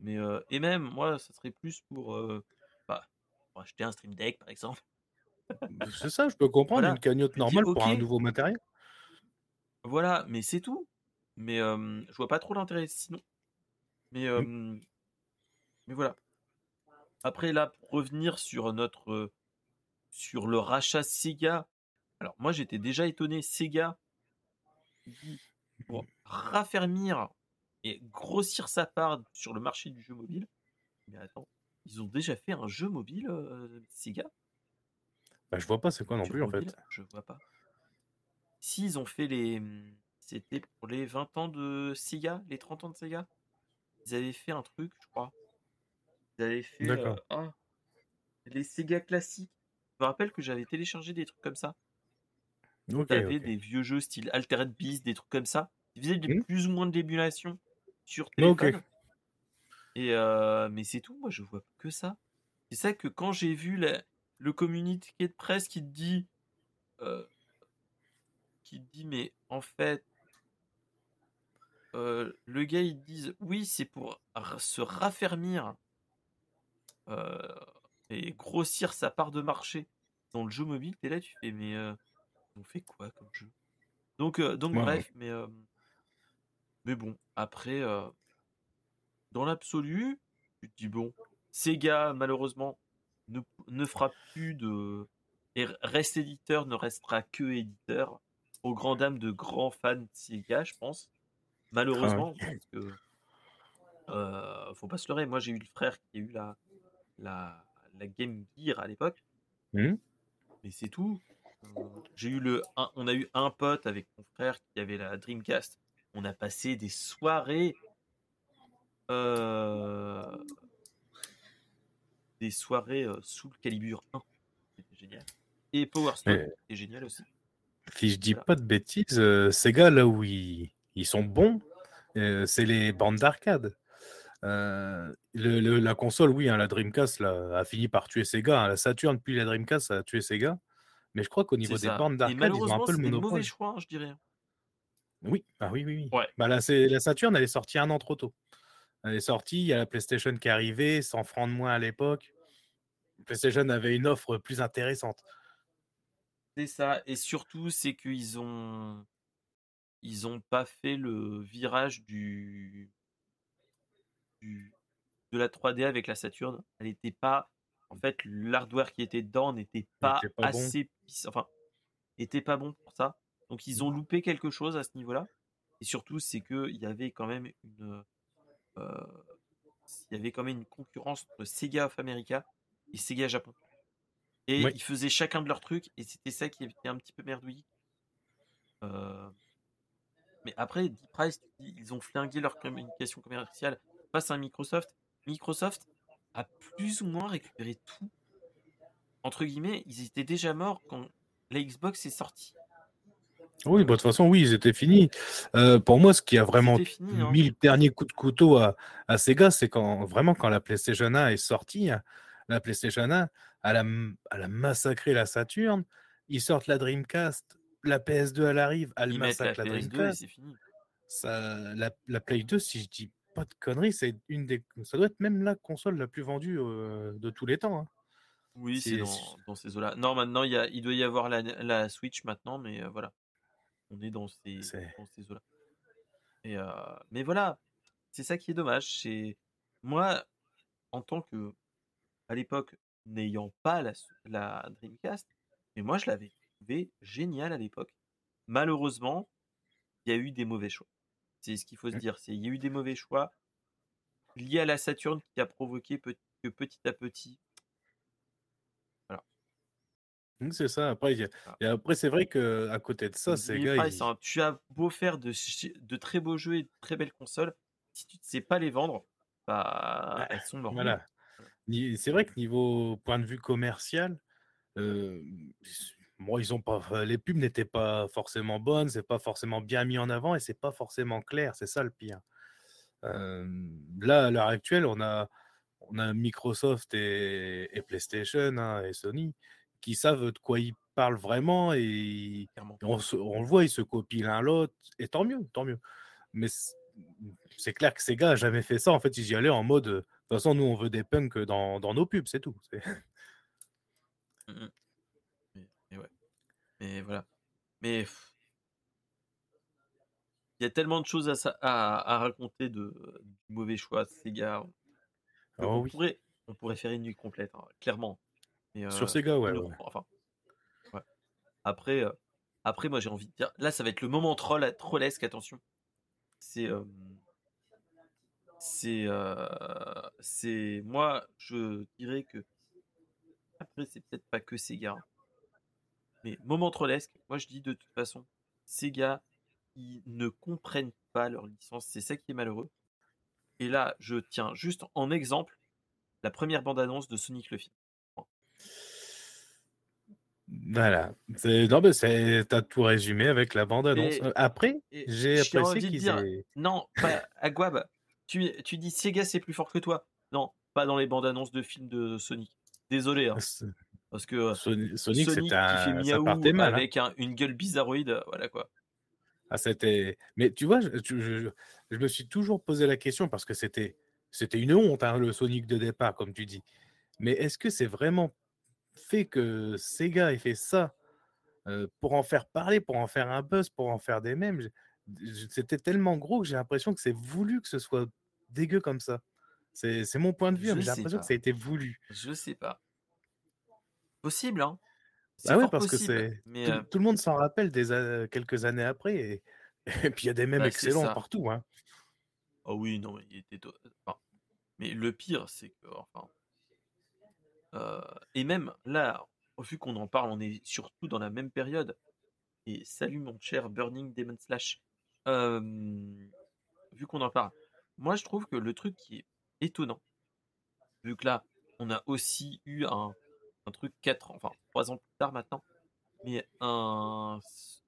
Mais, heu et même moi, ça serait plus pour, heu, bah, pour acheter un stream deck, par exemple. C'est ça, je peux comprendre Voilà, une cagnotte dis: normale pour un nouveau matériel. Voilà, mais c'est tout. Mais, hem, je vois pas trop l'intérêt sinon. Mais, Mmh. mais voilà. Après là, pour revenir sur notre, sur le rachat Sega. Alors moi, j'étais déjà étonné, Sega pour raffermir et grossir sa part sur le marché du jeu mobile. Mais attends, ils ont déjà fait un jeu mobile, Sega? Bah, je vois pas c'est quoi non plus en fait. Je vois pas. Si, ils ont fait les, mmh, c'était pour les 20 ans de Sega, les 30 ans de Sega? Ils avaient fait un truc, je crois. Ils avaient fait, ah, les Sega classiques. Je me rappelle que j'avais téléchargé des trucs comme ça. OK, Tu avais OK. des vieux jeux style Altered Beast, des trucs comme ça. Ils faisaient Mmh. plus ou moins de l'émulation sur OK. téléphone. Et mais c'est tout, moi je vois que ça. C'est ça que quand j'ai vu la le communiqué de presse qui te dit, heu qui te dit: «Mais en fait» heu, le gars, ils disent: «Oui, c'est pour se raffermir» heu et grossir sa part de marché dans le jeu mobile. Es là, tu fais: «Mais, ont fait quoi comme jeu?» donc donc Ouais, bref, mais mais bon, après, dans l'absolu, tu te dis: «Bon, Sega malheureusement ne fera plus de et reste éditeur, ne restera que éditeur, aux grand dames de grands fans de Sega, je pense». Ah ouais. Malheureusement, parce que heu, faut pas se leurrer, moi j'ai eu le frère qui a eu la la la Game Gear à l'époque Mmh. mais c'est tout. Heu, j'ai eu le un on a eu un pote avec mon frère qui avait la Dreamcast. On a passé des soirées heu des soirées, heu, Soul Calibur 1. C'était génial et Power Stone, c'était génial aussi. si je dis Voilà. pas de bêtises, heu, Sega là où ils ils sont bons, c'est les bandes d'arcade. Le le la console, oui, hein, la Dreamcast là, a fini par tuer Sega, hein. La Saturn puis la Dreamcast, ça a tué Sega. Mais je crois qu'au niveau des et d'arcade, ils ont un peu le des mauvais monopole. choix, hein, je dirais. Oui, ah oui, oui, oui. Ouais. Bah, la Saturn, elle est sortie 1 an trop tôt. Elle est sortie, il y a la PlayStation qui est arrivée, 100 francs de moins à l'époque. PlayStation avait une offre plus intéressante. C'est ça et surtout, c'est qu'ils ont ils ont pas fait le virage du du de la 3D avec la Saturn. Elle était pas en fait, l'hardware qui était dedans n'était pas assez enfin, était pas bon pour ça. Donc ils Mmh. ont loupé quelque chose à ce niveau-là et surtout, c'est qu'il y avait quand même une, il y avait quand même une concurrence entre Sega of America et Sega Japon et ils faisaient chacun de leurs trucs et c'était ça qui était un petit peu merdouillis. Heu mais après, D-Price, i ils ont flingué leur communication commerciale face à Microsoft. Microsoft a plus ou moins récupéré tout. Entre guillemets, ils étaient déjà morts quand la Xbox est sortie. Oui, bah, de toute façon, oui, ils étaient finis. pour moi, ce qui a vraiment hein. mis le dernier coup de couteau à, à Sega, c'est quand vraiment quand la PlayStation 1 est sortie, hein, la PlayStation 1, elle a, elle a massacré la Saturn. Ils sortent la Dreamcast, la PS2 elle arrive, elle massacre la, Dreamcast. Ça, la, la, Play 2, si je dis pas de conneries, c'est une des, ça doit être même la console la plus vendue de tous les temps. Hein. Oui, c'est dans, ces eaux-là. Non, maintenant il, y a, il doit y avoir la, la Switch maintenant, mais voilà, on est dans ces, dans ces eaux-là. Et mais voilà, c'est ça qui est dommage. C'est moi, en tant que, à l'époque, n'ayant pas la, la Dreamcast, mais moi je l'avais trouvé génial à l'époque. Malheureusement, il y a eu des mauvais choix. C'est ce qu'il faut se dire. C'est il y a eu des mauvais choix liés à la Saturne qui a provoqué que petit à petit. Mmh, c'est ça. Après, ah. et après c'est vrai que à côté de ça, c'est gars. Hein. Tu as beau faire de, de, très beaux jeux et de très belles consoles, si tu ne sais pas les vendre, bah, elles sont mortes. Voilà. C'est vrai que niveau point de vue commercial, moi, ils ont pas, les pubs n'étaient pas forcément bonnes, c'est pas forcément bien mis en avant et c'est pas forcément clair, c'est ça le pire. là, à l'heure actuelle, on a, on a Microsoft et, PlayStation hein, et Sony qui savent de quoi ils parlent vraiment et, on, le voit, ils se copient l'un l'autre et tant mieux, tant mieux. Mais c'est clair que ces gars n'ont jamais fait ça. En fait, ils y allaient en mode, de toute façon, nous, on veut des punks dans, dans nos pubs, c'est tout. Mmh mais, ouais. Mais voilà. Mais il y a tellement de choses à, à, à raconter de, du mauvais choix de. Oh on, pourrait, on pourrait faire une nuit complète, hein, clairement. Sur Sega, ouais. Enfin, ouais. Après, après, moi j'ai envie de dire. Là, ça va être le moment troll, trollesque, attention. C'est. c'est. c'est. Moi, je dirais que après, c'est peut-être pas que Sega. Hein. Mais moment trollesque, moi je dis de toute façon, Sega, ils ne comprennent pas leur licence. C'est ça qui est malheureux. Et là, je tiens juste en exemple la première bande-annonce de Sonic le film. Voilà. Non, mais t'as tout résumé avec la bande-annonce. Euh, après, j'ai apprécié qu'ils aient... Non, pas, Aguab, tu, tu dis Sega c'est plus fort que toi. Non, pas dans les bandes-annonces de films de Sonic. Désolé. Hein. Parce que euh, Sonic, Sonic c'était un, ça partait mal. Hein. Avec une gueule bizarroïde, voilà quoi. Ah, c'était. Mais tu vois, je, je, me suis toujours posé la question parce que c'était, c'était une honte, hein, le Sonic de départ, comme tu dis. Mais est-ce que c'est vraiment fait que Sega ait fait ça euh, pour en faire parler, pour en faire un buzz, pour en faire des mèmes C'était tellement gros que j'ai l'impression que c'est voulu que ce soit dégueu comme ça. C'est mon point de vue, mais j'ai l'impression que ça a été voulu. Je sais pas. Possible, hein. Bah oui, parce que c'est. Tout, le monde s'en rappelle des quelques années après, et, puis il y a des mêmes bah, excellents partout. Hein. Oh oui, non, il était. mais le pire, c'est que. Enfin. Et même là, vu qu'on en parle, on est surtout dans la même période. Et salut mon cher Burning Demon Slash. vu qu'on en parle, moi je trouve que le truc qui est étonnant. Vu que là, on a aussi eu un, un truc 4 ans, enfin 3 ans plus tard maintenant, mais un,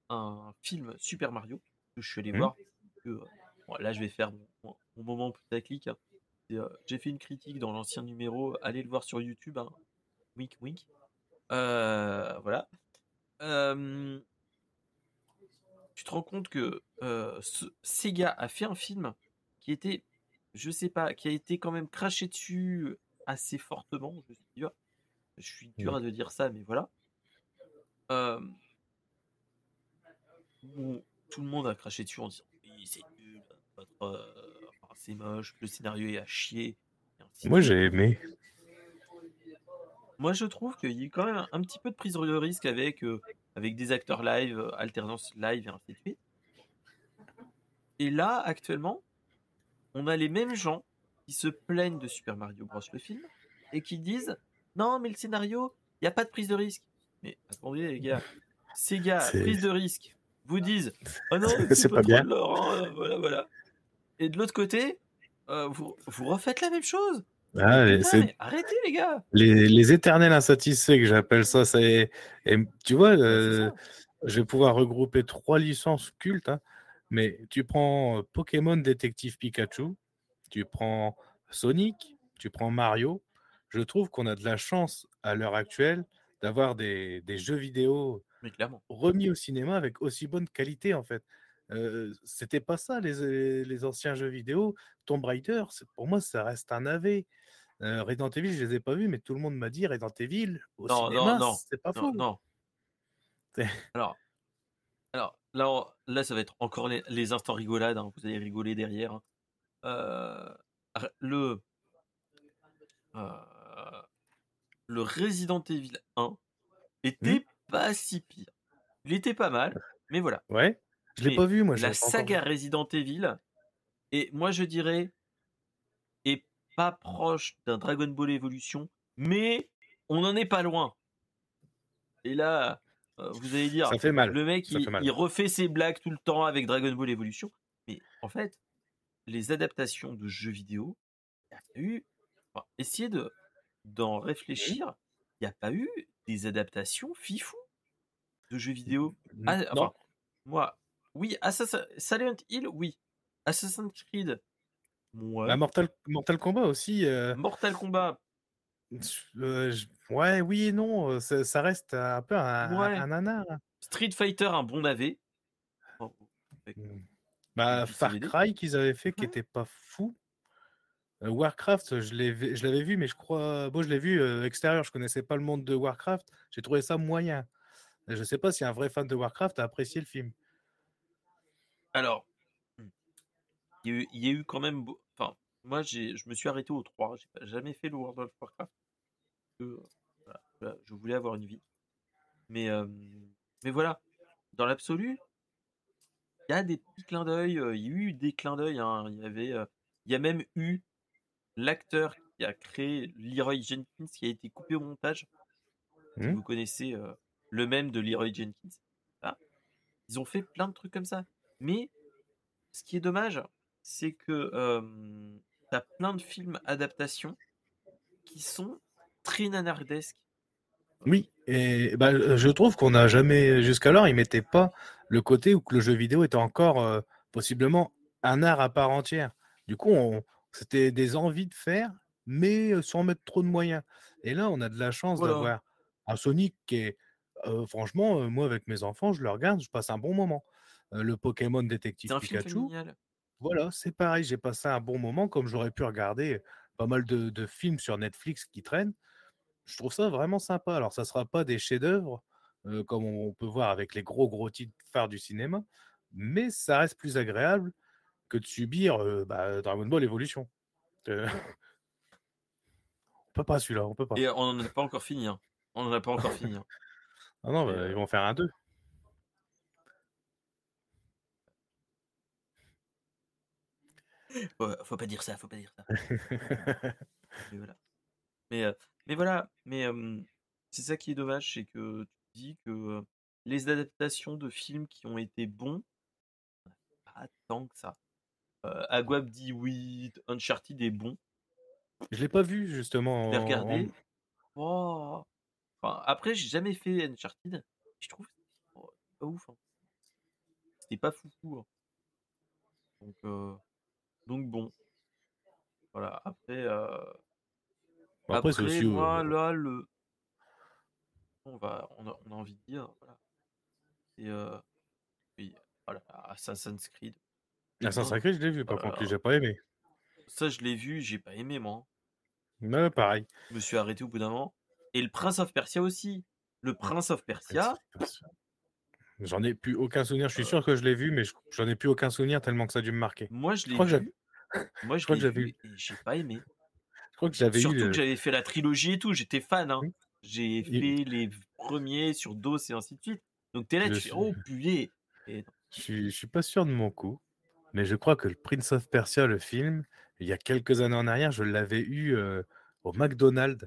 un film Super Mario que je suis allé mmh. voir. Que, euh, là, je vais faire mon, moment putaclic. Hein. Euh, j'ai fait une critique dans l'ancien numéro. Allez le voir sur YouTube. Hein. Wink, wink. Euh, voilà. tu te rends compte que Sega a fait un film qui était je sais pas, qui a été quand même craché dessus assez fortement. Je suis dur, je suis dur à de dire ça, mais voilà. tout le monde a craché dessus en disant oui, c'est nul, c'est moche, le scénario est à chier. Moi j'ai aimé. Moi je trouve qu'il y a eu quand même un, petit peu de prise de risque avec, avec des acteurs live, alternance live et ainsi de suite. Et là, actuellement, on a les mêmes gens qui se plaignent de Super Mario Bros. le film et qui disent non, mais le scénario, il n'y a pas de prise de risque. Mais attendez, les gars, ces gars, prise de risque, vous disent oh non, c'est pas, bien. Hein, voilà, voilà. Et de l'autre côté, euh, vous, vous refaites la même chose. Ah, arrêtez les gars. Les, les éternels insatisfaits que j'appelle ça, c'est tu vois, je vais pouvoir regrouper trois licences cultes, hein, mais tu prends Pokémon Détective Pikachu, tu prends Sonic, tu prends Mario. Je trouve qu'on a de la chance à l'heure actuelle d'avoir des, des jeux vidéo remis au cinéma avec aussi bonne qualité en fait. Euh, c'était pas ça les, les anciens jeux vidéo. Tomb Raider, pour moi, ça reste un AV. Euh, Resident Evil, je les ai pas vus, mais tout le monde m'a dit Resident Evil au Non, cinéma, non, non, c'est pas non, faux. non. Alors, alors là, on- là, ça va être encore les, les instants rigolades. hein, Vous allez rigoler derrière. hein. Euh, le le Resident Evil 1 était Hmm pas si pire. Il était pas mal, mais voilà. Ouais, je l'ai pas vu, moi. la saga. Resident Evil, et moi je dirais, est pas proche d'un Dragon Ball Evolution, mais on n'en est pas loin. Et là, euh, vous allez dire, Ça fait mal. le mec, il, fait mal. il refait ses blagues tout le temps avec Dragon Ball Evolution. Mais en fait, les adaptations de jeux vidéo, il y a pas eu. enfin, essayez de d'en réfléchir. Il n'y a pas eu des adaptations fifou de jeux vidéo. Ah, non, enfin, moi, oui, Assassin, Silent Hill, oui. Assassin's Creed, ouais. Bah, Mortal, Mortal Kombat aussi. euh, Mortal Kombat, euh, je- ouais, oui et non. euh, Ça, ça reste un peu un, ouais. un nanar. Street Fighter, un bon navet. Oh, Mm. du Bah, Far. Cry qu'ils avaient fait qui Ouais. était pas fou. Euh, Warcraft, je l'avais vu, mais je crois. Bon, je l'ai vu euh, extérieur, je connaissais pas le monde de Warcraft. J'ai trouvé ça moyen. Je sais pas si un vrai fan de Warcraft a apprécié le film. Alors, hmm, il y, a eu, il y a eu quand même. beau- Enfin, moi, j'ai, je me suis arrêté au 3. J'ai jamais fait le World of Warcraft. euh, voilà, voilà, je voulais avoir une vie. Mais, euh, mais voilà, dans l'absolu, il y a des petits clins d'œil. euh, Il y a eu des clins d'œil. hein, Il y avait, euh, il y a même eu l'acteur qui a créé Leroy Jenkins qui a été coupé au montage. Si Hmm vous connaissez le même de Leroy Jenkins. Voilà. Ils ont fait plein de trucs comme ça. Mais ce qui est dommage, c'est que tu as plein de films adaptations qui sont très nanardesques. Oui, et bah, euh, je trouve qu'on n'a jamais, jusqu'alors, ils mettaient pas le côté où que le jeu vidéo était encore euh, possiblement un art à part entière. Du coup, c'était des envies de faire, mais euh, sans mettre trop de moyens. Et là, on a de la chance Voilà. d'avoir un Sonic qui est, euh, franchement, euh, moi avec mes enfants, je le regarde, je passe un bon moment. Euh, le Pokémon Détective Pikachu, voilà, c'est pareil, j'ai passé un bon moment, comme j'aurais pu regarder pas mal de, de films sur Netflix qui traînent. Je trouve ça vraiment sympa. Alors, ça sera pas des chefs-d'œuvre, euh, comme on peut voir avec les gros, gros titres phares du cinéma, mais ça reste plus agréable que de subir euh, bah, Dragon Ball Evolution. Euh, on peut pas celui-là, on peut pas. Et on n'en a pas encore fini. hein. On n'en a pas encore fini. hein. Ah non, bah, euh, ils vont faire un 2. Ouais, faut pas dire ça, faut pas dire ça. Mais voilà. Mais, euh, mais voilà, mais euh, c'est ça qui est dommage, c'est que tu dis que euh, les adaptations de films qui ont été bons, pas tant que ça. Euh, Aguab dit oui, Uncharted est bon. Je l'ai pas vu, justement. Je l'ai regardé. en- Oh. Enfin, après, j'ai jamais fait Uncharted. Je trouve que oh, c'est pas ouf. hein. C'était pas foufou. hein. Donc, euh, donc bon. Voilà. Après, euh, Bon, après, après, aussi. moi, euh, là, le. On, va, on, a, on a envie de dire. Voilà. Et euh, oui, voilà, Assassin's Creed. Assassin's Creed, je l'ai vu, par contre, j'ai pas aimé. Ça, je l'ai vu, j'ai pas aimé, moi. Ouais, pareil. Je me suis arrêté au bout d'un moment. Et le Prince of Persia aussi. Le Prince of Persia, J'en ai plus aucun souvenir. Je suis Euh. sûr que je l'ai vu, mais je- j'en ai plus aucun souvenir tellement que ça a dû me marquer. moi, je Je l'ai crois vu. Moi, je crois l'ai que j'avais j'ai pas aimé. Je crois que j'avais eu. Surtout le- que j'avais fait la trilogie et tout, j'étais fan. Hein. Oui. J'ai Il- fait les premiers sur DOS et ainsi de suite. Donc t'es là, Je tu suis- fais oh putain. Et Je suis, je suis pas sûr de mon coup, mais je crois que le Prince of Persia, le film, il y a quelques années en arrière, je l'avais eu euh, au McDonald's.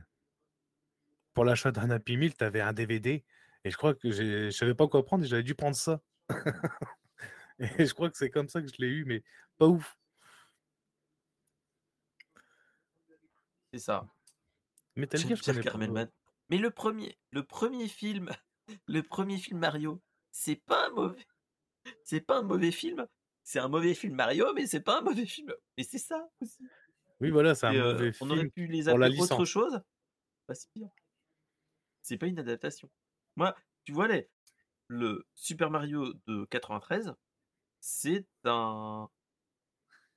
Pour l'achat d'un Happy Meal, tu avais un DVD. Et je crois que je savais pas quoi prendre et j'avais dû prendre ça. et je crois que c'est comme ça que je l'ai eu, mais pas ouf. c'est ça. Metal J'aime Gear, je pas. Mais le premier, le premier film, le premier film Mario, c'est pas un mauvais, c'est pas un mauvais film. C'est un mauvais film Mario, mais c'est pas un mauvais film. Et c'est ça aussi. Oui, voilà, c'est un euh, mauvais on film aurait pu les appeler autre chose. Pas si pire. C'est pas une adaptation. Moi, tu vois les, le Super Mario de 93, c'est un,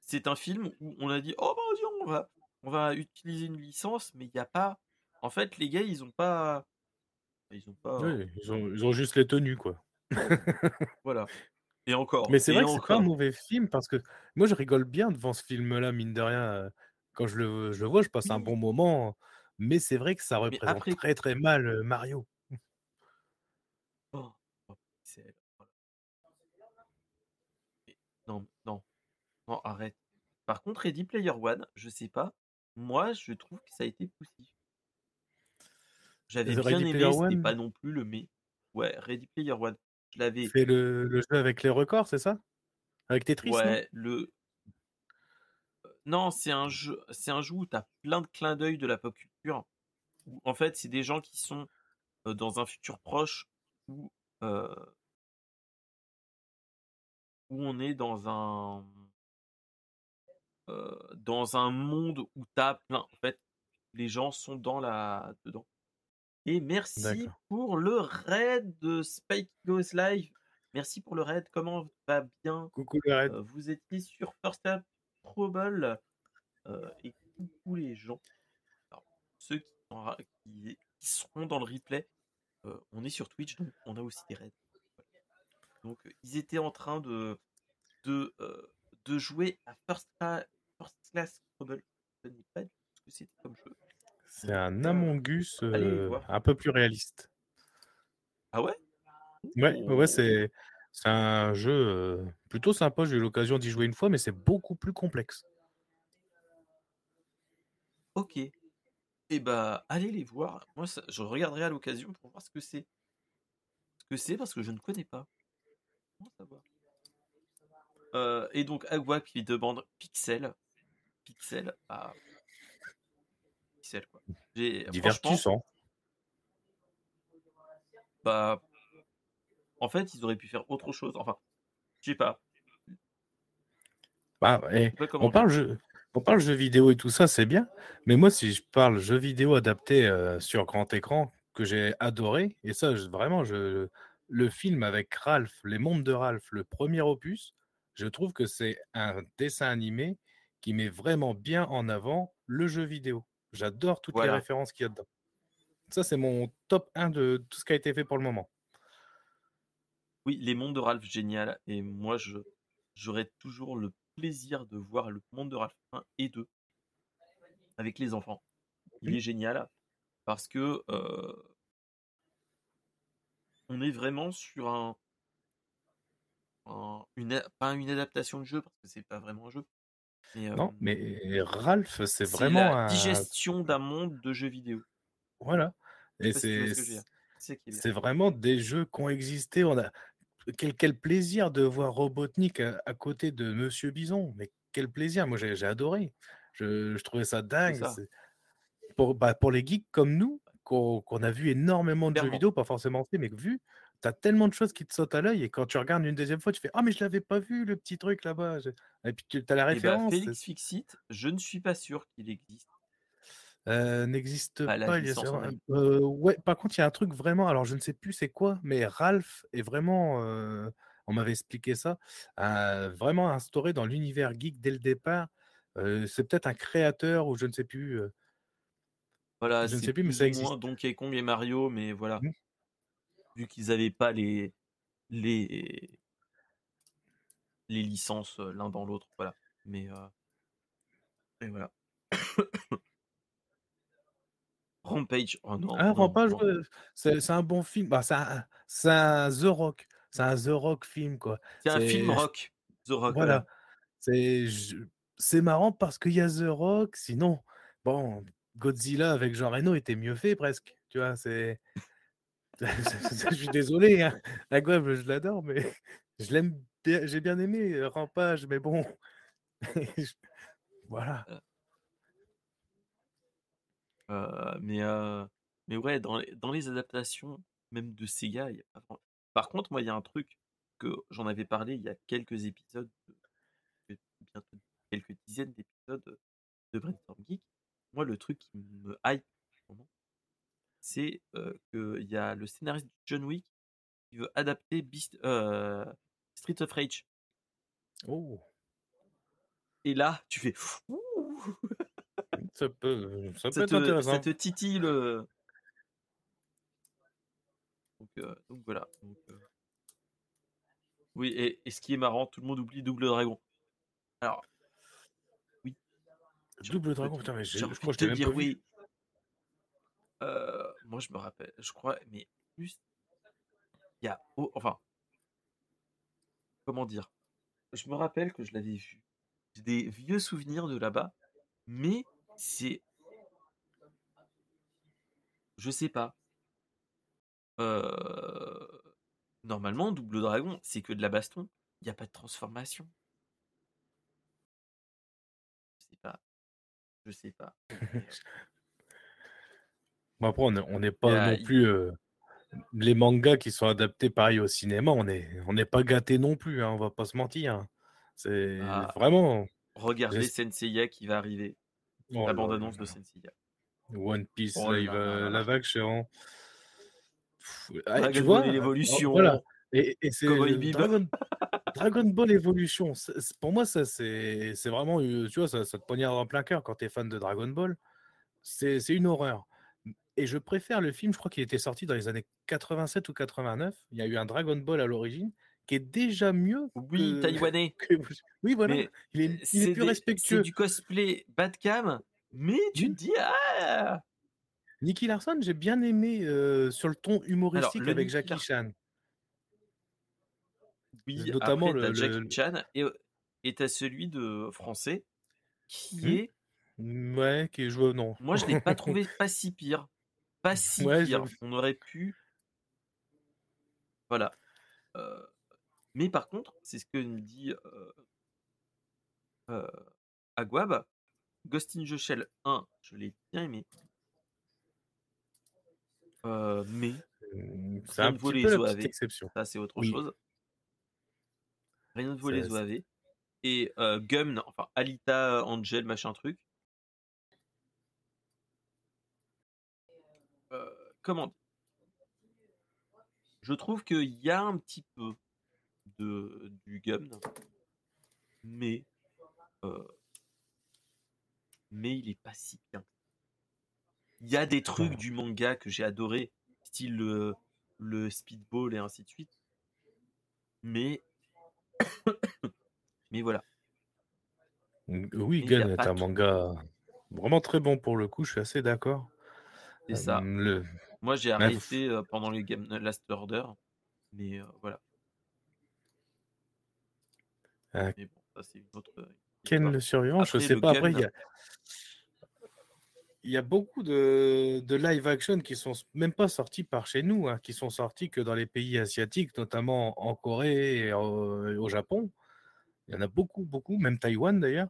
c'est un film où on a dit oh bah vas-y, on va, on va utiliser une licence, mais il n'y a pas. En fait, les gars, ils ont pas, ils ont pas. Oui, ils ont, ils ont juste les tenues, quoi. Voilà. Et encore. Mais c'est vrai que c'est pas un mauvais film parce que moi je rigole bien devant ce film-là, mine de rien. euh, Quand je le, je le vois, je passe un bon moment. Mais c'est vrai que ça représente après, très très mal euh, Mario. oh, oh, c'est- voilà. Et- non, non, non, arrête. Par contre, Ready Player One, je sais pas. Moi, je trouve que ça a été poussif. J'avais bien Ready aimé, c'était pas non plus le mais. Ouais, Ready Player One. Je l'avais. fait le, le jeu avec les records, c'est ça? Avec Tetris, non? Ouais, le. Non, c'est un jeu, c'est un jeu où t'as plein de clins d'œil de la pop culture. Où, en fait, c'est des gens qui sont euh, dans un futur proche où, euh, où on est dans un euh, dans un monde où t'as plein. En fait, les gens sont dans la dedans. Et merci pour le raid de Spike Goes Live. Merci pour le raid. Comment va bien? Coucou le raid. Euh, Vous étiez sur First Up Trouble. Euh, et coucou les gens. Alors, ceux qui, sont ra- qui- qui seront dans le replay, euh, on est sur Twitch, donc on a aussi des raids. Donc ils étaient en train de de, de jouer à First, Cla- First Class Trouble. Je ne sais pas du tout ce que c'était comme jeu. C'est un Euh, Among Us allez les euh, un peu plus réaliste. Ah ouais? Ouais, c'est un jeu euh, plutôt sympa. J'ai eu l'occasion d'y jouer une fois, mais c'est beaucoup plus complexe. Ok. Et bah, allez les voir. Moi, ça- je regarderai à l'occasion pour voir ce que c'est. Ce que c'est parce que je ne connais pas. Comment Euh, Et donc, Agua qui demande Pixel. Pixel, bah. Pixel, quoi. Divertissant. bah. En fait, ils auraient pu faire autre chose. Enfin, je sais pas. Bah, comment on parle jeu, on parle jeux vidéo et tout ça, c'est bien. Mais moi, si je parle jeux vidéo adaptés euh, sur grand écran que j'ai adoré, et ça, je- vraiment, je, le film avec Ralph, Les Mondes de Ralph, le premier opus, je trouve que c'est un dessin animé qui met vraiment bien en avant le jeu vidéo. J'adore toutes les références qu'il y a dedans. Ça, c'est mon top 1 de tout ce qui a été fait pour le moment. Oui, les mondes de Ralph, génial. Et moi, je j'aurais toujours le plaisir de voir le monde de Ralph 1 et 2 avec les enfants. Il Oui. est génial parce que euh, on est vraiment sur un, un- une a- pas une adaptation de jeu parce que c'est pas vraiment un jeu. Mais, Non, mais Ralph, c'est vraiment la un. digestion d'un monde de jeux vidéo. Voilà. Et si c'est. C'est vraiment des jeux qui ont existé. On a quel, quel plaisir de voir Robotnik à, à côté de Monsieur Bison. Mais quel plaisir. Moi, j'ai adoré. Je, je trouvais ça dingue. ça, Pour, bah, pour les geeks comme nous, qu'on a vu énormément de jeux vidéo, pas forcément fait, mais que vu, tu as tellement de choses qui te sautent à l'œil. Et quand tu regardes une deuxième fois, tu fais Ah, mais je l'avais pas vu, le petit truc là-bas. Et puis tu as la Et bah, référence. Félix Fixit, je ne suis pas sûr qu'il existe. Euh, n'existe Bah, pas, il y a euh, ouais, par contre, il y a un truc vraiment, alors je ne sais plus c'est quoi, mais Ralph est vraiment, euh, on m'avait expliqué ça, vraiment instauré dans l'univers geek dès le départ. C'est peut-être un créateur ou je ne sais plus, Voilà, je ne sais plus, mais ça existe. Donkey Kong et Mario, mais voilà, Mhm. Vu qu'ils n'avaient pas les, les, les licences euh, l'un dans l'autre, voilà. Mais euh, et voilà. Rampage, oh non, Ah, Rampage, c'est c'est un bon film. Bah, c'est un, The Rock, c'est un The Rock film, quoi. C'est un film rock, The Rock, voilà, c'est marrant parce qu'il y a The Rock, sinon, bon, Godzilla avec Jean Reno était mieux fait presque, tu vois, c'est. Je suis désolé, hein. La Gouave, je l'adore, mais je l'aime bien, j'ai bien aimé euh, Rampage, mais bon. Voilà. Euh, mais, euh, mais ouais, dans les, dans les adaptations, même de Sega, Par contre, moi, il y a un truc que j'en avais parlé il y a quelques épisodes, quelques dizaines d'épisodes de Brainstorm Geek. Moi, le truc qui me hype c'est qu'il y a le scénariste John Wick qui veut adapter Beast, Street of Rage. Oh. Et là, tu fais. ça peut, ça peut être intéressant. Ça te titille le. Donc, donc voilà. Oui, et, et, ce qui est marrant, tout le monde oublie Double Dragon. Alors, oui. Double Dragon, putain, mais je crois que je te dire oui. Euh, moi, je me rappelle, je crois, mais plus, il y a, enfin, comment dire, je me rappelle que je l'avais vu. J'ai des vieux souvenirs de là-bas, mais c'est, je sais pas. Euh, normalement, Double Dragon, c'est que de la baston. Il n'y a pas de transformation. Je sais pas. Je sais pas. après, on n'est pas non plus. les mangas qui sont adaptés pareil au cinéma, on n'est on pas gâtés non plus, hein, on va pas se mentir. Hein. C'est ah, vraiment. Regardez Senseiya qui va arriver. Oh la bande-annonce de Senseiya. One Piece, oh là, il va, la vague, Dragon Ball Evolution. Voilà. Et, c'est Dragon, Dragon, Ball Evolution. Pour moi, ça, c'est vraiment. Tu vois, ça, ça te poignarde en plein cœur quand tu es fan de Dragon Ball. C'est une horreur. Et je préfère le film, je crois qu'il était sorti dans les années 87 ou 89. Il y a eu un Dragon Ball à l'origine qui est déjà mieux. Oui, taïwanais. Oui, voilà. il est, plus respectueux. C'est du cosplay bas de cam, mais tu te dis ah. Nicky Larson, j'ai bien aimé euh, sur le ton humoristique avec Jackie Chan. Oui, notamment le, Jackie Chan et est à celui de français qui mmh. est Ouais, qui est joué, non. Moi, je l'ai pas trouvé pas si pire. Pas si pire. On aurait pu. Voilà. Euh, mais par contre, c'est ce que me dit euh... Euh... Aguab. Ghost in the Shell 1, je l'ai bien aimé. Mais mmh, c'est un petit peu la exception. Ça, c'est autre chose. Rien de voler OAV. Et Gum, enfin Alita, Angel, machin truc. Comment Je trouve qu'il y a un petit peu de du gum, mais euh, mais il est pas si bien. Il y a des trucs du manga que j'ai adoré, style le, le speedball et ainsi de suite. Mais mais voilà. Oui, Gun est un manga vraiment très bon pour le coup, je suis assez d'accord. C'est ça. Le... Moi, j'ai arrêté pendant les Game Last Order, mais voilà. Ah. Mais bon, ça, c'est une autre. Ken le survivant, je sais pas. Après, il y a. Il y a beaucoup de, de, live action qui sont même pas sortis par chez nous, hein, qui sont sortis que dans les pays asiatiques, notamment en Corée et au, Japon. Il y en a beaucoup, beaucoup, même Taïwan d'ailleurs.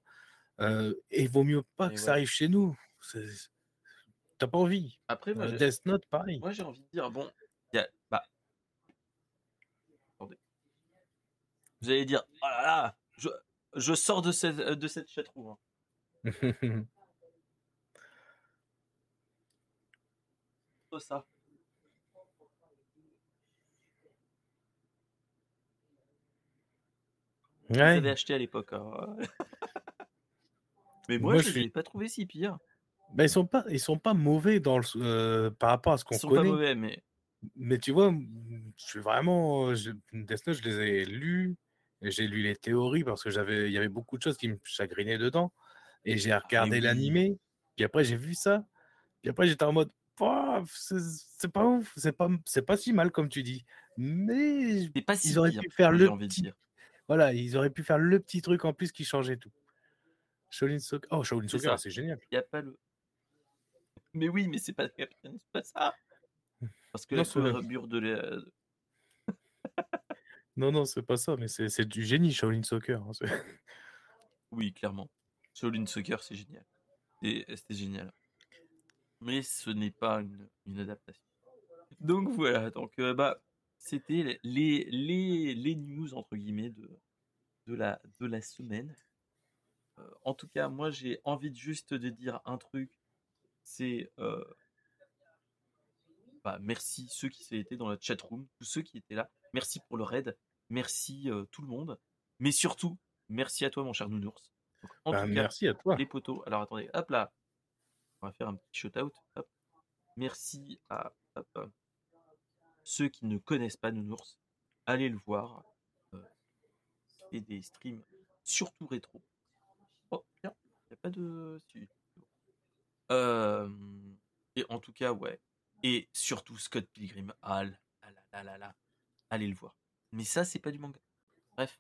Euh, et il vaut mieux pas que ça arrive chez nous. T'as pas envie. Après, moi, Death Note, pareil. Moi, j'ai envie de dire, bon, y a, bah, attendez. Vous allez dire, oh là là, je, je sors de cette, de cette chatroom. Hein. ça. Ouais. Vous avez acheté à l'époque. Hein. Mais moi, je ne l'ai pas trouvé si pire. Ben, ils sont pas, ils sont pas mauvais dans le, euh, par rapport à ce qu'on connaît. Ils sont pas mauvais, mais. Mais tu vois, je suis vraiment. Je, Death Note, je les ai lus. J'ai lu les théories parce que j'avais, il y avait beaucoup de choses qui me chagrinaient dedans. Et j'ai ah regardé l'animé. Puis après, j'ai vu ça. Puis après, j'étais en mode, c'est pas ouf, c'est pas, c'est pas si mal comme tu dis. Mais pas si ils auraient pu faire le petit, voilà, ils auraient pu faire le petit truc en plus qui changeait tout. Shaolin Soccer, oh Shaolin Soccer, c'est génial. Il y a pas le, mais oui, mais c'est pas, pas ça. Parce que non, la de la... non, non, c'est pas ça, mais c'est du génie, Shaolin Soccer. Hein, oui, clairement. Shaolin Soccer, c'est génial. C'était génial. Mais ce n'est pas une, une, adaptation. Donc voilà, donc euh, bah, c'était les, les, les news entre guillemets de, de, la, de la semaine. en tout cas, moi j'ai envie juste de dire un truc. C'est bah, merci ceux qui étaient dans la chat room, tous ceux qui étaient là. Merci pour le raid. Merci tout le monde. Mais surtout, merci à toi, mon cher Nounours. en bah, tout cas, merci à toi. Les potos. Alors attendez, hop là. On va faire un petit shout-out. Merci à ceux qui ne connaissent pas Nounours. Allez le voir. et des streams surtout rétro. Oh, tiens, il n'y a pas de. Et en tout cas, ouais. Et surtout Scott Pilgrim. Ah là là là là. Allez le voir. Mais ça, c'est pas du manga. Bref.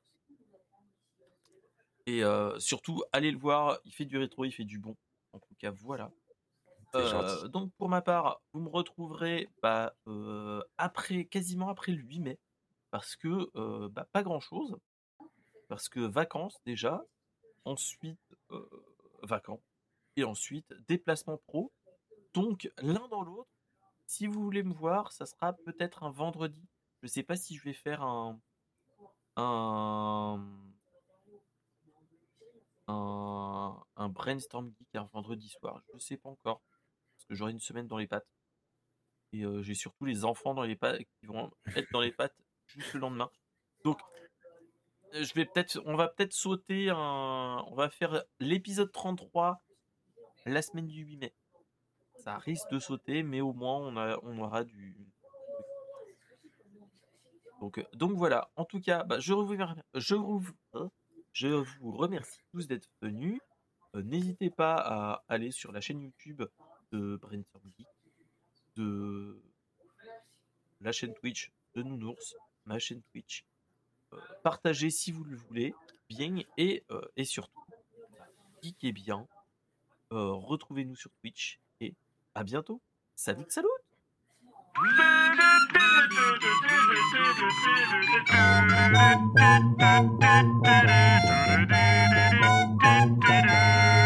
Et surtout, allez le voir. Il fait du rétro, il fait du bon. En tout cas, voilà. donc pour ma part, vous me retrouverez bah, après, quasiment après le 8 mai, parce que bah, pas grand chose, parce que vacances déjà, ensuite vacances, et ensuite déplacement pro. Donc l'un dans l'autre, si vous voulez me voir, ça sera peut-être un vendredi. Je sais pas si je vais faire un un un, brainstorm geek un vendredi soir. Je sais pas encore parce que j'aurai une semaine dans les pattes et j'ai surtout les enfants dans les pattes qui vont être dans les pattes juste le lendemain. Donc je vais peut-être, on va peut-être sauter un, on va faire l'épisode 33 la semaine du 8 mai. Ça risque de sauter, mais au moins on, aura du. Donc, donc voilà. En tout cas, bah, hein, je vous remercie tous d'être venus. N'hésitez pas à aller sur la chaîne YouTube de Brainstorm de la chaîne Twitch de Nounours, ma chaîne Twitch. partagez si vous le voulez, bien, et, et surtout, geekez bien. Euh, retrouvez-nous sur Twitch et à bientôt. Salut, salut